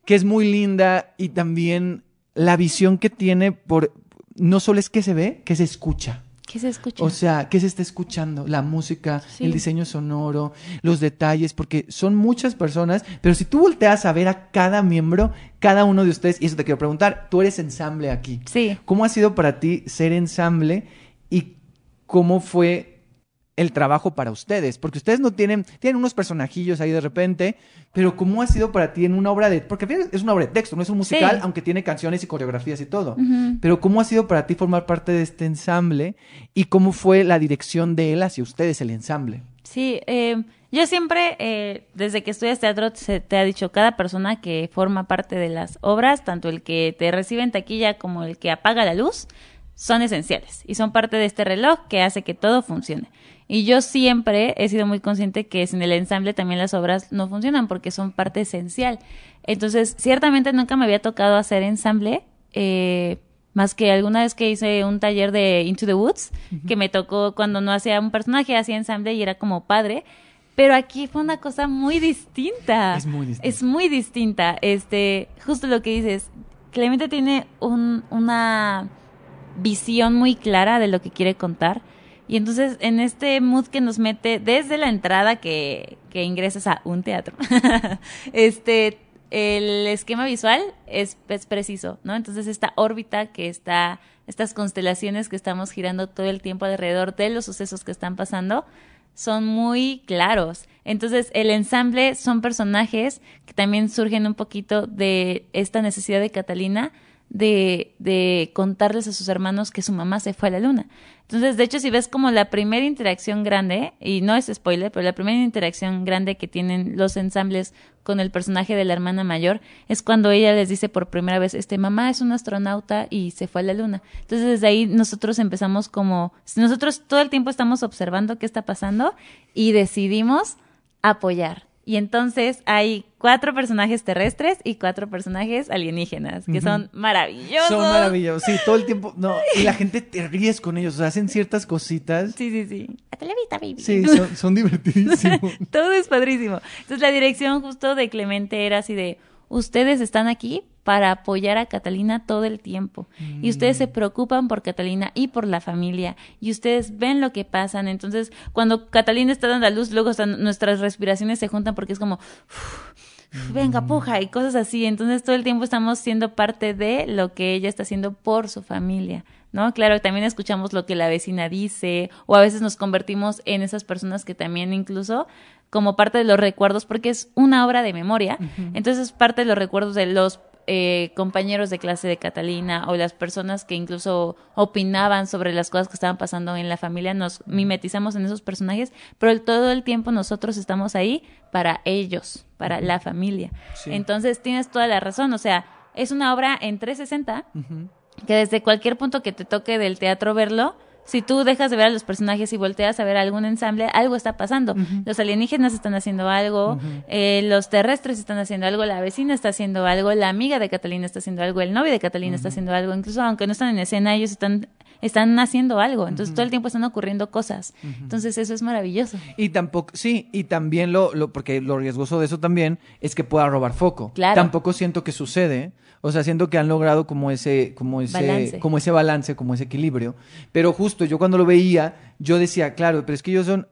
que es muy linda y también la visión que tiene por, no solo es que se ve, que se escucha. ¿Qué se escucha? O sea, ¿qué se está escuchando? La música, sí. el diseño sonoro, los detalles, porque son muchas personas, pero si tú volteas a ver a cada miembro, cada uno de ustedes, y eso te quiero preguntar, tú eres ensamble aquí. Sí. ¿Cómo ha sido para ti ser ensamble y cómo fue el trabajo para ustedes, porque ustedes no tienen, tienen unos personajillos ahí de repente, pero ¿cómo ha sido para ti en una obra de, porque es una obra de texto, no es un musical, sí. aunque tiene canciones y coreografías y todo, uh -huh. pero ¿cómo ha sido para ti formar parte de este ensamble y cómo fue la dirección de él hacia ustedes, el ensamble? Sí, eh, yo siempre, eh, desde que estudias teatro, se te ha dicho, cada persona que forma parte de las obras, tanto el que te recibe en taquilla como el que apaga la luz, son esenciales y son parte de este reloj que hace que todo funcione. Y yo siempre he sido muy consciente que sin el ensamble también las obras no funcionan porque son parte esencial. Entonces, ciertamente nunca me había tocado hacer ensamble, eh, más que alguna vez que hice un taller de Into the Woods, uh -huh. que me tocó cuando no hacía un personaje, hacía ensamble y era como padre. Pero aquí fue una cosa muy distinta. Es muy distinta. Es muy distinta. Este, justo lo que dices, Clemente tiene un, una visión muy clara de lo que quiere contar y entonces en este mood que nos mete desde la entrada que, que ingresas a un teatro, (laughs) este, el esquema visual es, es, preciso, ¿no? Entonces esta órbita que está, estas constelaciones que estamos girando todo el tiempo alrededor de los sucesos que están pasando, son muy claros. Entonces el ensamble son personajes que también surgen un poquito de esta necesidad de Catalina de, de contarles a sus hermanos que su mamá se fue a la luna. Entonces, de hecho, si ves como la primera interacción grande, y no es spoiler, pero la primera interacción grande que tienen los ensambles con el personaje de la hermana mayor es cuando ella les dice por primera vez, este, mamá es un astronauta y se fue a la luna. Entonces, desde ahí nosotros empezamos como, nosotros todo el tiempo estamos observando qué está pasando y decidimos apoyar. Y entonces hay cuatro personajes terrestres y cuatro personajes alienígenas, que uh -huh. son maravillosos. Son maravillosos, sí, todo el tiempo. No, y la gente te ríes con ellos, o sea, hacen ciertas cositas. Sí, sí, sí. A televista, baby. Sí, (laughs) son, son divertidísimos. todo es padrísimo. Entonces la dirección justo de Clemente era así de, ustedes están aquí para apoyar a Catalina todo el tiempo. Mm. Y ustedes se preocupan por Catalina y por la familia. Y ustedes ven lo que pasan. Entonces, cuando Catalina está dando a luz, luego están, nuestras respiraciones se juntan porque es como, venga, puja, y cosas así. Entonces, todo el tiempo estamos siendo parte de lo que ella está haciendo por su familia. ¿no? Claro, también escuchamos lo que la vecina dice, o a veces nos convertimos en esas personas que también incluso como parte de los recuerdos, porque es una obra de memoria, uh -huh. entonces es parte de los recuerdos de los eh, compañeros de clase de Catalina o las personas que incluso opinaban sobre las cosas que estaban pasando en la familia, nos mimetizamos en esos personajes, pero todo el tiempo nosotros estamos ahí para ellos, para la familia. Sí. Entonces tienes toda la razón, o sea, es una obra en 360 Ujú. que desde cualquier punto que te toque del teatro verlo, si tú dejas de ver a los personajes y volteas a ver algún ensamble, algo está pasando. Los alienígenas están haciendo algo, eh, los terrestres están haciendo algo, la vecina está haciendo algo, la amiga de Catalina está haciendo algo, el novio de Catalina está haciendo algo, incluso aunque no están en escena, ellos están están haciendo algo, entonces todo el tiempo están ocurriendo cosas. Entonces eso es maravilloso. Y tampoco, sí, y también lo, lo, porque lo riesgoso de eso también es que pueda robar foco. Claro. Tampoco siento que sucede. O sea, siento que han logrado como ese, como ese, Balance. como ese balance, como ese equilibrio. Pero justo yo cuando lo veía, yo decía, claro, pero es que ellos son.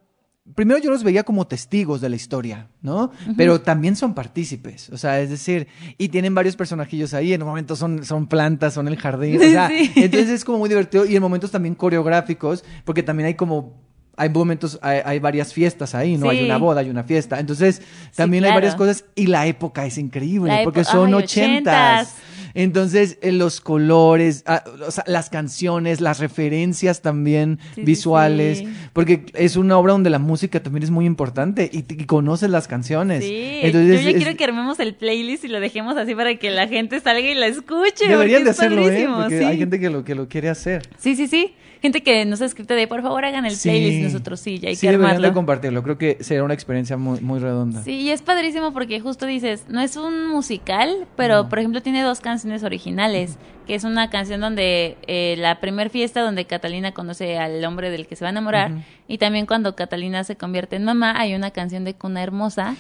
Primero yo los veía como testigos de la historia, ¿no? Pero también son partícipes, o sea, es decir, y tienen varios personajillos ahí, en un momento son, son plantas, son el jardín, o (laughs) sea, Sí. entonces es como muy divertido y en momentos también coreográficos, porque también hay como hay momentos, hay, hay varias fiestas ahí, ¿no? Hay una boda, hay una fiesta. Entonces, también hay claro. varias cosas y la época es increíble porque son ochentas. Entonces, eh, los colores, ah, o sea, las canciones, las referencias también Sí, visuales, sí. porque es una obra donde la música también es muy importante y, y conoces las canciones. Sí, Entonces, yo ya es- quiero que armemos el playlist y lo dejemos así para que la gente salga y la escuche. Deberían de hacerlo, ¿eh? Porque hay gente que lo, que lo quiere hacer. Sí, sí, sí. Gente que nos ha escrito de por favor hagan el playlist nosotros sí, ya hay sí, que armarlo. de compartirlo. Creo que será una experiencia muy, muy redonda. Sí, y es padrísimo porque justo dices, no es un musical, pero por ejemplo tiene dos canciones originales, que es una canción donde eh, la primer fiesta donde Catalina conoce al hombre del que se va a enamorar y también cuando Catalina se convierte en mamá hay una canción de Cuna Hermosa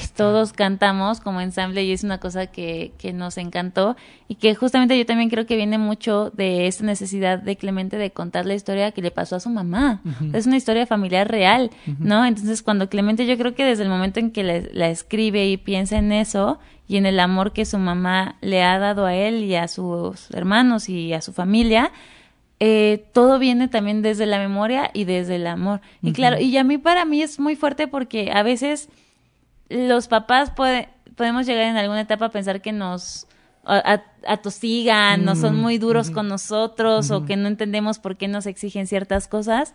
que todos cantamos como ensamble y es una cosa que, que nos encantó y que justamente yo también creo que viene mucho de esta necesidad de Clemente de contar la historia que le pasó a su mamá. Es una historia familiar real, ¿no? Entonces cuando Clemente yo creo que desde el momento en que la, la escribe y piensa en eso y en el amor que su mamá le ha dado a él y a sus hermanos y a su familia, eh, todo viene también desde la memoria y desde el amor. Y claro, y a mí para mí es muy fuerte porque a veces los papás puede- podemos llegar en alguna etapa a pensar que nos atosigan, no son muy duros con nosotros o que no entendemos por qué nos exigen ciertas cosas,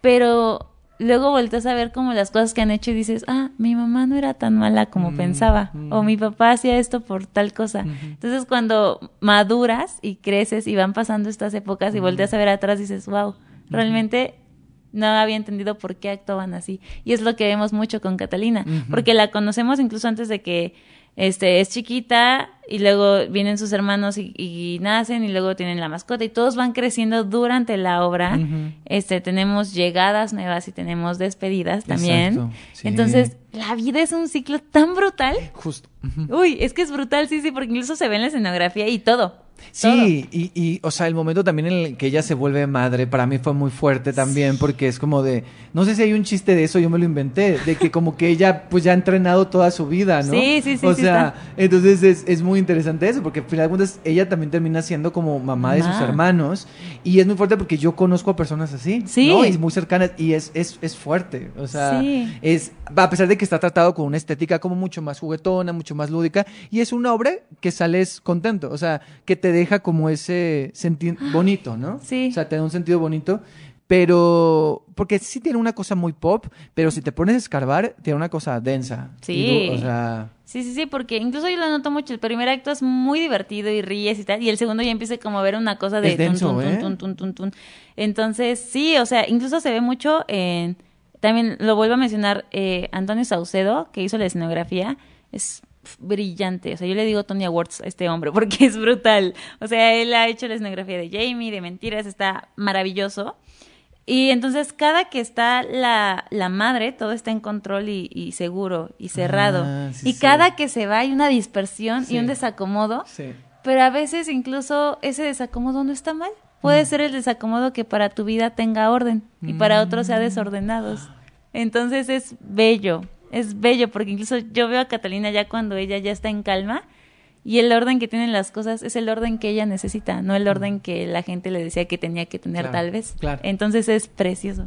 pero luego volteas a ver como las cosas que han hecho y dices, ah, mi mamá no era tan mala como pensaba, o mi papá hacía esto por tal cosa. Entonces cuando maduras y creces y van pasando estas épocas y volteas a ver atrás dices, wow, realmente no había entendido por qué actuaban así. Y es lo que vemos mucho con Catalina, porque la conocemos incluso antes de que este es chiquita y luego vienen sus hermanos y, y nacen y luego tienen la mascota y todos van creciendo durante la obra. Este tenemos llegadas nuevas y tenemos despedidas también. Sí. Entonces, la vida es un ciclo tan brutal. Justo. Uy, es que es brutal, sí, sí, porque incluso se ve en la escenografía y todo. Sí, y, y, o sea, el momento también en el que ella se vuelve madre, para mí fue muy fuerte también, porque es como de, no sé si hay un chiste de eso, yo me lo inventé, de que como que ella pues ya ha entrenado toda su vida, ¿no? Sí, sí, sí, O sí sea, está. entonces es, es muy interesante eso, porque al final de cuentas ella también termina siendo como mamá, de sus hermanos, y es muy fuerte porque yo conozco a personas así, Sí. ¿no? Y muy cercanas, y es, es, es fuerte, o sea, Sí. es, a pesar de que está tratado con una estética como mucho más juguetona, mucho más lúdica, y es una obra que sales contento, o sea, que te deja como ese sentido bonito, ¿no? Sí. O sea, te da un sentido bonito, pero porque sí tiene una cosa muy pop, pero si te pones a escarbar, tiene una cosa densa. Sí. Du- o sea, Sí, sí, sí, porque incluso yo lo noto mucho. El primer acto es muy divertido y ríes y tal, y el segundo ya empieza como a ver una cosa de Es denso, tun, tun, ¿eh? tun. Entonces, sí, o sea, incluso se ve mucho en... También lo vuelvo a mencionar eh, Antonio Saucedo, que hizo la escenografía, es brillante. O sea, yo le digo Tony Awards a este hombre (laughs) porque es brutal. O sea, él ha hecho la escenografía de Jamie, de Mentiras, está maravilloso. Y entonces cada que está la, la madre, todo está en control y, y seguro y cerrado. Ah, sí, y sí. cada que se va hay una dispersión Sí. y un desacomodo, pero a veces incluso ese desacomodo no está mal. Puede ser el desacomodo que para tu vida tenga orden y para otros sea desordenados. Entonces es bello, es bello porque incluso yo veo a Catalina ya cuando ella ya está en calma y el orden que tienen las cosas es el orden que ella necesita, no el orden que la gente le decía que tenía que tener Claro, tal vez. claro. Entonces es precioso.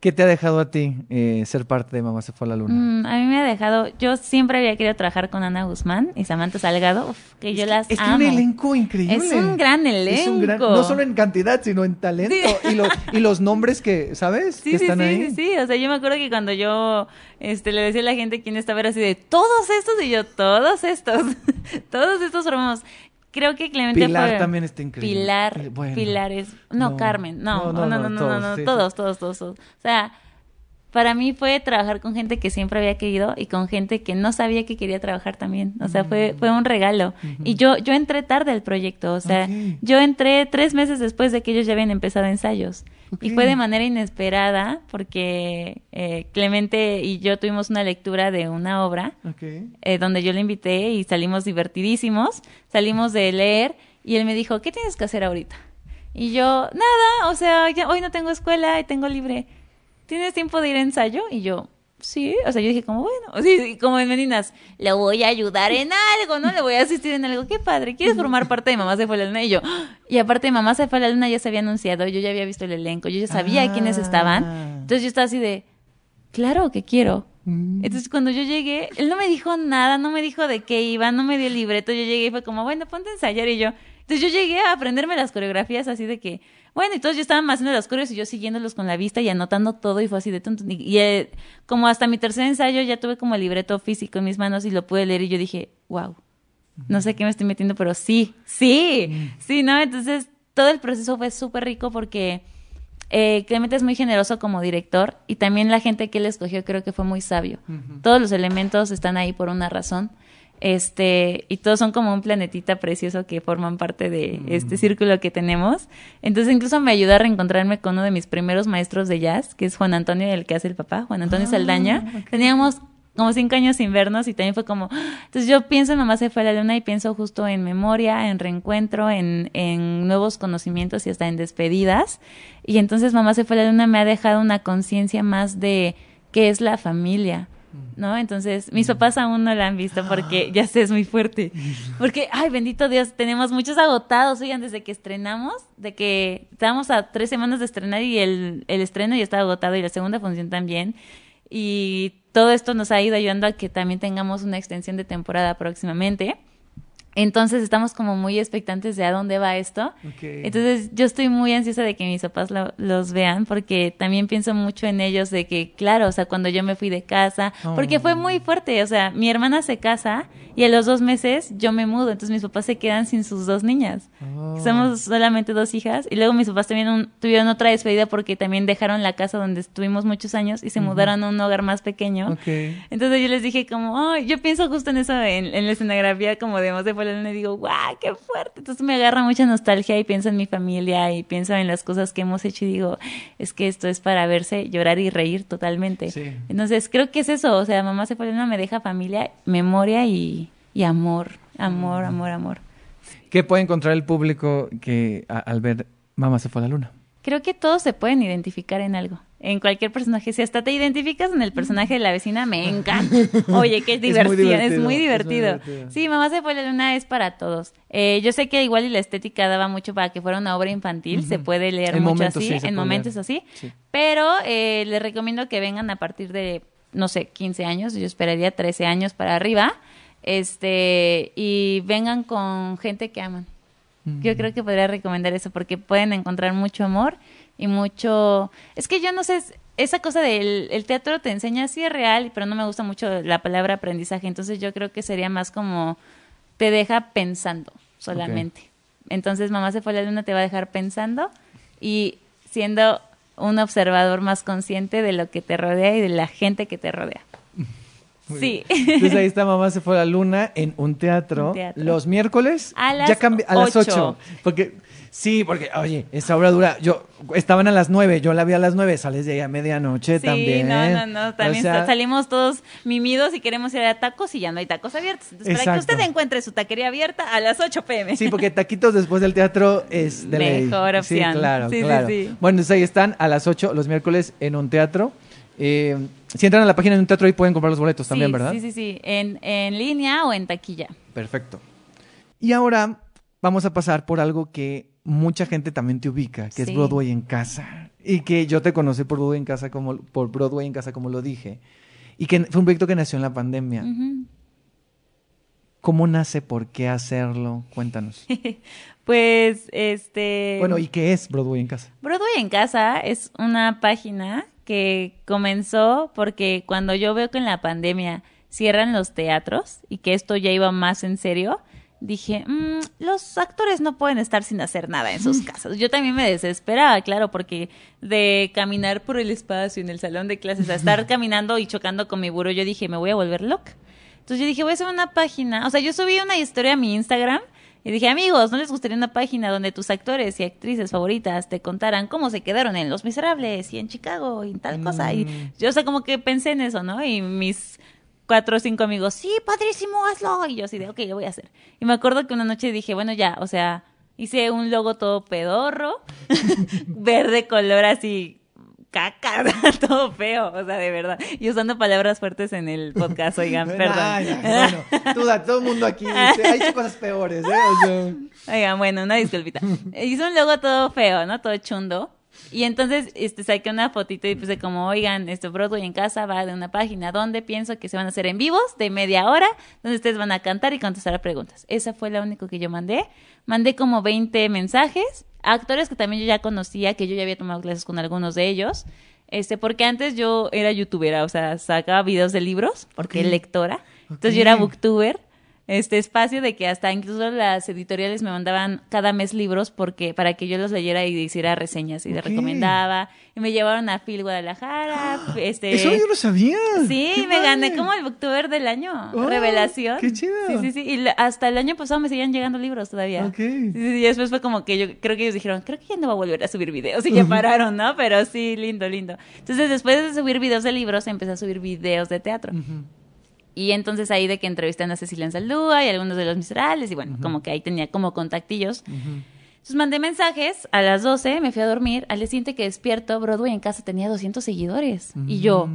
¿Qué te ha dejado a ti eh, ser parte de Mamá se fue a la luna? Mm, a mí me ha dejado, yo siempre había querido trabajar con Ana Guzmán y Samantha Salgado, uf, que yo las es que amo. un elenco increíble. Es un gran Es un gran- elenco. no solo en cantidad, sino en talento. Y, lo- y los nombres que, ¿sabes? Sí, que sí, están sí, ahí. sí, sí. O sea, yo me acuerdo que cuando yo este, le decía a la gente quién estaba, era así de todos estos y yo, todos estos, (laughs) todos estos formamos. Creo que Clemente Pilar fue- también está increíble. Pilar, Eh, bueno. Pilar es... No, No. Carmen, no, No, no, no, no, no, no, no, no, todos, sí, todos, todos, todos, todos. O sea, para mí fue trabajar con gente que siempre había querido y con gente que no sabía que quería trabajar también. O sea, fue, fue un regalo. Y yo, yo entré tarde al proyecto. O sea, yo entré tres meses después de que ellos ya habían empezado ensayos. Y fue de manera inesperada porque eh, Clemente y yo tuvimos una lectura de una obra eh, donde yo le invité y salimos divertidísimos, salimos de leer y él me dijo, ¿qué tienes que hacer ahorita? Y yo, nada, o sea, ya, hoy no tengo escuela y tengo libre. ¿Tienes tiempo de ir a ensayo? Y yo, sí, o sea, yo dije como, bueno, (laughs) sí, sí, como en Meninas, le voy a ayudar en algo, ¿no? Le voy a asistir en algo, qué padre, ¿quieres formar parte de Mamá se fue a la luna? Y yo, ¡ah! y aparte de Mamá se fue a la luna ya se había anunciado, yo ya había visto el elenco, yo ya sabía quiénes estaban, Ah. entonces yo estaba así de, claro que quiero. Mm. Entonces cuando yo llegué, él no me dijo nada, no me dijo de qué iba, no me dio el libreto, yo llegué y fue como, bueno, ponte a ensayar y yo. Entonces yo llegué a aprenderme las coreografías así de que, bueno, y todos yo estaban haciendo las coreos y yo siguiéndolos con la vista y anotando todo y fue así de tonto. Y, y, eh, como hasta mi tercer ensayo ya tuve como el libreto físico en mis manos y lo pude leer y yo dije, wow, no sé qué me estoy metiendo, pero sí, sí, sí, ¿no? Entonces todo el proceso fue súper rico porque eh, Clemente es muy generoso como director y también la gente que él escogió creo que fue muy sabio. Todos los elementos están ahí por una razón. Este, y todos son como un planetita precioso que forman parte de este círculo que tenemos. Entonces, incluso me ayudó a reencontrarme con uno de mis primeros maestros de jazz, que es Juan Antonio, el que hace el papá, Juan Antonio Saldaña. Teníamos como cinco años sin vernos y también fue como, (gasps) entonces yo pienso en Mamá se fue a la luna y pienso justo en memoria, en reencuentro, en, en nuevos conocimientos y hasta en despedidas. Y entonces Mamá se fue a la luna me ha dejado una conciencia más de qué es la familia. ¿No? Entonces, mis papás aún no la han visto porque ya sé, es muy fuerte. (laughs) Porque, ay, bendito Dios, tenemos muchos agotados. Oigan, desde que estrenamos, de que estábamos a tres semanas de estrenar y el, el estreno ya estaba agotado y la segunda función también. Y todo esto nos ha ido ayudando a que también tengamos una extensión de temporada próximamente. Entonces estamos como muy expectantes de a dónde va esto. Entonces yo estoy muy ansiosa de que mis papás lo- los vean porque también pienso mucho en ellos de que, claro, o sea, cuando yo me fui de casa, porque fue muy fuerte, o sea, mi hermana se casa y a los dos meses yo me mudo, entonces mis papás se quedan sin sus dos niñas. Oh. Somos solamente dos hijas y luego mis papás también un- tuvieron otra despedida porque también dejaron la casa donde estuvimos muchos años y se mudaron a un hogar más pequeño. Entonces yo les dije como, yo pienso justo en eso, en, en la escenografía como de Mos de Fue la Luna", y digo, guau, qué fuerte. Entonces me agarra mucha nostalgia y pienso en mi familia y pienso en las cosas que hemos hecho y digo, es que esto es para verse, llorar y reír totalmente. Sí. Entonces creo que es eso, o sea, Mamá se fue a la Luna me deja familia, memoria y, y amor, amor, amor, amor. ¿Qué puede encontrar el público que a- al ver Mamá se fue a la luna? Creo que todos se pueden identificar en algo. En cualquier personaje. Si hasta te identificas en el personaje de la vecina, me encanta. (laughs) Oye, qué diversión. Es muy divertido, es muy divertido. Sí, Mamá se fue a la luna es para todos. Eh, yo sé que igual y la estética daba mucho para que fuera una obra infantil. Se puede leer En mucho momentos así. sí, en momentos leer. así. Sí. Pero eh, les recomiendo que vengan a partir de, no sé, 15 años. Yo esperaría 13 años para arriba. Este, y vengan con gente que aman. Yo creo que podría recomendar eso porque pueden encontrar mucho amor y mucho... Es que yo no sé, es- esa cosa del el teatro te enseña, sí es real, pero no me gusta mucho la palabra aprendizaje, entonces yo creo que sería más como te deja pensando solamente. Entonces Mamá se fue a la luna te va a dejar pensando y siendo un observador más consciente de lo que te rodea y de la gente que te rodea. Sí. Entonces ahí está Mamá se fue a la luna en un teatro. Un teatro. Los miércoles. A las ya cambi- a las ocho. 8. Porque, sí, porque, oye, esa obra dura. Yo, estaban a las 9, yo la vi a las 9, sales de ahí a medianoche Sí, también. no, no, no. También O sea, sa- salimos todos mimidos y queremos ir a tacos y ya no hay tacos abiertos. Entonces, para que usted encuentre su taquería abierta a las 8 pm. Sí, porque taquitos después del teatro es de ley. Mejor opción. Sí, claro, Sí, sí, claro. sí. Bueno, entonces ahí están a las 8 los miércoles en un teatro. Eh, si entran a la página de un teatro ahí pueden comprar los boletos también, ¿verdad? Sí, sí, sí. En, en línea o en taquilla. Perfecto. Y ahora vamos a pasar por algo que mucha gente también te ubica, que es. Broadway en casa. Y que yo te conocí por Broadway en casa como, por Broadway en casa, como lo dije. Y que fue un proyecto que nació en la pandemia. ¿Cómo nace? ¿Por qué hacerlo? Cuéntanos. (laughs) Pues, este... Bueno, ¿y qué es Broadway en casa? Broadway en casa es una página que comenzó porque cuando yo veo que en la pandemia cierran los teatros y que esto ya iba más en serio, dije, "Mm, los actores no pueden estar sin hacer nada en sus (laughs) casas. Yo también me desesperaba, claro, porque de caminar por el espacio en el salón de clases a estar (laughs) caminando y chocando con mi burro, yo dije, me voy a volver loca. Entonces yo dije, voy a hacer una página. O sea, yo subí una historia a mi Instagram y dije, amigos, ¿no les gustaría una página donde tus actores y actrices favoritas te contaran cómo se quedaron en Los Miserables y en Chicago y tal cosa? Y yo, o sea, como que pensé en eso, ¿no? Y mis cuatro o cinco amigos, sí, padrísimo, hazlo. Y yo así de, ok, lo voy a hacer. Y me acuerdo que una noche dije, bueno, ya, o sea, hice un logo todo pedorro, (laughs) verde color así caca, (laughs) todo feo, o sea, de verdad. Y usando palabras fuertes en el podcast, oigan, perdón. Ay, ay, bueno, tú, da- todo el mundo aquí dice, hay cosas peores, ¿eh? O sea, Oigan, bueno, una disculpita. Hice un logo todo feo, ¿no? Todo chundo. Y entonces este, saqué una fotito y puse como, oigan, esto Broadway en casa va de una página donde pienso que se van a hacer en vivos de media hora, donde ustedes van a cantar y contestar preguntas. Esa fue la única que yo mandé. Mandé como 20 mensajes a actores que también yo ya conocía, que yo ya había tomado clases con algunos de ellos. Este, porque antes yo era youtubera, o sea, sacaba videos de libros, porque lectora. Entonces yo era Ok. booktuber este espacio de que hasta incluso las editoriales me mandaban cada mes libros porque para que yo los leyera y hiciera reseñas y les recomendaba y me llevaron a Phil Guadalajara (gasps) este Eso yo lo sabía. sí me gané como el booktuber del año Oh, revelación qué chido. sí sí sí y hasta el año pasado me seguían llegando libros todavía Ok. Sí, sí, y después fue como que yo creo que ellos dijeron, creo que ya no va a volver a subir videos y ya pararon, ¿no? Pero sí, lindo, lindo. Entonces, después de subir videos de libros, empecé a subir videos de teatro. Ujú. Y entonces ahí de que entrevistan a Cecilia Saldúa y algunos de los miserables y bueno, como que ahí tenía como contactillos. Entonces mandé mensajes a las 12, me fui a dormir, al día siguiente que despierto, Broadway en casa tenía 200 seguidores. Y yo,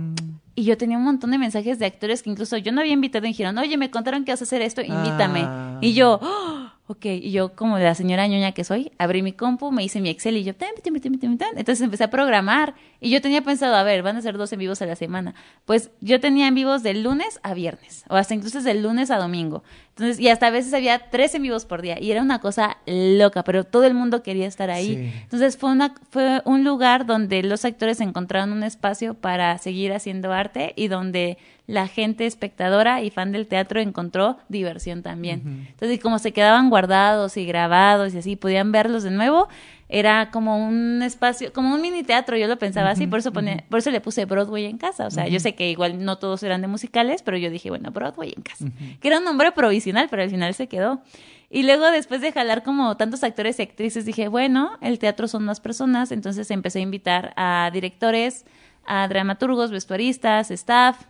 y yo tenía un montón de mensajes de actores que incluso yo no había invitado y dijeron, oye, me contaron que vas a hacer esto, invítame. Ah. Y yo, "Oh, ok, y yo como la señora ñoña que soy, abrí mi compu, me hice mi Excel y yo, tan, tan, tan, entonces empecé a programar y yo tenía pensado, a ver, van a ser dos en vivos a la semana. Pues yo tenía en vivos del lunes a viernes, o hasta incluso del lunes a domingo. Entonces, y hasta a veces había tres en vivos por día y era una cosa loca, pero todo el mundo quería estar ahí. Sí. Entonces fue, una, fue un lugar donde los actores encontraron un espacio para seguir haciendo arte y donde la gente espectadora y fan del teatro encontró diversión también. Entonces, y como se quedaban guardados y grabados y así, podían verlos de nuevo, era como un espacio, como un mini teatro, yo lo pensaba así, por eso pone, por eso le puse Broadway en casa. O sea, yo sé que igual no todos eran de musicales, pero yo dije, bueno, Broadway en casa. Que era un nombre provisional, pero al final se quedó. Y luego después de jalar como tantos actores y actrices, dije, bueno, el teatro son más personas, entonces empecé a invitar a directores, a dramaturgos, vestuaristas, staff.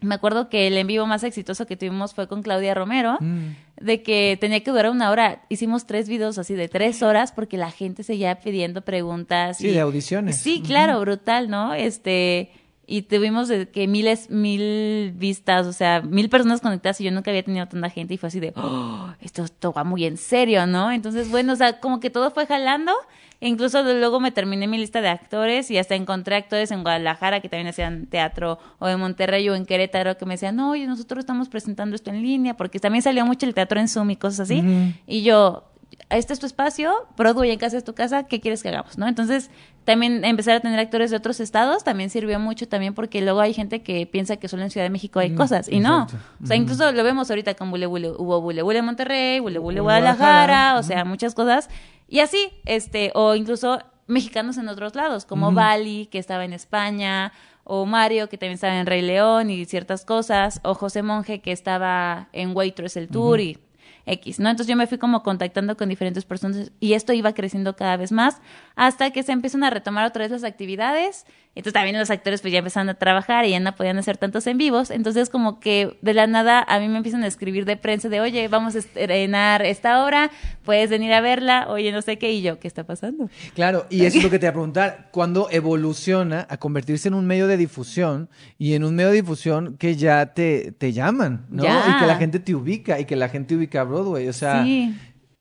Me acuerdo que el en vivo más exitoso que tuvimos fue con Claudia Romero, Mm. de que tenía que durar una hora. Hicimos tres videos así de tres horas porque la gente seguía pidiendo preguntas. Sí, y- de audiciones. Sí, claro, brutal, ¿no? Este, y tuvimos de que miles, mil vistas, o sea, mil personas conectadas y yo nunca había tenido tanta gente y fue así de, oh, esto, esto va muy en serio, ¿no? Entonces, bueno, o sea, como que todo fue jalando. Incluso luego me terminé mi lista de actores y hasta encontré actores en Guadalajara que también hacían teatro o en Monterrey o en Querétaro que me decían, no, oye, nosotros estamos presentando esto en línea porque también salió mucho el teatro en Zoom y cosas así. Y yo, este es tu espacio, Broadway en casa es tu casa, ¿qué quieres que hagamos? ¿no? Entonces, también empezar a tener actores de otros estados también sirvió mucho también porque luego hay gente que piensa que solo en Ciudad de México hay Mm, cosas y no. O sea, incluso lo vemos ahorita con Bule Bule, hubo Bule Bule Monterrey, Bule Bule Guadalajara, Guadalajara, o sea, muchas cosas. Y así, este, o incluso mexicanos en otros lados, como Bali, que estaba en España, o Mario, que también estaba en Rey León y ciertas cosas, o José Monje, que estaba en Waitress el Tour y X, ¿no? Entonces yo me fui como contactando con diferentes personas y esto iba creciendo cada vez más hasta que se empiezan a retomar otra vez las actividades. Entonces también los actores pues ya empezaron a trabajar y ya no podían hacer tantos en vivos. Entonces como que de la nada a mí me empiezan a escribir de prensa de, oye, vamos a estrenar esta obra, puedes venir a verla, oye, no sé qué, y yo, ¿qué está pasando? Claro, y eso es lo que te iba a preguntar. ¿Cuándo evoluciona a convertirse en un medio de difusión y en un medio de difusión que ya te, te llaman, ¿no? Ya. Y que la gente te ubica y que la gente ubica a Broadway. O sea, sí.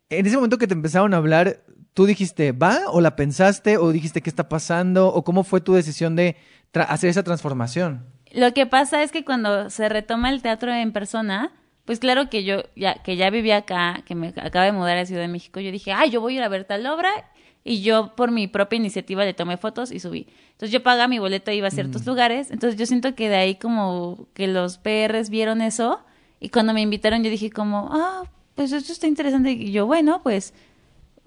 en ese momento que te empezaron a hablar, ¿tú dijiste va o la pensaste o dijiste qué está pasando o cómo fue tu decisión de hacer esa transformación? Lo que pasa es que cuando se retoma el teatro en persona, pues claro que yo ya que ya vivía acá, que me acaba de mudar a Ciudad de México, yo dije, ay, yo voy a ir a ver tal obra y yo por mi propia iniciativa le tomé fotos y subí. Entonces yo pagaba mi boleto, iba a ciertos lugares, entonces yo siento que de ahí como que los PRs vieron eso y cuando me invitaron yo dije como, ah, pues esto está interesante y yo, bueno, pues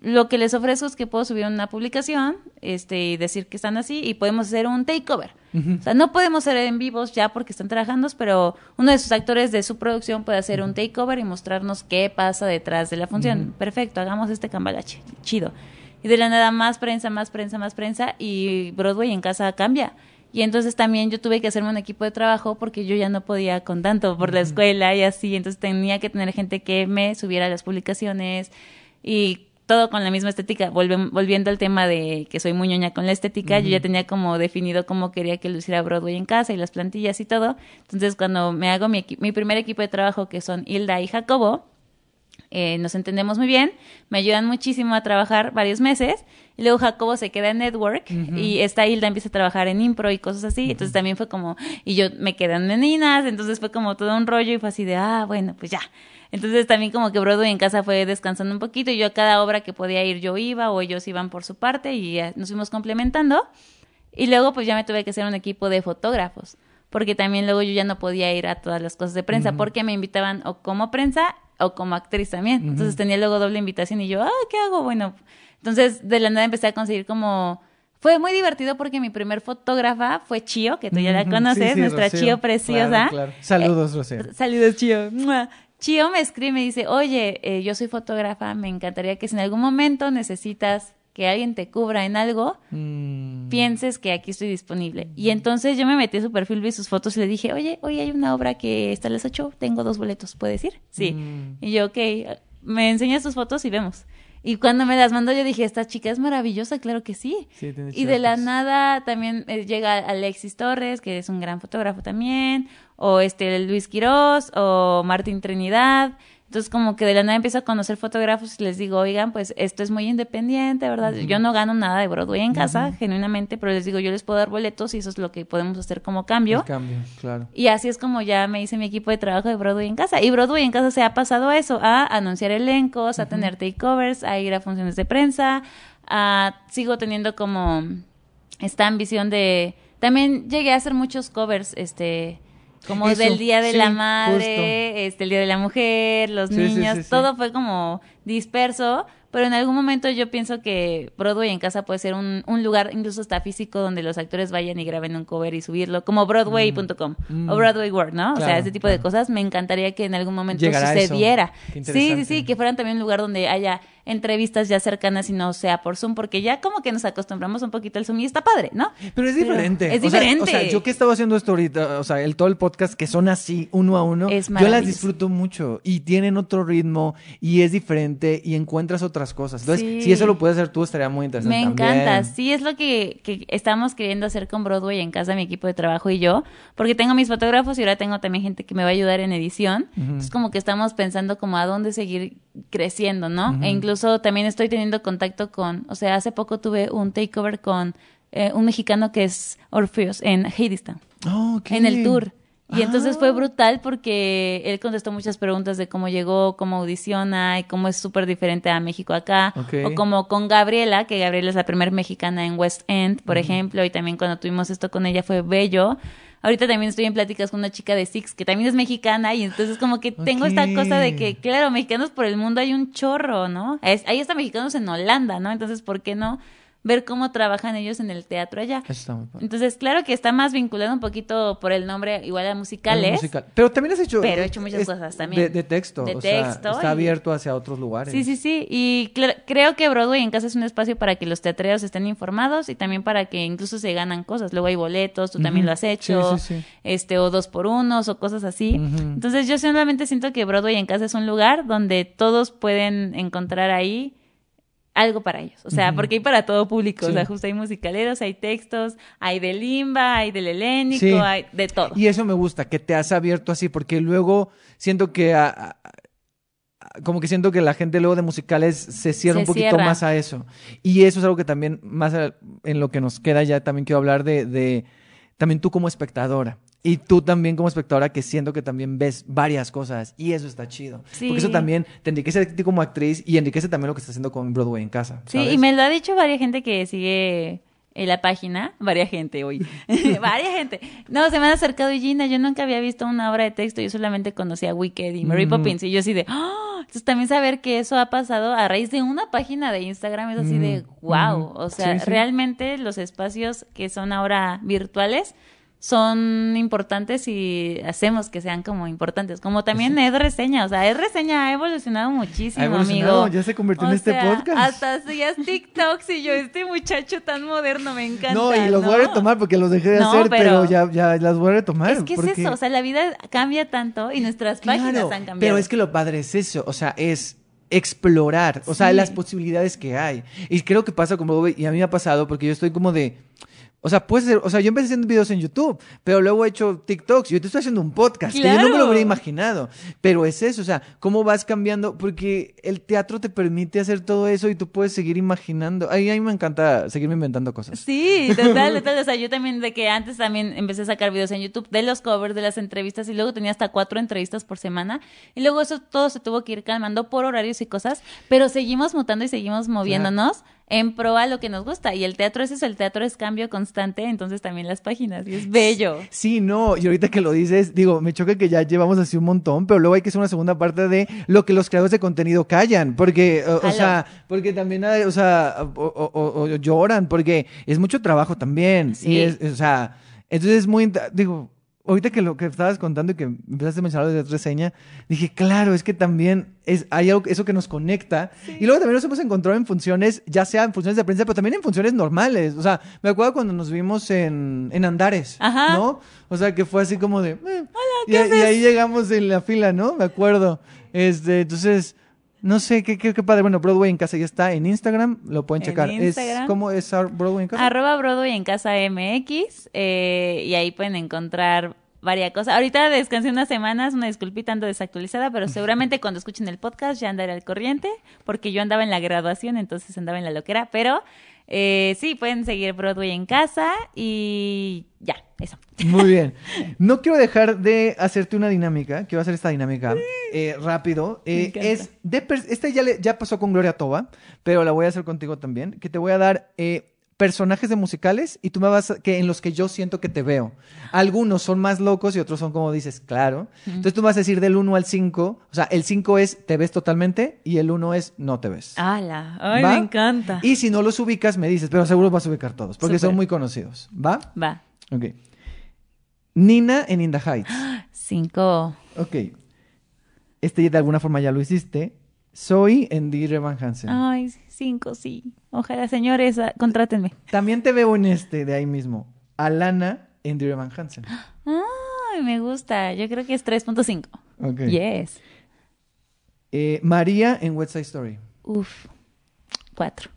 lo que les ofrezco es que puedo subir una publicación este, y decir que están así y podemos hacer un takeover. O sea, no podemos ser en vivos ya porque están trabajando, pero uno de sus actores de su producción puede hacer un takeover y mostrarnos qué pasa detrás de la función. Perfecto, hagamos este cambalache. Chido. Y de la nada más prensa, más prensa, más prensa y Broadway en casa cambia. Y entonces también yo tuve que hacerme un equipo de trabajo porque yo ya no podía con tanto por la escuela y así. Entonces tenía que tener gente que me subiera las publicaciones y todo con la misma estética. Volve- volviendo al tema de que soy muy ñoña con la estética, yo ya tenía como definido cómo quería que lo hiciera Broadway en casa y las plantillas y todo. Entonces cuando me hago mi primer equipo de trabajo, que son Hilda y Jacobo, eh, nos entendemos muy bien, me ayudan muchísimo a trabajar varios meses. Y luego Jacobo se queda en Network y esta Hilda empieza a trabajar en impro y cosas así. Entonces también fue como, y yo me quedé en meninas, entonces fue como todo un rollo y fue así de, ah, bueno, pues ya. Entonces también como que Broadway en casa fue descansando un poquito y yo a cada obra que podía ir yo iba o ellos iban por su parte y ya nos fuimos complementando. Y luego pues ya me tuve que hacer un equipo de fotógrafos, porque también luego yo ya no podía ir a todas las cosas de prensa, porque me invitaban o como prensa o como actriz también. Entonces tenía luego doble invitación y yo, ah, ¿qué hago? Bueno, entonces de la nada empecé a conseguir como... Fue muy divertido porque mi primer fotógrafa fue Chio, que tú ya la conoces, sí, sí, nuestra Rocío. Chio preciosa. Claro, claro. Saludos, Rocío. Saludos, Chio. Chio me escribe y me dice, oye, eh, yo soy fotógrafa, me encantaría que si en algún momento necesitas que alguien te cubra en algo, Mm, pienses que aquí estoy disponible. Y entonces yo me metí a su perfil, vi sus fotos y le dije, oye, hoy hay una obra que está a las 8, tengo dos boletos, ¿puedes ir? Sí. Mm. Y yo, ok, me enseñas tus fotos y vemos. Y cuando me las mandó yo dije, esta chica es maravillosa, claro que sí. Sí, tiene y de la nada también eh, llega Alexis Torres, que es un gran fotógrafo también, o este Luis Quirós, o Martín Trinidad. Entonces como que de la nada empiezo a conocer fotógrafos y les digo, oigan, pues esto es muy independiente, ¿verdad? Yo no gano nada de Broadway en casa, genuinamente, pero les digo, yo les puedo dar boletos y eso es lo que podemos hacer como cambio. El cambio, claro. Y así es como ya me hice mi equipo de trabajo de Broadway en casa. Y Broadway en casa se ha pasado a eso, a anunciar elencos, a tener takeovers, a ir a funciones de prensa, a sigo teniendo como esta ambición de también llegué a hacer muchos covers, este como Eso, del Día de sí, la justo. Madre, este el Día de la Mujer, los Sí, niños, sí, todo fue como disperso, pero en algún momento yo pienso que Broadway en casa puede ser un, un lugar incluso hasta físico donde los actores vayan y graben un cover y subirlo, como broadway.com Mm. o Broadway World, ¿no? o sea, ese tipo de cosas me encantaría que en algún momento sucediera. Sí, sí, sí, que fueran también un lugar donde haya entrevistas ya cercanas y no sea por Zoom, porque ya como que nos acostumbramos un poquito al Zoom y está padre, ¿no? Pero es Pero diferente. es O sea, diferente. O sea, yo que estaba haciendo esto ahorita, o sea, el todo el podcast que son así, uno a uno, Es yo las disfruto mucho y tienen otro ritmo y es diferente y encuentras otras cosas. Entonces, Sí. si eso lo puedes hacer tú, estaría muy interesante. Me también. encanta, sí, es lo que, que estamos queriendo hacer con Broadway en casa, mi equipo de trabajo y yo, porque tengo mis fotógrafos y ahora tengo también gente que me va a ayudar en edición. Es como que estamos pensando como a dónde seguir creciendo, ¿no? E incluso también estoy teniendo contacto con, o sea, hace poco tuve un takeover con eh, un mexicano que es Orpheus en Hadestown Oh, ok. en el tour. Y entonces fue Ah. brutal porque él contestó muchas preguntas de cómo llegó, cómo audiciona y cómo es súper diferente a México acá. Ok. O como con Gabriela, que Gabriela es la primera mexicana en West End, por ejemplo, y también cuando tuvimos esto con ella fue bello. Ahorita también estoy en pláticas con una chica de Six que también es mexicana y entonces como que tengo esta Ok. cosa de que, claro, mexicanos por el mundo hay un chorro, ¿no? Es- Hay hasta mexicanos en Holanda, ¿no? Entonces, ¿por qué no ver cómo trabajan ellos en el teatro allá? Eso está muy padre. Entonces, claro que está más vinculado un poquito por el nombre, igual a musicales. Musical. Pero también has hecho. Pero he hecho muchas es- cosas también. De, de texto. De o sea, texto está y- abierto hacia otros lugares. Sí, sí, sí. Y creo que Broadway en casa es un espacio para que los teatreros estén informados y también para que incluso se ganan cosas. Luego hay boletos, tú también lo has hecho. Sí, sí, sí. Este, o dos por unos o cosas así. Entonces, yo solamente siento que Broadway en casa es un lugar donde todos pueden encontrar ahí algo para ellos. O sea, porque hay para todo público. Sí. O sea, justo hay musicaleros, hay textos, hay de limba, hay del helénico, Sí. hay de todo. Y eso me gusta, que te has abierto así, porque luego siento que a- a- como que siento que la gente luego de musicales se cierra Se un poquito cierra. más a eso. Y eso es algo que también, más a- en lo que nos queda ya, también quiero hablar de, de también tú como espectadora. Y tú también como espectadora que siento que también ves varias cosas y eso está chido. Sí. Porque eso también te enriquece a ti como actriz y enriquece también lo que estás haciendo con Broadway en casa. Sí, y me lo ha dicho varias gente que sigue en la página. Varias gente hoy. (laughs) varias gente. No, se me han acercado y Gina, yo nunca había visto una obra de texto. Yo solamente conocía a Wicked y Mary Mm. Poppins. Y yo así de, ¡ah! Entonces también saber que eso ha pasado a raíz de una página de Instagram es así de, Mm, wow. mm. O sea, Sí, sí. realmente los espacios que son ahora virtuales son importantes y hacemos que sean como importantes. Como también Ed Reseña, o sea, Ed Reseña ha evolucionado muchísimo, Ha evolucionado, amigo. ya se convirtió O en este podcast. Hasta hacías TikToks y yo, este muchacho tan moderno, me encanta. No, y los voy a ¿no? retomar porque los dejé de No, hacer, pero, pero- ya, ya las voy a retomar. Es que porque- es eso, o sea, la vida cambia tanto y nuestras páginas han cambiado. Pero es que lo padre es eso, o sea, es explorar, o sea, Sí. las posibilidades que hay. Y creo que pasa como, y a mí me ha pasado porque yo estoy como de, o sea, puede ser, o sea, yo empecé haciendo videos en YouTube, pero luego he hecho TikToks y ahorita estoy haciendo un podcast, que yo no me lo hubiera imaginado. Pero es eso, o sea, cómo vas cambiando, porque el teatro te permite hacer todo eso y tú puedes seguir imaginando. A mí, a mí me encanta seguirme inventando cosas. Sí, total, (laughs) total. O sea, yo también de que antes también empecé a sacar videos en YouTube de los covers, de las entrevistas y luego tenía hasta cuatro entrevistas por semana y luego eso todo se tuvo que ir calmando por horarios y cosas, pero seguimos mutando y seguimos moviéndonos en pro a lo que nos gusta y el teatro es eso, el teatro es cambio constante, entonces también las páginas y es bello. Sí, no, y ahorita que lo dices, digo, me choca que ya llevamos así un montón, pero luego hay que hacer una segunda parte de lo que los creadores de contenido callan, porque, o, sea, porque también, hay, o sea, o, lloran, porque es mucho trabajo también, Sí. y es, o sea, entonces es muy, digo, ahorita que lo que estabas contando y que empezaste a mencionar de reseña, dije, claro, es que también es, hay algo, eso que nos conecta, y luego también nos hemos encontrado en funciones, ya sea en funciones de prensa, pero también en funciones normales, o sea, me acuerdo cuando nos vimos en, en Andares, Ajá. ¿no? O sea, que fue así como de... eh, y, y ahí llegamos en la fila, ¿no? Me acuerdo. Este, entonces, no sé, qué, qué, qué padre. Bueno, Broadway en casa ya está en Instagram, lo pueden En checar. Es. ¿Cómo es Broadway en casa? Arroba Broadway en casa MX eh, y ahí pueden encontrar varias cosas. Ahorita descansé unas semanas, una disculpita ando desactualizada, pero (laughs) seguramente cuando escuchen el podcast ya andaré al corriente, porque yo andaba en la graduación, entonces andaba en la loquera, pero eh, sí, pueden seguir Broadway en casa y ya, eso. Muy bien. (laughs) No quiero dejar de hacerte una dinámica. Quiero hacer esta dinámica eh, rápido. Eh, es de esta ya, le- ya pasó con Gloria Toba, pero la voy a hacer contigo también. Que te voy a dar eh, personajes de musicales y tú me vas a- que en los que yo siento que te veo. Algunos son más locos y otros son como dices, claro. Entonces tú vas a decir del 1 al 5. O sea, el 5 es te ves totalmente y el 1 es no te ves. ¡Hala! ¡Ay, ¿Va? me encanta! Y si no los ubicas, me dices, pero seguro vas a ubicar todos, porque son muy conocidos. ¿Va? Va, Ok. Nina en In the Heights. (gasps) cinco. Ok. Este de alguna forma ya lo hiciste. Soy en Dear Evan Hansen. Ay, cinco, sí. Ojalá, señores, ah, contrátenme. También te veo en este de ahí mismo. Alana en Dear Evan Hansen. Ay, me gusta. Yo creo que es 3.5. Ok. Yes. Eh, María en West Side Story. Uf. Cuatro.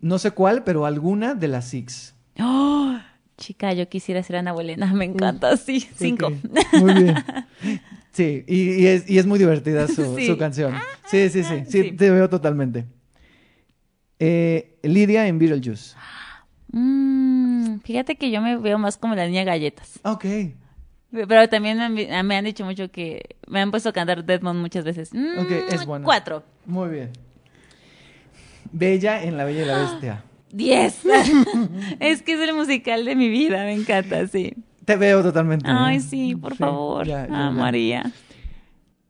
No sé cuál, pero alguna de las Six. ¡Oh! Chica, yo quisiera ser Ana Bolena. (laughs) Me encanta. Sí, cinco. Muy bien. (laughs) Sí, y, y es, y es muy divertida su, (laughs) Sí. su canción. Sí, sí, sí, sí, Sí. te veo totalmente. Eh, Lidia en Beetlejuice. Mm, fíjate que yo me veo más como la niña galletas. Ok. Pero también me han, me han dicho mucho que me han puesto a cantar Deadmond muchas veces. Mm, Ok, es buena. Cuatro. Muy bien. Bella en La Bella y la Bestia. (gasps) Diez. (laughs) es que es el musical de mi vida. Me encanta, sí. Te veo totalmente. Ay, ¿eh? sí, por Sí, favor. ya, ya, ah, ya. María.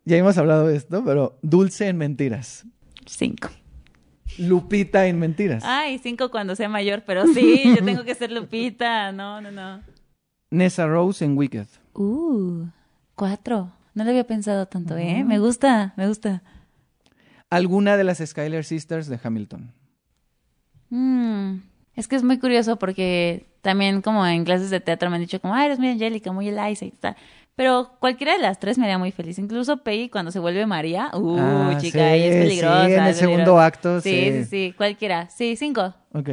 Ya hemos hablado de esto, pero Dulce en Mentiras. Cinco. Lupita en Mentiras. Ay, cinco cuando sea mayor, pero sí, (laughs) yo tengo que ser Lupita. No, no, no. Nessa Rose en Wicked. Uh, cuatro. No lo había pensado tanto, ¿eh? Me gusta, me gusta. Alguna de las Skyler Sisters de Hamilton. Mm, es que es muy curioso porque también como en clases de teatro me han dicho como, ah, eres muy angélica, muy Eliza y tal. Pero cualquiera de las tres me haría muy feliz. Incluso Peggy cuando se vuelve María. Uh, Ah, chica, sí, es peligrosa. sí, en el segundo peligrosa. acto, Sí, sí. sí, sí, cualquiera. Sí, cinco. Ok.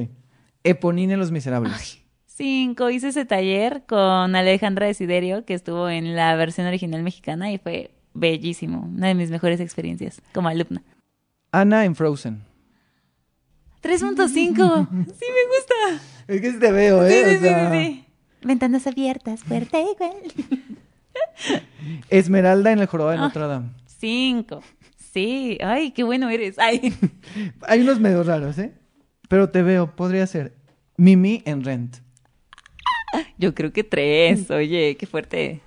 Eponine Los Miserables. Cinco. Hice ese taller con Alejandra Desiderio, que estuvo en la versión original mexicana y fue bellísimo. Una de mis mejores experiencias como alumna. Ana en Frozen. 3.5. (laughs) Sí, me gusta. Es que sí te veo, ¿eh? sí, O sí, sea, sí, sí. Ventanas abiertas, fuerte igual. (laughs) Esmeralda en el jorobado de Ah. Notre Dame. Cinco. Sí. Ay, qué bueno eres. Ay. (laughs) Hay unos medio raros, ¿eh? Pero te veo, podría ser. Mimi en Rent. Yo creo que tres. Oye, qué fuerte.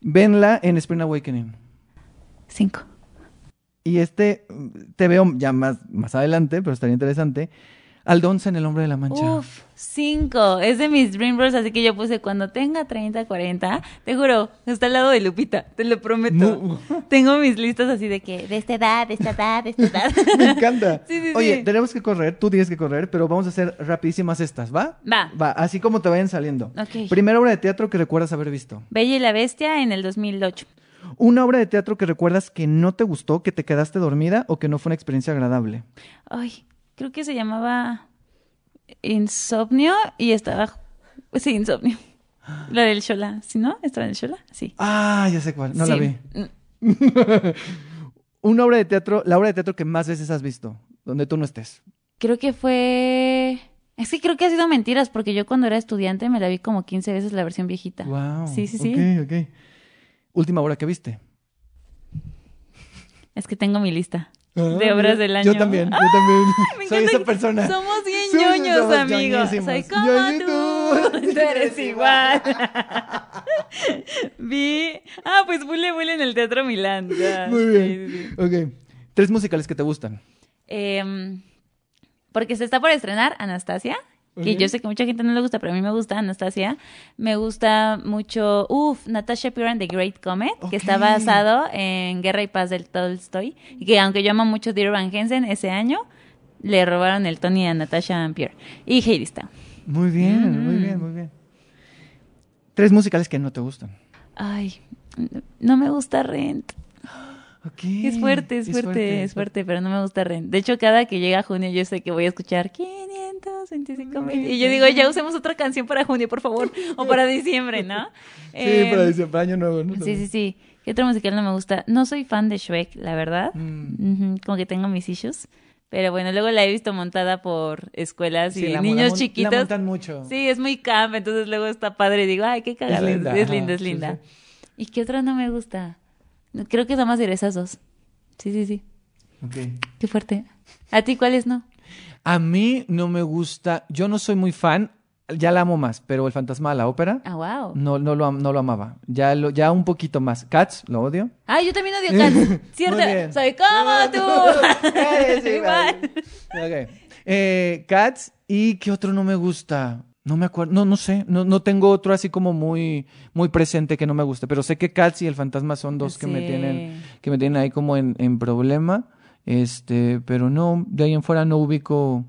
Venla en Spring Awakening. Cinco. Y este te veo ya más, más adelante, pero estaría interesante. Aldonza en El Hombre de la Mancha. Uf, cinco. Es de mis Dream Rolls, así que yo puse cuando tenga 30, 40. Te juro, está al lado de Lupita, te lo prometo. (laughs) Tengo mis listas así de que de esta edad, de esta edad, de esta edad. (laughs) Me encanta. (laughs) Sí, sí, Oye, sí. tenemos que correr, tú tienes que correr, pero vamos a hacer rapidísimas estas, ¿va? Va. Va, así como te vayan saliendo. Ok. Primera obra de teatro que recuerdas haber visto. Bella y la Bestia en el 2008. Una obra de teatro que recuerdas que no te gustó, que te quedaste dormida o que no fue una experiencia agradable. Ay, creo que se llamaba Insomnio y estaba... Sí, Insomnio. (gasps) La del Shola, ¿sí no? ¿Estaba en el Shola? Sí. Ah, ya sé cuál, no la Sí. vi. Mm, (laughs) Una obra de teatro, la obra de teatro que más veces has visto, donde tú no estés. Creo que fue... Es que creo que ha sido mentiras, porque yo cuando era estudiante me la vi como 15 veces la versión viejita. Wow. Sí, sí, sí. Ok, ok. Última obra que viste. Es que tengo mi lista Ah, de obras del año. Yo también, yo también. Me Soy esa persona. Somos bien ñoños, somos amigos. Soy como tú. (laughs) tú. Eres igual. (laughs) Vi. Ah, pues Bule Bule en el Teatro Milán. ya. Muy bien. sí, sí. Ok. Tres musicales que te gustan. Em, porque se está por estrenar Anastasia. Que yo sé que mucha gente no le gusta, pero a mí me gusta Anastasia. Me gusta mucho, uff, Natasha Piran The Great Comet, que está basado en Guerra y Paz del Tolstoy. Y que aunque yo amo mucho Dear Van Hensen, ese año le robaron el Tony a Natasha Pierre. Y Hadestown. Muy bien, muy Mm. bien, muy bien. Tres musicales que no te gustan. Ay, no me gusta Rent. Es fuerte, es, fuerte, es fuerte, pero no me gusta Rent. De hecho, cada que llega junio yo sé que voy a escuchar 525 mil. Y yo digo, ya usemos otra canción para junio, por favor. (laughs) O para diciembre, ¿no? (laughs) Sí, Eh, para diciembre, año nuevo, ¿no? Sí, sí, sí. ¿Qué otro musical no me gusta? No soy fan de Shrek, la verdad. Mm. Como que tengo mis issues. Pero bueno, luego la he visto montada por escuelas y Sí, la- la niños chiquitos. La montan mucho. Sí, es muy camp, entonces luego está padre y digo, ay, qué cagada. Es linda, linda, es linda. sí, sí. ¿Y qué otra no me gusta? Creo que nada más diré esas dos. Sí, sí, sí. Ok. Qué fuerte. ¿A ti cuáles no? A mí no me gusta, yo no soy muy fan, ya la amo más, pero El Fantasma de la Ópera Ah, wow. no, no, lo, no lo amaba. Ya, lo, ya un poquito más. Cats, lo odio. Ah, yo también odio Cats. (laughs) (laughs) ¿Cierto? Muy bien. Soy como tú. Eres (laughs) Igual. Ok. Eh, Cats, ¿y qué otro no me gusta? No me acuerdo, no, no sé, no, no tengo otro así como muy, muy presente que no me guste, pero sé que Cats y El Fantasma son dos que me tienen, que me tienen ahí como en, en problema, este, pero no, de ahí en fuera no ubico,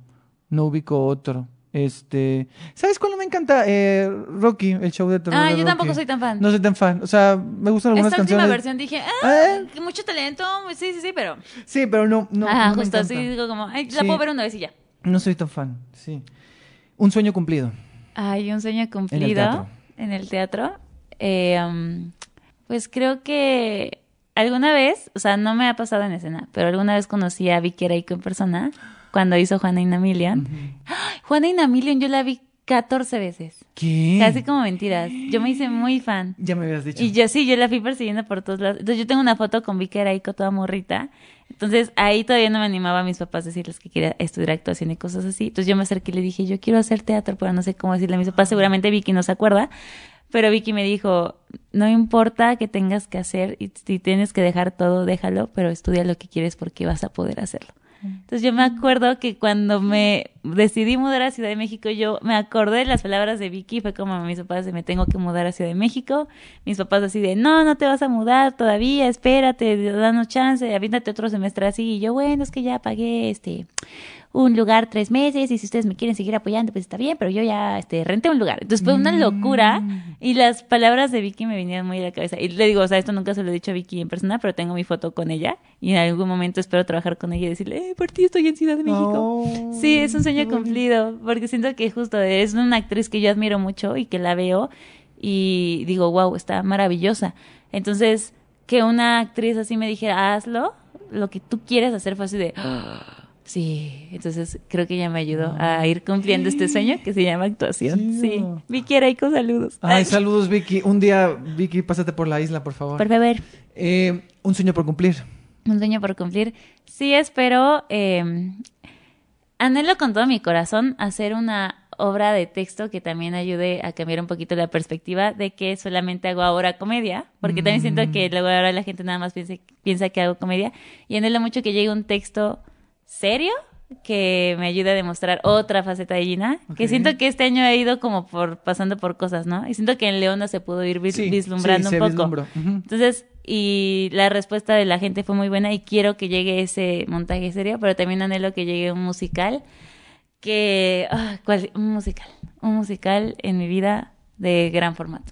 no ubico otro. Este, ¿sabes cuál no me encanta? Eh, Rocky, el show de terror. Ah, de yo Rocky. tampoco soy tan fan. No soy tan fan, o sea, me gustan algunas Esta última canciones. versión dije, ah, ¿Eh? que mucho talento. Sí, sí, sí, pero. Sí, pero no, no, Ajá, no justo así digo como, ay, la Sí. puedo ver una vez y ya. No soy tan fan, sí. Un sueño cumplido. Ay, un sueño cumplido teatro. en el teatro. Eh, um, pues creo que alguna vez, o sea, no me ha pasado en escena, pero alguna vez conocí a Vicky Ereiko en persona cuando hizo Juana y Namillion. ¡Ay! Juana y yo la vi 14 veces. ¿Qué? Casi como mentiras. Yo me hice muy fan. Ya me habías dicho. Y yo sí, yo la fui persiguiendo por todos lados. Entonces yo tengo una foto con Vicky Ereiko toda morrita. Entonces ahí todavía no me animaba a mis papás a decirles que quería estudiar actuación y cosas así. Entonces yo me acerqué y le dije, yo quiero hacer teatro, pero no sé cómo decirle a mis papás. Seguramente Vicky no se acuerda. Pero Vicky me dijo, no importa que tengas que hacer y si tienes que dejar todo, déjalo, pero estudia lo que quieres porque vas a poder hacerlo. Entonces yo me acuerdo que cuando me decidí mudar a Ciudad de México, yo me acordé de las palabras de Vicky, fue como a mis papás de me tengo que mudar a Ciudad de México, mis papás así de no, no te vas a mudar todavía, espérate, danos chance, avíntate otro semestre así, y yo bueno, es que ya pagué este un lugar tres meses y si ustedes me quieren seguir apoyando pues está bien, pero yo ya este renté un lugar. Entonces fue una locura y las palabras de Vicky me vinieron muy a la cabeza. Y le digo, o sea, esto nunca se lo he dicho a Vicky en persona, pero tengo mi foto con ella y en algún momento espero trabajar con ella y decirle, eh, por ti estoy en Ciudad de México. Oh, sí, es un sueño cumplido, porque siento que justo es una actriz que yo admiro mucho y que la veo y digo, wow, está maravillosa. Entonces, que una actriz así me dijera, hazlo, lo que tú quieres hacer fue así de, "Ah, (gasps) sí, entonces creo que ella me ayudó a ir cumpliendo este sueño que se llama actuación. Sí. Vicky Araiko, saludos. Ay, (laughs) saludos, Vicky. Un día, Vicky, pásate por la isla, por favor. Por favor. Eh, un sueño por cumplir. Un sueño por cumplir. Sí, espero. eh, anhelo con todo mi corazón hacer una obra de texto que también ayude a cambiar un poquito la perspectiva de que solamente hago ahora comedia, porque también siento que luego ahora la gente nada más piensa, piensa que hago comedia y anhelo mucho que llegue un texto serio que me ayude a demostrar otra faceta de Gina, que siento que este año he ido como por pasando por cosas, ¿no? Y siento que en Leona se pudo ir vis- Sí, vislumbrando sí, un poco. Entonces, y la respuesta de la gente fue muy buena y quiero que llegue ese montaje serio, pero también anhelo que llegue un musical que ah, ¿cuál? un musical, un musical en mi vida de gran formato.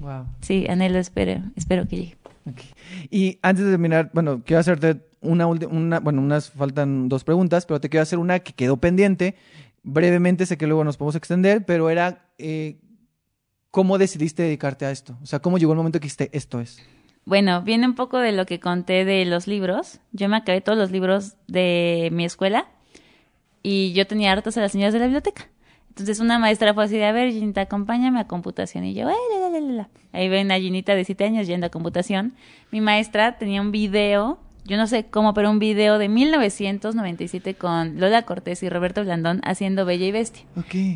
Wow. Sí, anhelo, espero, espero que llegue. Ok. Y antes de terminar, bueno, quiero hacerte una una, bueno, unas faltan dos preguntas, pero te quiero hacer una que quedó pendiente. Brevemente, sé que luego nos podemos extender, pero era eh, ¿cómo decidiste dedicarte a esto? O sea, ¿cómo llegó el momento que dijiste esto es? Bueno, viene un poco de lo que conté de los libros. Yo me acabé todos los libros de mi escuela y yo tenía hartas a las señoras de la biblioteca. Entonces una maestra fue así de, a ver, Ginita, acompáñame a computación. Y yo, "Ay, la, la, la, la, la". Ahí ven a Ginita de 7 años yendo a computación. Mi maestra tenía un video, yo no sé cómo, pero un video de 1997 con Lola Cortés y Roberto Blandón haciendo Bella y Bestia.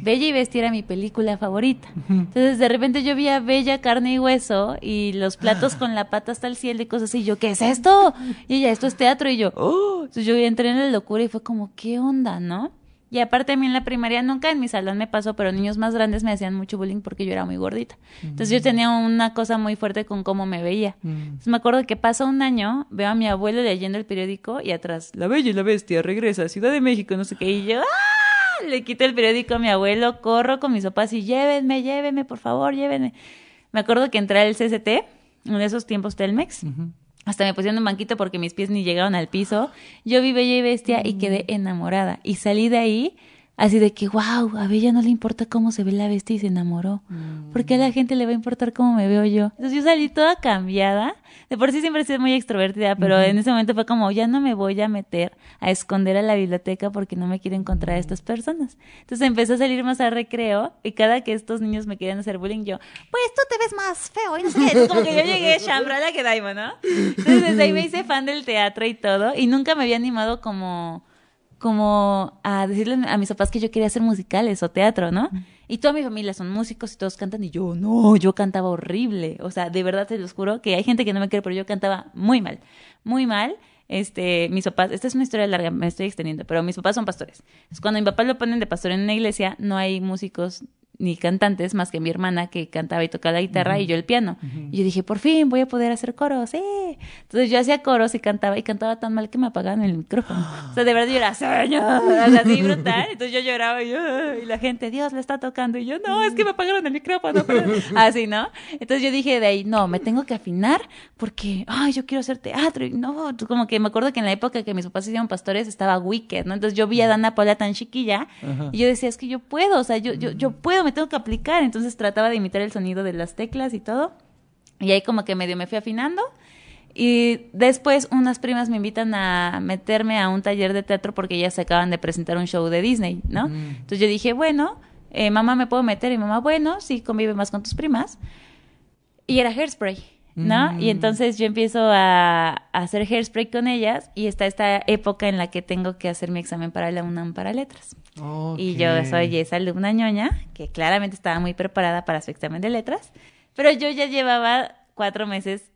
Bella y Bestia era mi película favorita. Entonces de repente yo vi a Bella carne y hueso y los platos con la pata hasta el cielo y cosas así. Y yo, ¿qué es esto? Y ella, esto es teatro. Y yo, ¡oh! Entonces yo entré en la locura y fue como, ¿qué onda, no? Y aparte a mí en la primaria nunca en mi salón me pasó, pero niños más grandes me hacían mucho bullying porque yo era muy gordita. Entonces yo tenía una cosa muy fuerte con cómo me veía. Mm. Entonces me acuerdo que pasa un año, veo a mi abuelo leyendo el periódico y atrás, La Bella y la Bestia regresa a Ciudad de México, no sé qué. Y yo, ¡ah! Le quito el periódico a mi abuelo, corro con mis papás y llévenme, llévenme, por favor, llévenme. Me acuerdo que entré al CCT, en esos tiempos Telmex. Hasta me pusieron un banquito porque mis pies ni llegaron al piso. Yo vi Bella y Bestia y quedé enamorada. Y salí de ahí así de que, wow, a Bella no le importa cómo se ve la bestia y se enamoró. ¿Por qué a la gente le va a importar cómo me veo yo? Entonces yo salí toda cambiada. De por sí siempre he sido muy extrovertida, pero en ese momento fue como, ya no me voy a meter a esconder a la biblioteca porque no me quiero encontrar a estas personas. Entonces empecé a salir más al recreo y cada que estos niños me querían hacer bullying, yo, pues tú te ves más feo y no sé qué. Como que yo llegué (laughs) chambrada que daimo, ¿no? Entonces desde ahí me hice fan del teatro y todo y nunca me había animado como como a decirle a mis papás que yo quería hacer musicales o teatro, ¿no? Y toda mi familia son músicos y todos cantan y yo no, yo cantaba horrible. O sea, de verdad te los juro que hay gente que no me quiere, pero yo cantaba muy mal, muy mal. Este, mis papás, esta es una historia larga, me estoy extendiendo, pero mis papás son pastores. Entonces, cuando mi papá lo ponen de pastor en una iglesia, no hay músicos ni cantantes más que mi hermana que cantaba y tocaba la guitarra y yo el piano. Y yo dije, por fin voy a poder hacer coros, ¡eh! Entonces yo hacía coros y cantaba y cantaba tan mal que me apagaban el micrófono. O sea, de verdad yo era, señor, así brutal. Entonces yo lloraba y, yo, y la gente, Dios le está tocando. Y yo, no, es que me apagaron el micrófono. pero-". (laughs) (laughs) Así, ¿no? Entonces yo dije de ahí, no, me tengo que afinar porque, ay, yo quiero hacer teatro. Y no, como que me acuerdo que en la época que mis papás hicieron pastores estaba Wicked, ¿no? Entonces yo vi a Dana Paula tan chiquilla Ajá. y yo decía, es que yo puedo, o sea, yo, yo, yo puedo, me tengo que aplicar. Entonces trataba de imitar el sonido de las teclas y todo. Y ahí como que medio me fui afinando. Y después unas primas me invitan a meterme a un taller de teatro porque ellas se acaban de presentar un show de Disney, ¿no? Entonces yo dije, bueno, eh, mamá, ¿me puedo meter? Y mamá, bueno, sí, convive más con tus primas. Y era hairspray, ¿no? Mm. Y entonces yo empiezo a, a hacer hairspray con ellas y está esta época en la que tengo que hacer mi examen para la UNAM para letras. Y yo soy esa alumna ñoña que claramente estaba muy preparada para su examen de letras, pero yo ya llevaba cuatro meses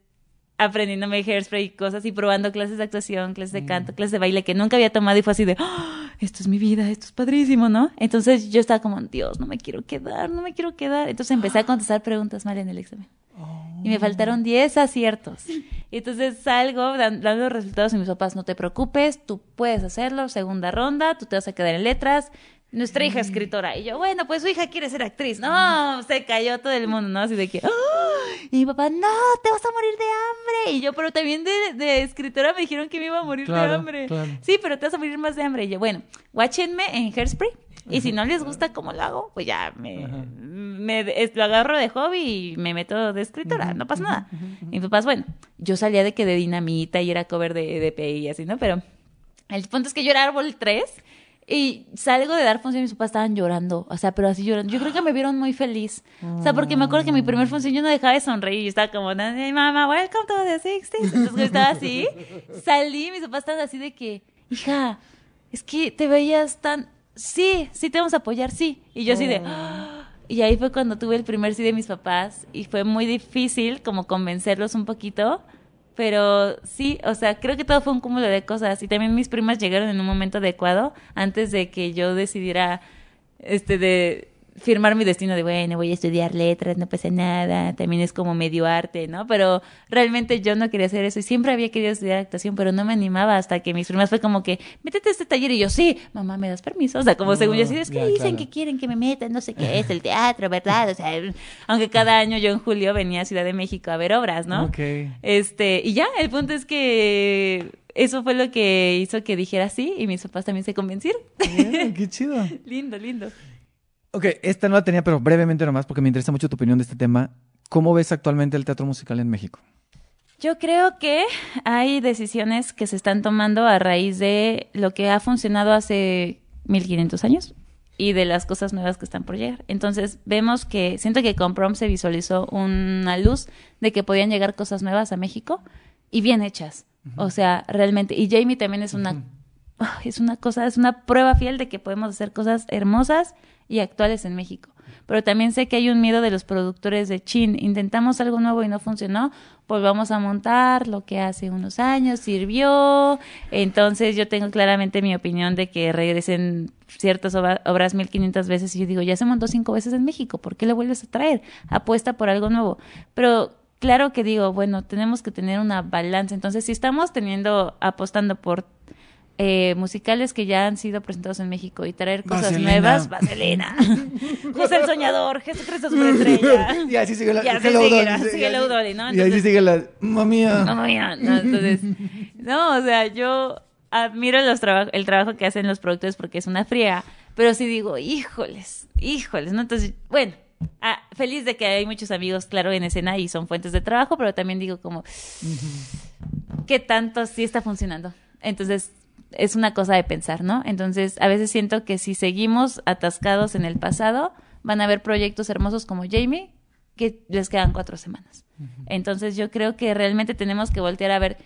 aprendiéndome hairspray y cosas y probando clases de actuación, clases de canto, clases de baile que nunca había tomado y fue así de, "Ah, esto es mi vida, esto es padrísimo, ¿no? Entonces yo estaba como, Dios, no me quiero quedar, no me quiero quedar. Entonces empecé a contestar preguntas mal en el examen. Y me faltaron 10 aciertos. Y (laughs) entonces salgo dan- dando los resultados y mis papás, no te preocupes, tú puedes hacerlo, segunda ronda, tú te vas a quedar en letras. Nuestra hija es escritora. Y yo, bueno, pues su hija quiere ser actriz. No, se cayó todo el mundo, ¿no? Así de que, ¡ah! Y mi papá, no, te vas a morir de hambre. Y yo, pero también de, de escritora me dijeron que me iba a morir de hambre. claro. Sí, pero te vas a morir más de hambre. Y yo, bueno, guáchenme en Hairspray. Y si no les gusta cómo lo hago, pues ya me, me es- lo agarro de hobby y me meto de escritora, no pasa nada. Y mis papás, bueno, yo salía de que de dinamita y era cover de EDP y así, ¿no? Pero el punto es que yo era árbol 3 y salgo de dar función y mis papás estaban llorando, o sea, pero así llorando. Yo creo que me vieron muy feliz. O sea, porque me acuerdo que mi primer función yo no dejaba de sonreír y estaba como, "Hey, mamá, welcome to the 60s. Entonces estaba así, salí y mis papás estaban así de que, hija, es que te veías tan... Sí, sí te vamos a apoyar, sí. Y yo así de... "Ah". (gasps) Y ahí fue cuando tuve el primer sí de mis papás y fue muy difícil como convencerlos un poquito. Pero sí, o sea, creo que todo fue un cúmulo de cosas. Y también mis primas llegaron en un momento adecuado antes de que yo decidiera, este, de firmar mi destino de, bueno, voy a estudiar letras, no pasa nada, también es como medio arte, ¿no? Pero realmente yo no quería hacer eso y siempre había querido estudiar actuación, pero no me animaba hasta que mis primas fue como que, métete a este taller y yo, sí, mamá, ¿me das permiso? O sea, como según yo, así, es que ya, dicen claro. que quieren que me metan, no sé qué es el (laughs) teatro, ¿verdad? O sea, aunque cada año yo en julio venía a Ciudad de México a ver obras, ¿no? Ok. Este, y ya, el punto es que eso fue lo que hizo que dijera sí y mis papás también se convencieron. Qué chido. (laughs) lindo, lindo. Ok, esta no la tenía, pero brevemente nomás, porque me interesa mucho tu opinión de este tema. ¿Cómo ves actualmente el teatro musical en México? Yo creo que hay decisiones que se están tomando a raíz de lo que ha funcionado hace 1500 años y de las cosas nuevas que están por llegar. Entonces, vemos que siento que con Prom se visualizó una luz de que podían llegar cosas nuevas a México y bien hechas. O sea, realmente y Jamie también es una (sighs) es una cosa, es una prueba fiel de que podemos hacer cosas hermosas y actuales en México. Pero también sé que hay un miedo de los productores de chin, intentamos algo nuevo y no funcionó, pues vamos a montar lo que hace unos años sirvió. Entonces yo tengo claramente mi opinión de que regresen ciertas obra- obras 1500 veces y yo digo, ya se montó cinco veces en México, ¿por qué lo vuelves a traer? Apuesta por algo nuevo. Pero claro que digo, bueno, tenemos que tener una balanza. Entonces, si estamos teniendo, apostando por eh, musicales que ya han sido presentados en México y traer cosas Vaselina. nuevas, Vaselina, (laughs) José el Soñador, Jesucristo Superestrella. Y así sigue la... Y así Hello, sigue, Dolly, así sí, sigue Hello, Dolly, ¿no? Y así sigue la... Mamma mía. no, mía, no, entonces, no, o sea, yo admiro los traba- el trabajo que hacen los productores porque es una friega, pero sí digo, híjoles, híjoles, ¿no? Entonces, bueno, ah, feliz de que hay muchos amigos, claro, en escena y son fuentes de trabajo, pero también digo como, ¿qué tanto sí está funcionando? Entonces, es una cosa de pensar, ¿no? Entonces, a veces siento que si seguimos atascados en el pasado, van a haber proyectos hermosos como Jamie, que les quedan cuatro semanas. Entonces, yo creo que realmente tenemos que voltear a ver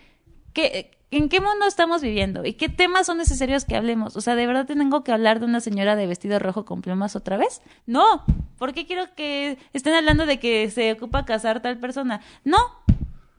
qué, en qué mundo estamos viviendo y qué temas son necesarios que hablemos. O sea, ¿de verdad tengo que hablar de una señora de vestido rojo con plumas otra vez? No. ¿Por qué quiero que estén hablando de que se ocupa casar tal persona? No.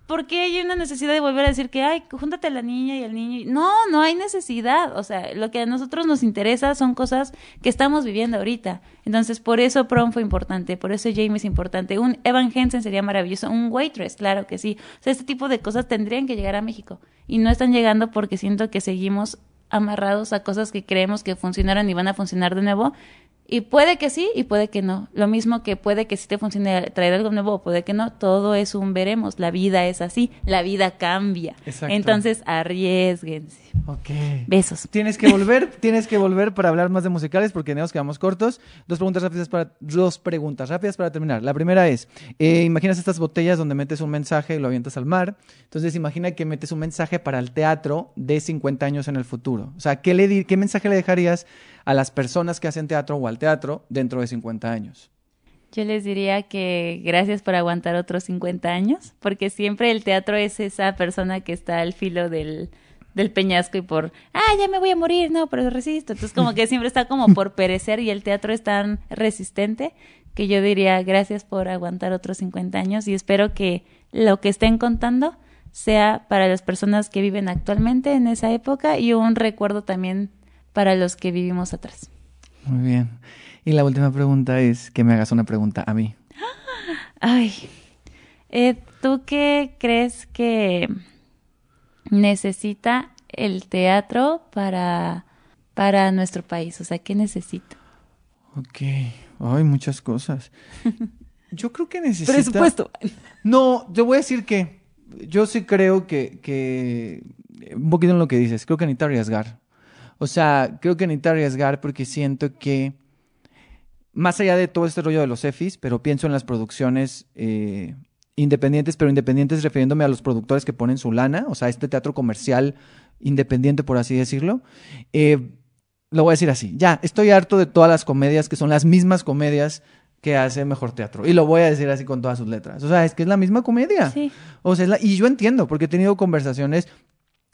Porque hay una necesidad de volver a decir que, ay, júntate a la niña y al niño? No, no hay necesidad. O sea, lo que a nosotros nos interesa son cosas que estamos viviendo ahorita. Entonces, por eso Prom fue importante, por eso Jamie es importante. Un Evan Hansen sería maravilloso, un Waitress, claro que sí. O sea, este tipo de cosas tendrían que llegar a México. Y no están llegando porque siento que seguimos amarrados a cosas que creemos que funcionaron y van a funcionar de nuevo. Y puede que sí y puede que no. Lo mismo que puede que sí te funcione traer algo nuevo puede que no. Todo es un veremos. La vida es así. La vida cambia. Exacto. Entonces, arriesguense. Ok. Besos. Tienes que volver, (laughs) tienes que volver para hablar más de musicales porque nos quedamos cortos. Dos preguntas rápidas para, dos preguntas rápidas para terminar. La primera es, eh, imaginas estas botellas donde metes un mensaje y lo avientas al mar. Entonces imagina que metes un mensaje para el teatro de 50 años en el futuro. O sea, ¿qué, le di- qué mensaje le dejarías a las personas que hacen teatro o al teatro dentro de 50 años? Yo les diría que gracias por aguantar otros 50 años, porque siempre el teatro es esa persona que está al filo del, del peñasco y por, ah, ya me voy a morir, no, pero resisto. Entonces como que siempre está como por perecer y el teatro es tan resistente que yo diría gracias por aguantar otros 50 años y espero que lo que estén contando sea para las personas que viven actualmente en esa época y un recuerdo también para los que vivimos atrás. Muy bien. Y la última pregunta es que me hagas una pregunta a mí. (gasps) Ay, Ed, ¿tú qué crees que necesita el teatro para, para nuestro país? O sea, ¿qué necesita? Ok. Ay, muchas cosas. (laughs) Yo creo que necesita... Presupuesto. (laughs) No, te voy a decir que yo sí creo que, que un poquito en lo que dices, creo que necesita arriesgar. O sea, creo que necesito arriesgar porque siento que, más allá de todo este rollo de los EFIs, pero pienso en las producciones eh, independientes, pero independientes refiriéndome a los productores que ponen su lana, o sea, este teatro comercial independiente, por así decirlo. Eh, lo voy a decir así, ya, estoy harto de todas las comedias que son las mismas comedias que hace mejor teatro. Y lo voy a decir así con todas sus letras. O sea, es que es la misma comedia. Sí. O sea, es la- y yo entiendo, porque he tenido conversaciones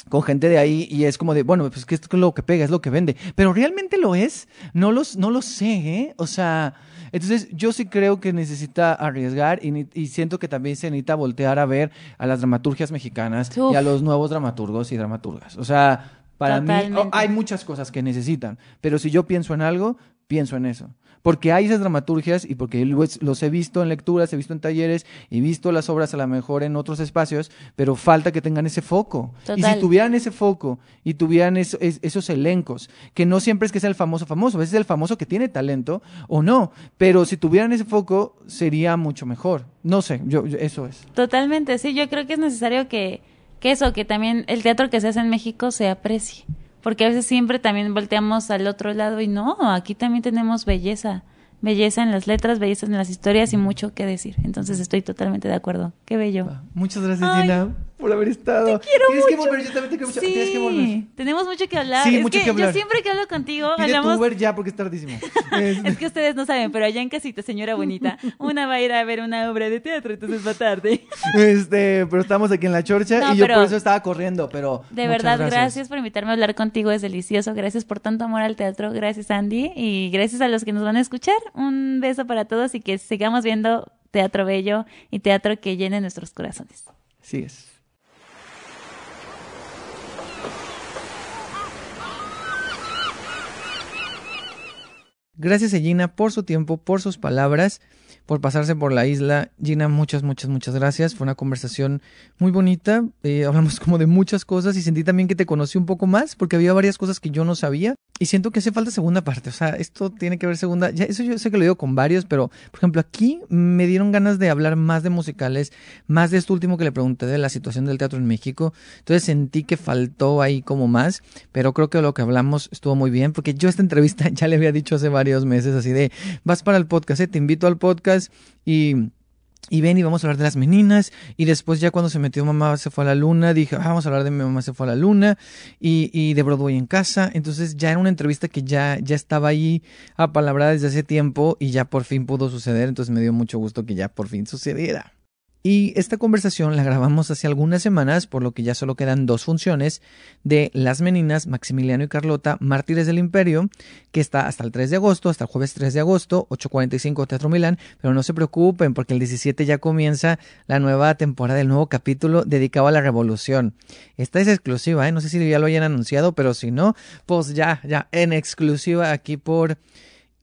con gente de ahí y es como de, bueno, pues que esto es lo que pega, es lo que vende. Pero realmente lo es, no, los, no lo sé, ¿eh? O sea, entonces yo sí creo que necesita arriesgar y, y siento que también se necesita voltear a ver a las dramaturgias mexicanas Uf. y a los nuevos dramaturgos y dramaturgas. O sea, para mí oh, hay muchas cosas que necesitan, pero si yo pienso en algo, pienso en eso. Porque hay esas dramaturgias y porque los, he visto en lecturas, he visto en talleres y visto las obras a lo mejor en otros espacios, pero falta que tengan ese foco. Y Total. si tuvieran ese foco y tuvieran eso- es- esos elencos, que no siempre es que sea el famoso famoso, a veces es el famoso que tiene talento o no, pero si tuvieran ese foco sería mucho mejor. No sé, yo, yo- eso es. Totalmente, sí, yo creo que es necesario que, que eso, que también el teatro que se hace en México se aprecie, porque a veces siempre también volteamos al otro lado y no, aquí también tenemos belleza, belleza en las letras, belleza en las historias y mucho que decir, entonces estoy totalmente de acuerdo, qué bello. Muchas gracias, Ay, Gina, por haber estado. Te quiero Tienes que volver, yo también te quiero mucho. Sí, Tienes que volver. tenemos mucho que hablar, Sí, es mucho que, que hablar. yo siempre que hablo contigo Pide tu hablamos... Uber ya porque es tardísimo. (laughs) Es que ustedes no saben, pero allá en casita, señora bonita, (laughs) una va a ir a ver una obra de teatro, entonces va tarde. Este, pero estamos aquí en la chorcha No, y yo por eso estaba corriendo, pero De verdad, gracias. por invitarme a hablar contigo, es delicioso. Gracias por tanto amor al teatro, gracias Andy y gracias a los que nos van a escuchar. Un beso para todos y que sigamos viendo teatro bello y teatro que llene nuestros corazones. Sí es. Gracias a Gina por su tiempo, por sus palabras, por pasarse por la isla. Gina, muchas, muchas, muchas gracias. Fue una conversación muy bonita. Eh, hablamos (laughs) como de muchas cosas y sentí también que te conocí un poco más porque había varias cosas que yo no sabía y siento que hace falta segunda parte. O sea, esto tiene que ver segunda. Eso yo sé que lo digo con varios, pero por ejemplo, aquí me dieron ganas de hablar más de musicales, más de esto último que le pregunté de la situación del teatro en México. Entonces sentí que faltó ahí como más, pero creo que lo que hablamos estuvo muy bien porque yo esta entrevista (laughs) ya le había dicho hace varios meses así de, vas para el podcast, ¿eh? te invito al podcast y... Y ven y vamos a hablar de las meninas. Y después ya cuando se metió Mamá se fue a la luna, dije, ah, vamos a hablar de mi mamá se fue a la luna. Y, y de Broadway en casa. Entonces ya era una entrevista que ya, ya estaba ahí apalabrada desde hace tiempo y ya por fin pudo suceder. Entonces me dio mucho gusto que ya por fin sucediera. Y esta conversación la grabamos hace algunas semanas, por lo que ya solo quedan dos funciones de Las Meninas, Maximiliano y Carlota, Mártires del Imperio, que está hasta el 3 de agosto, hasta el jueves 3 de agosto, 8.45 Teatro Milán, pero no se preocupen porque el 17 ya comienza la nueva temporada, el nuevo capítulo dedicado a la revolución. Esta es exclusiva, ¿eh? no sé si ya lo hayan anunciado, pero si no, pues ya, ya, en exclusiva aquí por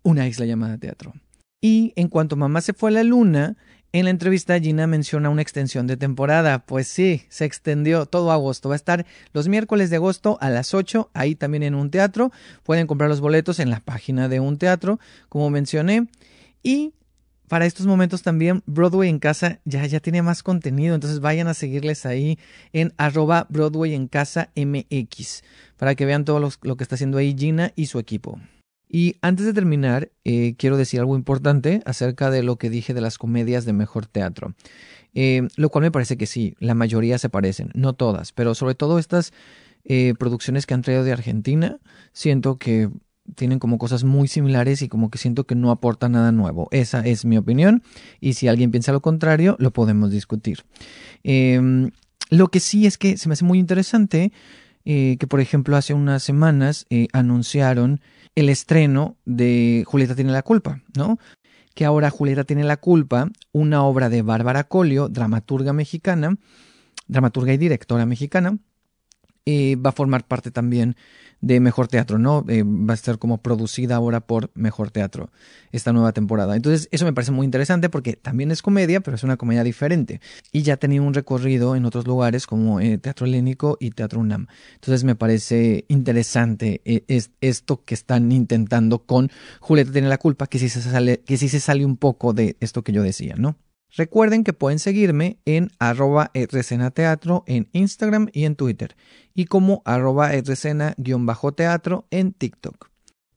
una isla llamada teatro. Y en cuanto mamá se fue a la luna, en la entrevista Gina menciona una extensión de temporada. Pues sí, se extendió todo agosto. Va a estar los miércoles de agosto a las 8, ahí también en un teatro. Pueden comprar los boletos en la página de un teatro, como mencioné. Y para estos momentos también Broadway en casa ya, ya tiene más contenido, entonces vayan a seguirles ahí en arroba Broadway en casa MX para que vean todo lo, lo que está haciendo ahí Gina y su equipo. Y antes de terminar, eh, quiero decir algo importante acerca de lo que dije de las comedias de mejor teatro. Eh, lo cual me parece que sí, la mayoría se parecen, no todas, pero sobre todo estas eh, producciones que han traído de Argentina, siento que tienen como cosas muy similares y como que siento que no aporta nada nuevo. Esa es mi opinión y si alguien piensa lo contrario, lo podemos discutir. Eh, lo que sí es que se me hace muy interesante eh, que, por ejemplo, hace unas semanas anunciaron el estreno de Julieta tiene la culpa, ¿no? Que ahora Julieta tiene la culpa, una obra de Bárbara Colio, dramaturga mexicana, dramaturga y directora mexicana, eh, va a formar parte también de Mejor Teatro, ¿no? Eh, va a estar como producida ahora por Mejor Teatro esta nueva temporada. Entonces, eso me parece muy interesante porque también es comedia, pero es una comedia diferente. Y ya ha tenido un recorrido en otros lugares como eh, Teatro Helénico y Teatro UNAM. Entonces, me parece interesante eh, es, esto que están intentando con Julieta tiene la culpa, que sí se sale, que sí se sale un poco de esto que yo decía, ¿no? Recuerden que pueden seguirme en arroba teatro en Instagram y en Twitter y como arroba teatro en TikTok.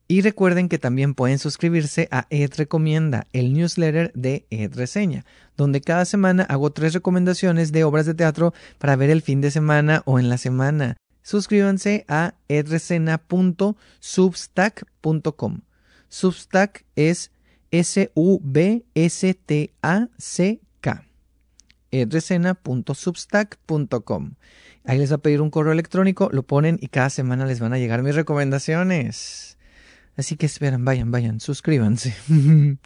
Y recuerden que también pueden suscribirse a Ed Recomienda, el newsletter de Ed Reseña, donde cada semana hago tres recomendaciones de obras de teatro para ver el fin de semana o en la semana. Suscríbanse a edresena.substack.com. Substack es S-U-B-S-T-A-C-K. edresena.substack.com. Ahí les va a pedir un correo electrónico, lo ponen y cada semana les van a llegar mis recomendaciones. Así que esperan, vayan, vayan, suscríbanse. (laughs)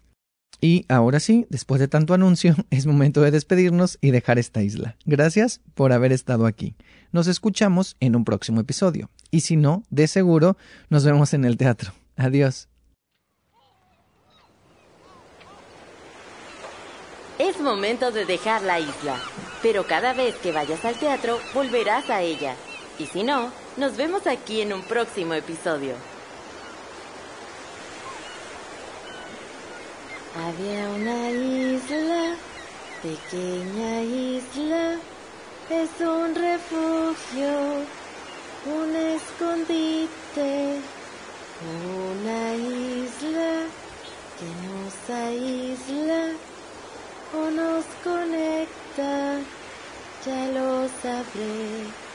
y ahora sí, después de tanto anuncio, (laughs) es momento de despedirnos y dejar esta isla. Gracias por haber estado aquí. Nos escuchamos en un próximo episodio. Y si no, de seguro, nos vemos en el teatro. Adiós. Es momento de dejar la isla, pero cada vez que vayas al teatro volverás a ella. Y si no, nos vemos aquí en un próximo episodio. Había una isla, pequeña isla, es un refugio, un escondite, una isla que nos aísla o nos conecta, ya lo sabré.